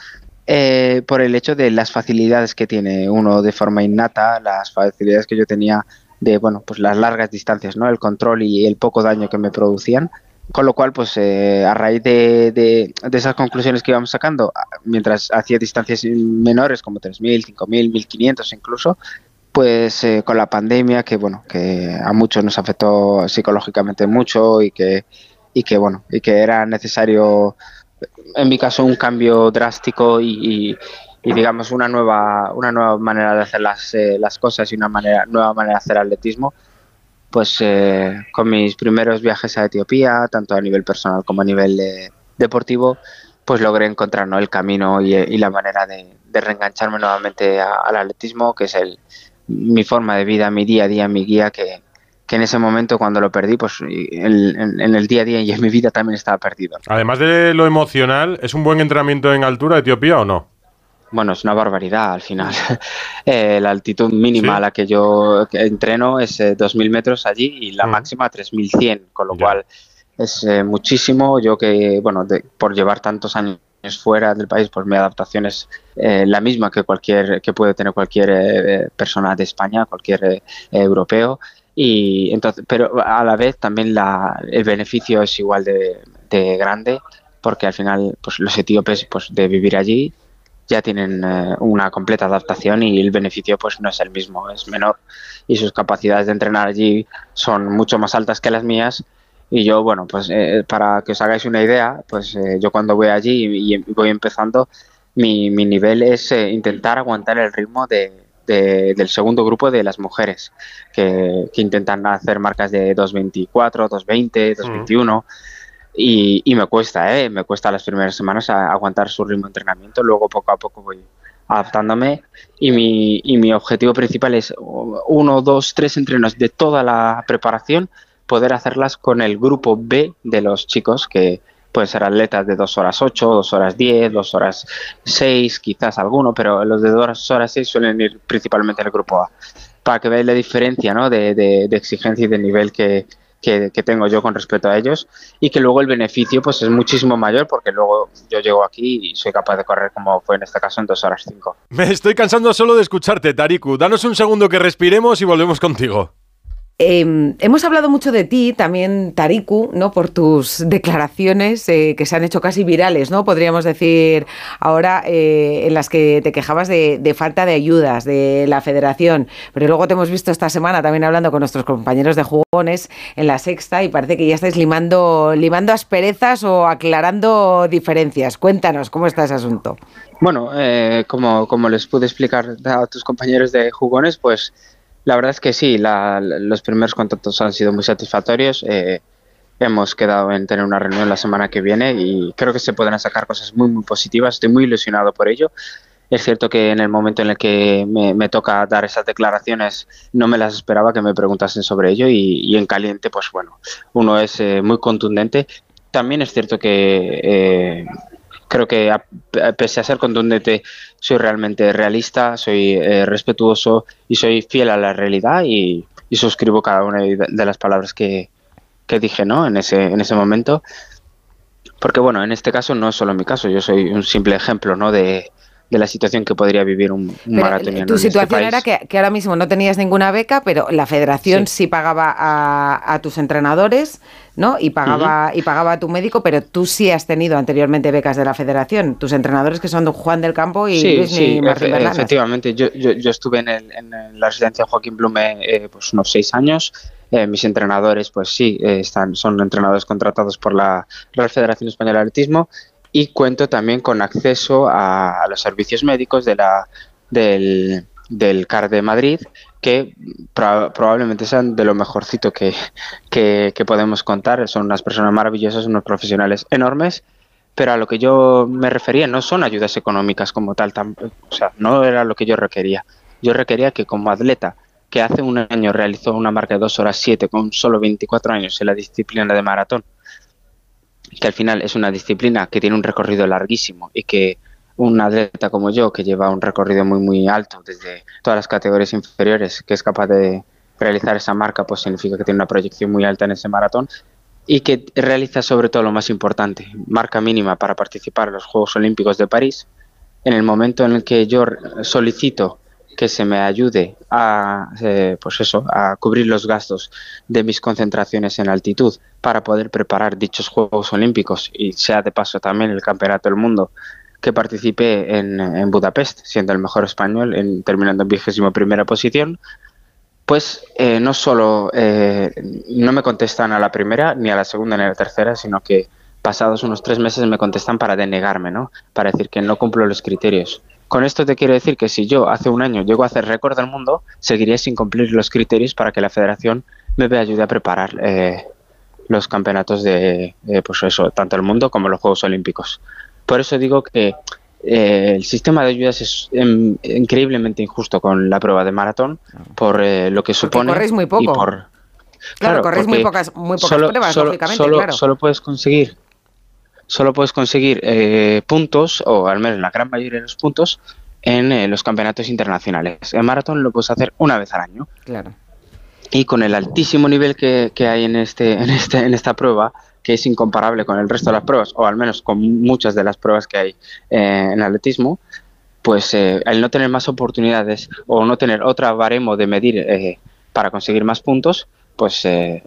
Eh, por el hecho de las facilidades que tiene uno de forma innata, las facilidades que yo tenía de bueno pues las largas distancias, ¿no? el control y el poco daño que me producían con lo cual, pues eh, a raíz de, de, esas conclusiones que íbamos sacando, mientras hacía distancias menores como 3.000, 5.000, 1.500 incluso, pues eh, con la pandemia que bueno que a muchos nos afectó psicológicamente mucho y que y que bueno y que era necesario en mi caso un cambio drástico y, y, digamos una nueva una nueva manera de hacer las, eh, las cosas y una manera nueva manera de hacer atletismo pues eh, con mis primeros viajes a Etiopía, tanto a nivel personal como a nivel deportivo, pues logré encontrar el camino y, la manera de, reengancharme nuevamente al atletismo, que es el, mi forma de vida, mi día a día, mi guía, que, en ese momento cuando lo perdí, pues en, en, el día a día y en mi vida también estaba perdido. Además de lo emocional, ¿es un buen entrenamiento en altura Etiopía o no? Bueno, es una barbaridad al final. Eh, la altitud mínima a la que yo entreno es 2.000 eh, metros allí y la máxima 3.100, con lo cual es eh, muchísimo. Yo que, bueno, por llevar tantos años fuera del país, pues mi adaptación es la misma que cualquier que puede tener cualquier persona de España, cualquier europeo. Y entonces, pero a la vez también la, el beneficio es igual de, de grande porque al final pues los etíopes pues de vivir allí ya tienen eh, una completa adaptación y el beneficio pues no es el mismo, es menor. Y sus capacidades de entrenar allí son mucho más altas que las mías. Y yo, bueno, pues eh, para que os hagáis una idea, pues eh, yo cuando voy allí y, voy empezando, mi, mi nivel es intentar aguantar el ritmo de, del segundo grupo de las mujeres que, que intentan hacer marcas de 2.24, 2.20, 2.21. Y, me cuesta, ¿eh? me cuesta las primeras semanas aguantar su ritmo de entrenamiento, luego poco a poco voy adaptándome y mi, y mi objetivo principal es uno, dos, tres entrenos de toda la preparación, poder hacerlas con el grupo B de los chicos que pueden ser atletas de dos horas 8, dos horas 10, dos horas 6, quizás alguno, pero los de dos horas 6 suelen ir principalmente al grupo A, para que veáis la diferencia ¿no? de, de, de exigencia y de nivel que, que, tengo yo con respecto a ellos y que luego el beneficio pues es muchísimo mayor porque luego yo llego aquí y soy capaz de correr como fue en este caso en dos horas cinco. Me estoy cansando solo de escucharte, Tariku. Danos un segundo que respiremos y volvemos contigo. Em, hemos hablado mucho de ti, también Tariku, ¿no? Por tus declaraciones eh, que se han hecho casi virales, ¿no? Podríamos decir ahora eh, en las que te quejabas de, falta de ayudas de la federación. Pero luego te hemos visto esta semana también hablando con nuestros compañeros de jugones en la sexta y parece que ya estáis limando, limando asperezas o aclarando diferencias. Cuéntanos, ¿cómo está ese asunto? Bueno, eh, como, como les pude explicar a tus compañeros de jugones, pues la verdad es que sí, los primeros contactos han sido muy satisfactorios. Eh, hemos quedado en tener una reunión la semana que viene y creo que se pueden sacar cosas muy, muy positivas. Estoy muy ilusionado por ello. Es cierto que en el momento en el que me, toca dar esas declaraciones no me las esperaba que me preguntasen sobre ello y, en caliente, pues bueno, uno es eh, muy contundente. También es cierto que eh, creo que pese a ser contundente, soy realmente realista, soy eh, respetuoso y soy fiel a la realidad y, suscribo cada una de las palabras que, dije ¿no? en, ese, en ese momento. Porque bueno, en este caso no es solo mi caso, yo soy un simple ejemplo ¿no? de, de la situación que podría vivir un, un maratoniano. tu este situación era que, que ahora mismo no tenías ninguna beca, pero la federación sí, pagaba a, a tus entrenadores, ¿no? Y pagaba, y pagaba a tu médico, pero tú sí has tenido anteriormente becas de la federación. Tus entrenadores que son don Juan del Campo y sí, Luis sí, Martín efe- Berlanas. efectivamente. Yo, yo, yo estuve en, el- en la residencia Joaquín Blume eh, pues unos seis años. Eh, mis entrenadores, pues sí, eh, están, son entrenadores contratados por la Real Federación Española de Atletismo y cuento también con acceso a, los servicios médicos de la, del, del CAR de Madrid, que proba- probablemente sean de lo mejorcito que, que, podemos contar. Son unas personas maravillosas, unos profesionales enormes pero a lo que yo me refería no son ayudas económicas como tal, tam- o sea, no era lo que yo requería. Yo requería que como atleta que hace un año realizó una marca de 2 horas 7 con solo 24 años en la disciplina de maratón, que al final es una disciplina que tiene un recorrido larguísimo y que un atleta como yo, que lleva un recorrido muy muy alto desde todas las categorías inferiores, que es capaz de realizar esa marca, pues significa que tiene una proyección muy alta en ese maratón y que realiza sobre todo lo más importante, marca mínima para participar en los Juegos Olímpicos de París. En el momento en el que yo solicito que se me ayude a, eh, pues eso, a cubrir los gastos de mis concentraciones en altitud para poder preparar dichos Juegos Olímpicos y sea de paso también el Campeonato del Mundo que participé en, Budapest, siendo el mejor español, en, terminando en vigésimo primera posición, pues eh, no solo eh, no me contestan a la primera, ni a la segunda, ni a la tercera, sino que pasados unos tres meses me contestan para denegarme, ¿no? Para decir que no cumplo los criterios. Con esto te quiero decir que si yo hace un año llego a hacer récord del mundo, seguiría sin cumplir los criterios para que la federación me ayude a preparar eh, los campeonatos de, eh, pues eso, tanto el mundo como los Juegos Olímpicos. Por eso digo que eh, el sistema de ayudas es em, increíblemente injusto con la prueba de maratón por eh, lo que supone corréis muy y poco. por Claro, corréis muy pocas, muy pocas solo- pruebas, solo- lógicamente, solo- claro. solo puedes conseguir solo puedes conseguir eh, puntos o al menos la gran mayoría de los puntos en eh, los campeonatos internacionales. En maratón lo puedes hacer una vez al año Claro. y con el altísimo nivel que, que hay en este, en este en esta prueba que es incomparable con el resto de las pruebas o al menos con muchas de las pruebas que hay eh, en atletismo pues eh, el no tener más oportunidades o no tener otra baremo de medir eh, para conseguir más puntos pues eh,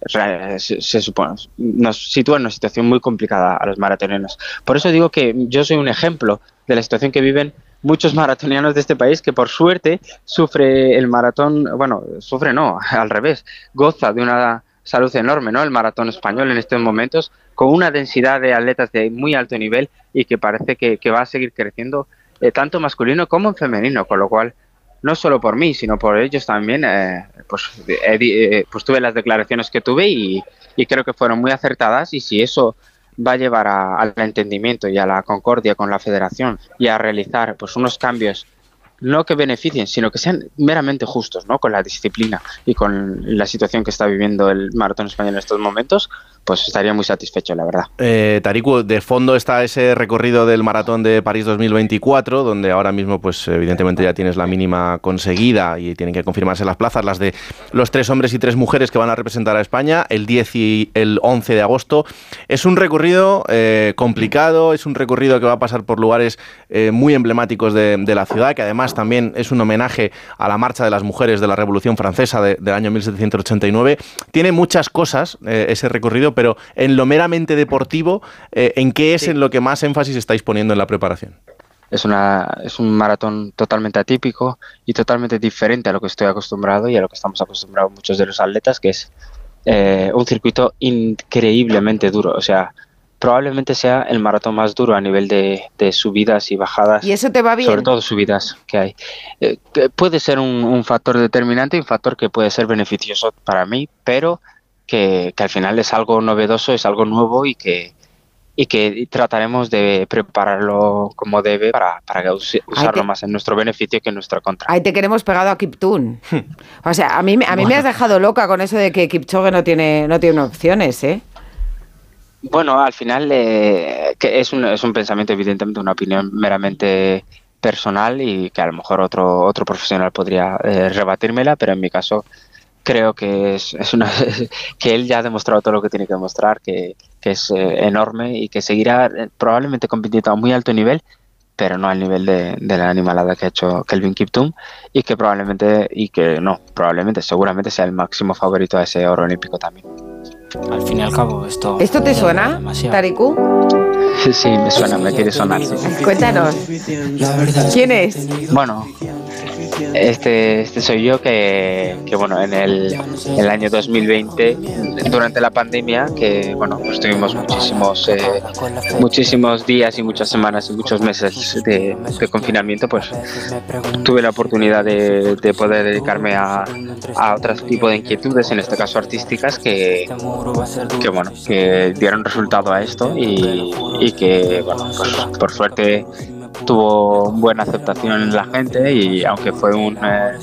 se, se supone nos sitúa en una situación muy complicada a los maratonianos por eso digo que yo soy un ejemplo de la situación que viven muchos maratonianos de este país que por suerte sufre el maratón, bueno, sufre no, al revés, goza de una salud enorme, ¿no? El maratón español en estos momentos, con una densidad de atletas de muy alto nivel y que parece que, que va a seguir creciendo eh, tanto masculino como en femenino, con lo cual no solo por mí, sino por ellos también, eh, pues, eh, pues tuve las declaraciones que tuve y, y creo que fueron muy acertadas y si eso va a llevar al entendimiento y a la concordia con la federación y a realizar pues unos cambios no que beneficien, sino que sean meramente justos, ¿no? Con la disciplina y con la situación que está viviendo el maratón español en estos momentos, pues estaría muy satisfecho, la verdad. Eh, Tariku, de fondo está ese recorrido del maratón de París 2024, donde ahora mismo, pues evidentemente ya tienes la mínima conseguida y tienen que confirmarse las plazas, las de los tres hombres y tres mujeres que van a representar a España el 10 y el 11 de agosto. Es un recorrido eh, complicado, es un recorrido que va a pasar por lugares eh, muy emblemáticos de, la ciudad, que además también es un homenaje a la marcha de las mujeres de la Revolución Francesa de- del año 1789. Tiene muchas cosas eh, ese recorrido, pero en lo meramente deportivo, eh, ¿en qué es en lo que más énfasis estáis poniendo en la preparación? Es, una, es un maratón totalmente atípico y totalmente diferente a lo que estoy acostumbrado y a lo que estamos acostumbrados muchos de los atletas, que es eh, un circuito increíblemente duro. O sea, probablemente sea el maratón más duro a nivel de, de subidas y bajadas. ¿Y eso te va bien? Sobre todo subidas que hay. Eh, que puede ser un, un factor determinante y un factor que puede ser beneficioso para mí, pero que, que al final es algo novedoso, es algo nuevo y que, y que trataremos de prepararlo como debe para, para us- usarlo te- más en nuestro beneficio que en nuestra contra. Ahí te queremos pegado a Kiptun. O sea, a mí, me- a mí me has dejado loca con eso de que Kipchoge no tiene, no tiene opciones, ¿eh? Bueno, al final eh, que es, un, es un pensamiento, evidentemente, una opinión meramente personal y que a lo mejor otro, otro profesional podría eh, rebatírmela, pero en mi caso creo que es, es una que él ya ha demostrado todo lo que tiene que demostrar, que, que es eh, enorme y que seguirá eh, probablemente compitiendo a muy alto nivel pero no al nivel de, la animalada que ha hecho Kelvin Kiptum y que probablemente, y que no, probablemente, seguramente sea el máximo favorito a ese oro olímpico también. Al fin y al cabo, esto. ¿Esto te suena, Tariku? Sí, sí, me suena, me quiere sonar. sí. Cuéntanos. ¿Quién es? Bueno, este, este soy yo que, que, bueno, en el, el año 2020, durante la pandemia, que bueno, pues tuvimos muchísimos, eh, muchísimos días y muchas semanas y muchos meses de, de confinamiento, pues tuve la oportunidad de, de poder dedicarme a, a otro tipo de inquietudes, en este caso artísticas, que, que bueno, que dieron resultado a esto y, y que, bueno, pues por suerte tuvo buena aceptación en la gente y aunque fue un, eh,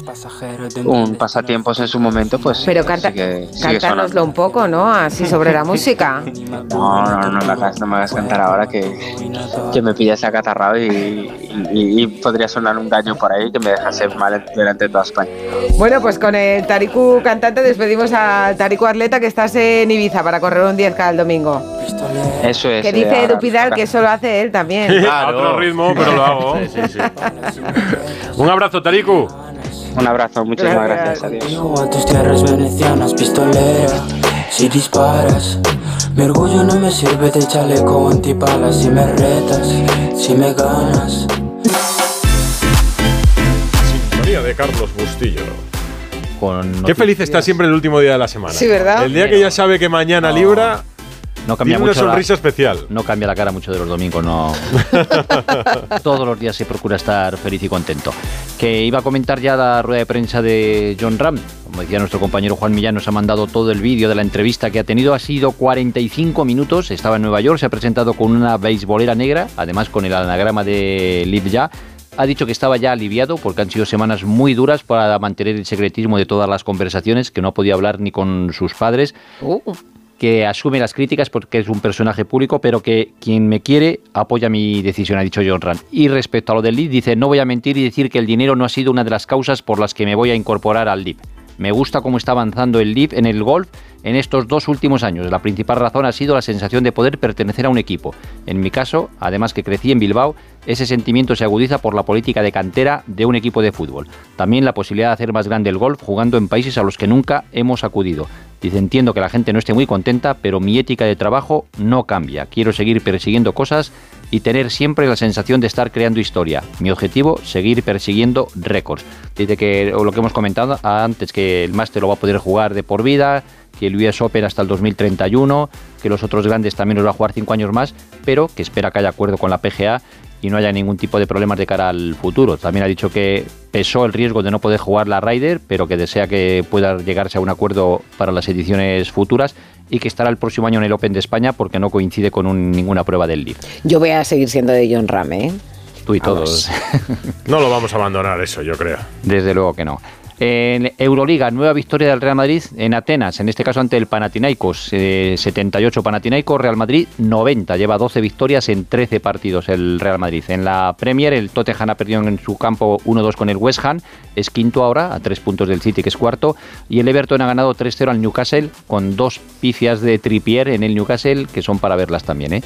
un pasatiempos en su momento, pues Pero canta, sigue, sigue un poco, ¿no? Así sobre la música. No, no, no, me hagas, no me hagas cantar ahora que, que me pillas acatarrado y, y, y podría sonar un gallo por ahí que me dejase mal delante de toda España. Bueno, pues con el Tariku cantante despedimos al Tariku Atleta que estás en Ibiza para correr un 10K el domingo. Eso es. Que eh, dice ahora Edu Pidal toca. que eso lo hace él también. A otro ritmo, pero lo hago. Un abrazo, Tariku. Un abrazo, muchísimas gracias. Adiós. Llego a tus tierras venecianas, pistolera. Si disparas, mi orgullo no me sirve de chaleco. Si me retas, si me ganas. Sintonía de Carlos Bustillo. Con Qué feliz está siempre el último día de la semana. Sí, ¿verdad? El día que ya sabe que mañana libra, No cambia tiene una mucho la- sonrisa especial. No cambia la cara mucho de los domingos, no. Todos los días se procura estar feliz y contento. Que iba a comentar ya la rueda de prensa de John Ram. Como decía nuestro compañero Juan Millán, nos ha mandado todo el vídeo de la entrevista que ha tenido. Ha sido 45 minutos. Estaba en Nueva York, se ha presentado con una beisbolera negra, además con el anagrama de Live Ya. Ha dicho que estaba ya aliviado porque han sido semanas muy duras para mantener el secretismo de todas las conversaciones, que no podía hablar ni con sus padres que asume las críticas porque es un personaje público, pero que quien me quiere apoya mi decisión, ha dicho John Rand. Y respecto a lo del LIB, dice, no voy a mentir y decir que el dinero no ha sido una de las causas por las que me voy a incorporar al LIB. Me gusta cómo está avanzando el LIB en el golf en estos dos últimos años. La principal razón ha sido la sensación de poder pertenecer a un equipo. En mi caso, además que crecí en Bilbao, ese sentimiento se agudiza por la política de cantera de un equipo de fútbol. También la posibilidad de hacer más grande el golf jugando en países a los que nunca hemos acudido. Dice, entiendo que la gente no esté muy contenta, pero mi ética de trabajo no cambia. Quiero seguir persiguiendo cosas y tener siempre la sensación de estar creando historia. Mi objetivo, seguir persiguiendo récords. Dice que lo que hemos comentado antes, que el máster lo va a poder jugar de por vida, que el US Open hasta el 2031, que los otros grandes también los va a jugar cinco años más, pero que espera que haya acuerdo con la PGA y no haya ningún tipo de problemas de cara al futuro. También ha dicho que pesó el riesgo de no poder jugar la Ryder, pero que desea que pueda llegarse a un acuerdo para las ediciones futuras y que estará el próximo año en el Open de España porque no coincide con un- ninguna prueba del LIV. Yo voy a seguir siendo de John Ram, ¿eh? Tú y todos. No lo vamos a abandonar eso, yo creo. Desde luego que no. En Euroliga, nueva victoria del Real Madrid en Atenas, en este caso ante el Panathinaikos. eh, 78 Panathinaikos, Real Madrid 90. Lleva 12 victorias en 13 partidos el Real Madrid. En la Premier, el Tottenham ha perdido en su campo 1-2 con el West Ham. Es quinto ahora, a tres puntos del City, que es cuarto. Y el Everton ha ganado 3-0 al Newcastle, con dos pifias de Trippier en el Newcastle, que son para verlas también. ¿eh?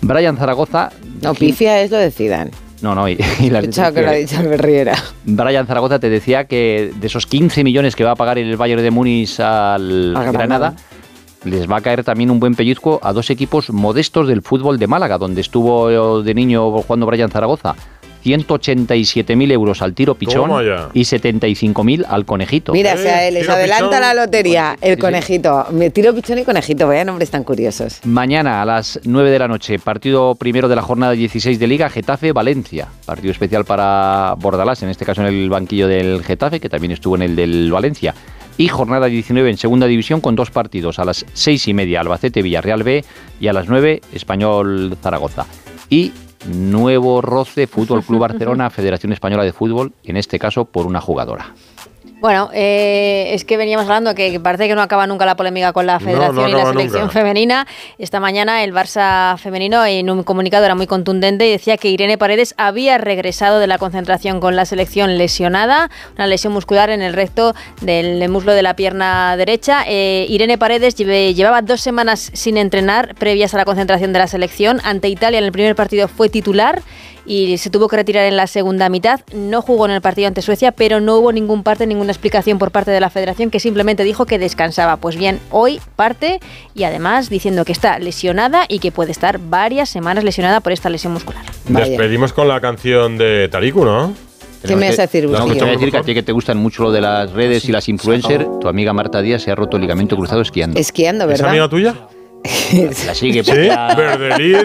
Brian Zaragoza... No, pifia es lo de Zidane. No, no, y, y las Pensaba que lo ha dicho Albert Riera. Brian Zaragoza te decía que de esos 15 millones que va a pagar el Bayern de Múnich al Granada. les va a caer también un buen pellizco a dos equipos modestos del fútbol de Málaga, donde estuvo de niño jugando Brian Zaragoza. 187.000 euros al tiro pichón y 75.000 al conejito. Mira, se les adelanta pichón. la lotería. El conejito. Me tiro pichón y conejito. Vaya nombres tan curiosos. Mañana a las 9 de la noche, partido primero de la jornada 16 de Liga, Getafe-Valencia. Partido especial para Bordalás, en este caso en el banquillo del Getafe, que también estuvo en el del Valencia. Y jornada 19 en segunda división con dos partidos, a las 6 y media Albacete-Villarreal B y a las 9 Español-Zaragoza. Y nuevo roce Fútbol Club Barcelona, Federación Española de Fútbol, en este caso por una jugadora. Bueno, eh, es que veníamos hablando que parece que no acaba nunca la polémica con la federación no y la selección nunca. femenina. Esta mañana el Barça femenino en un comunicado era muy contundente y decía que Irene Paredes había regresado de la concentración con la selección lesionada, una lesión muscular en el recto del muslo de la pierna derecha. Eh, Irene Paredes llevaba dos semanas sin entrenar previas a la concentración de la selección. Ante Italia en el primer partido fue titular y se tuvo que retirar en la segunda mitad. No jugó en el partido ante Suecia, pero no hubo ningún parte, ninguna explicación por parte de la federación que simplemente dijo que descansaba. Pues bien, hoy parte y además diciendo que está lesionada y que puede estar varias semanas lesionada por esta lesión muscular. Despedimos con la canción de Tariku, ¿no? ¿Qué me vas a decir, No, que Rocío? te voy a decir que a ti que te gustan mucho lo de las redes y las influencers, tu amiga Marta Díaz se ha roto el ligamento cruzado esquiando. Esquiando, ¿Es ¿verdad? amiga tuya? La sigue ¿Sí?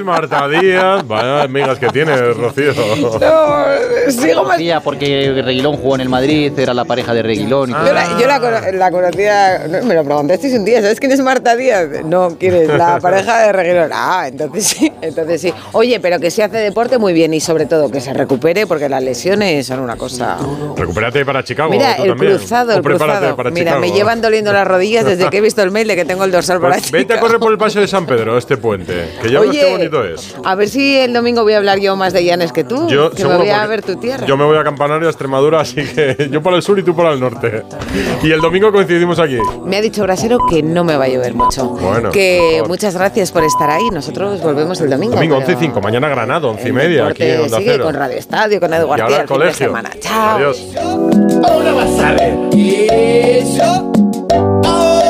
Marta Díaz. Vaya amigas que tienes, Rocío. sigo más. Conocía porque Reguilón jugó en el Madrid, era la pareja de Reguilón. y Yo todo. la, yo la cono- la conocía, no, me lo preguntasteis un día, ¿sabes quién es Marta Díaz? No, ¿quién es? La pareja de Reguilón. Ah, entonces sí, entonces sí. Oye, pero que si hace deporte muy bien y sobre todo que se recupere porque las lesiones son una cosa... Recupérate para Chicago. Mira, tú el también. cruzado, O el prepárate cruzado. para Mira, Chicago. me llevan doliendo las rodillas desde que he visto el mail de que tengo el dorsal por Pues aquí. vete a correr por el paseo de San Pedro, este puente. Que ya ves Oye, qué bonito es. A ver si el domingo voy a hablar yo más de Llanes que tú, Yo, que me voy a ver tu tierra. Yo me voy a Campanario, a Extremadura, así que yo para el sur y tú para el norte. Y el domingo coincidimos aquí. Me ha dicho Brasero que no me va a llover mucho. Bueno, que mejor. muchas gracias por estar ahí. Nosotros volvemos el domingo. Domingo pero 11 y 5, mañana Granada, 11 y media, aquí en Onda sigue Cero. con Radio Estadio, con Edu Y ahora García el fin de colegio. semana. Chao. Adiós. Ahora vas a ver. Eso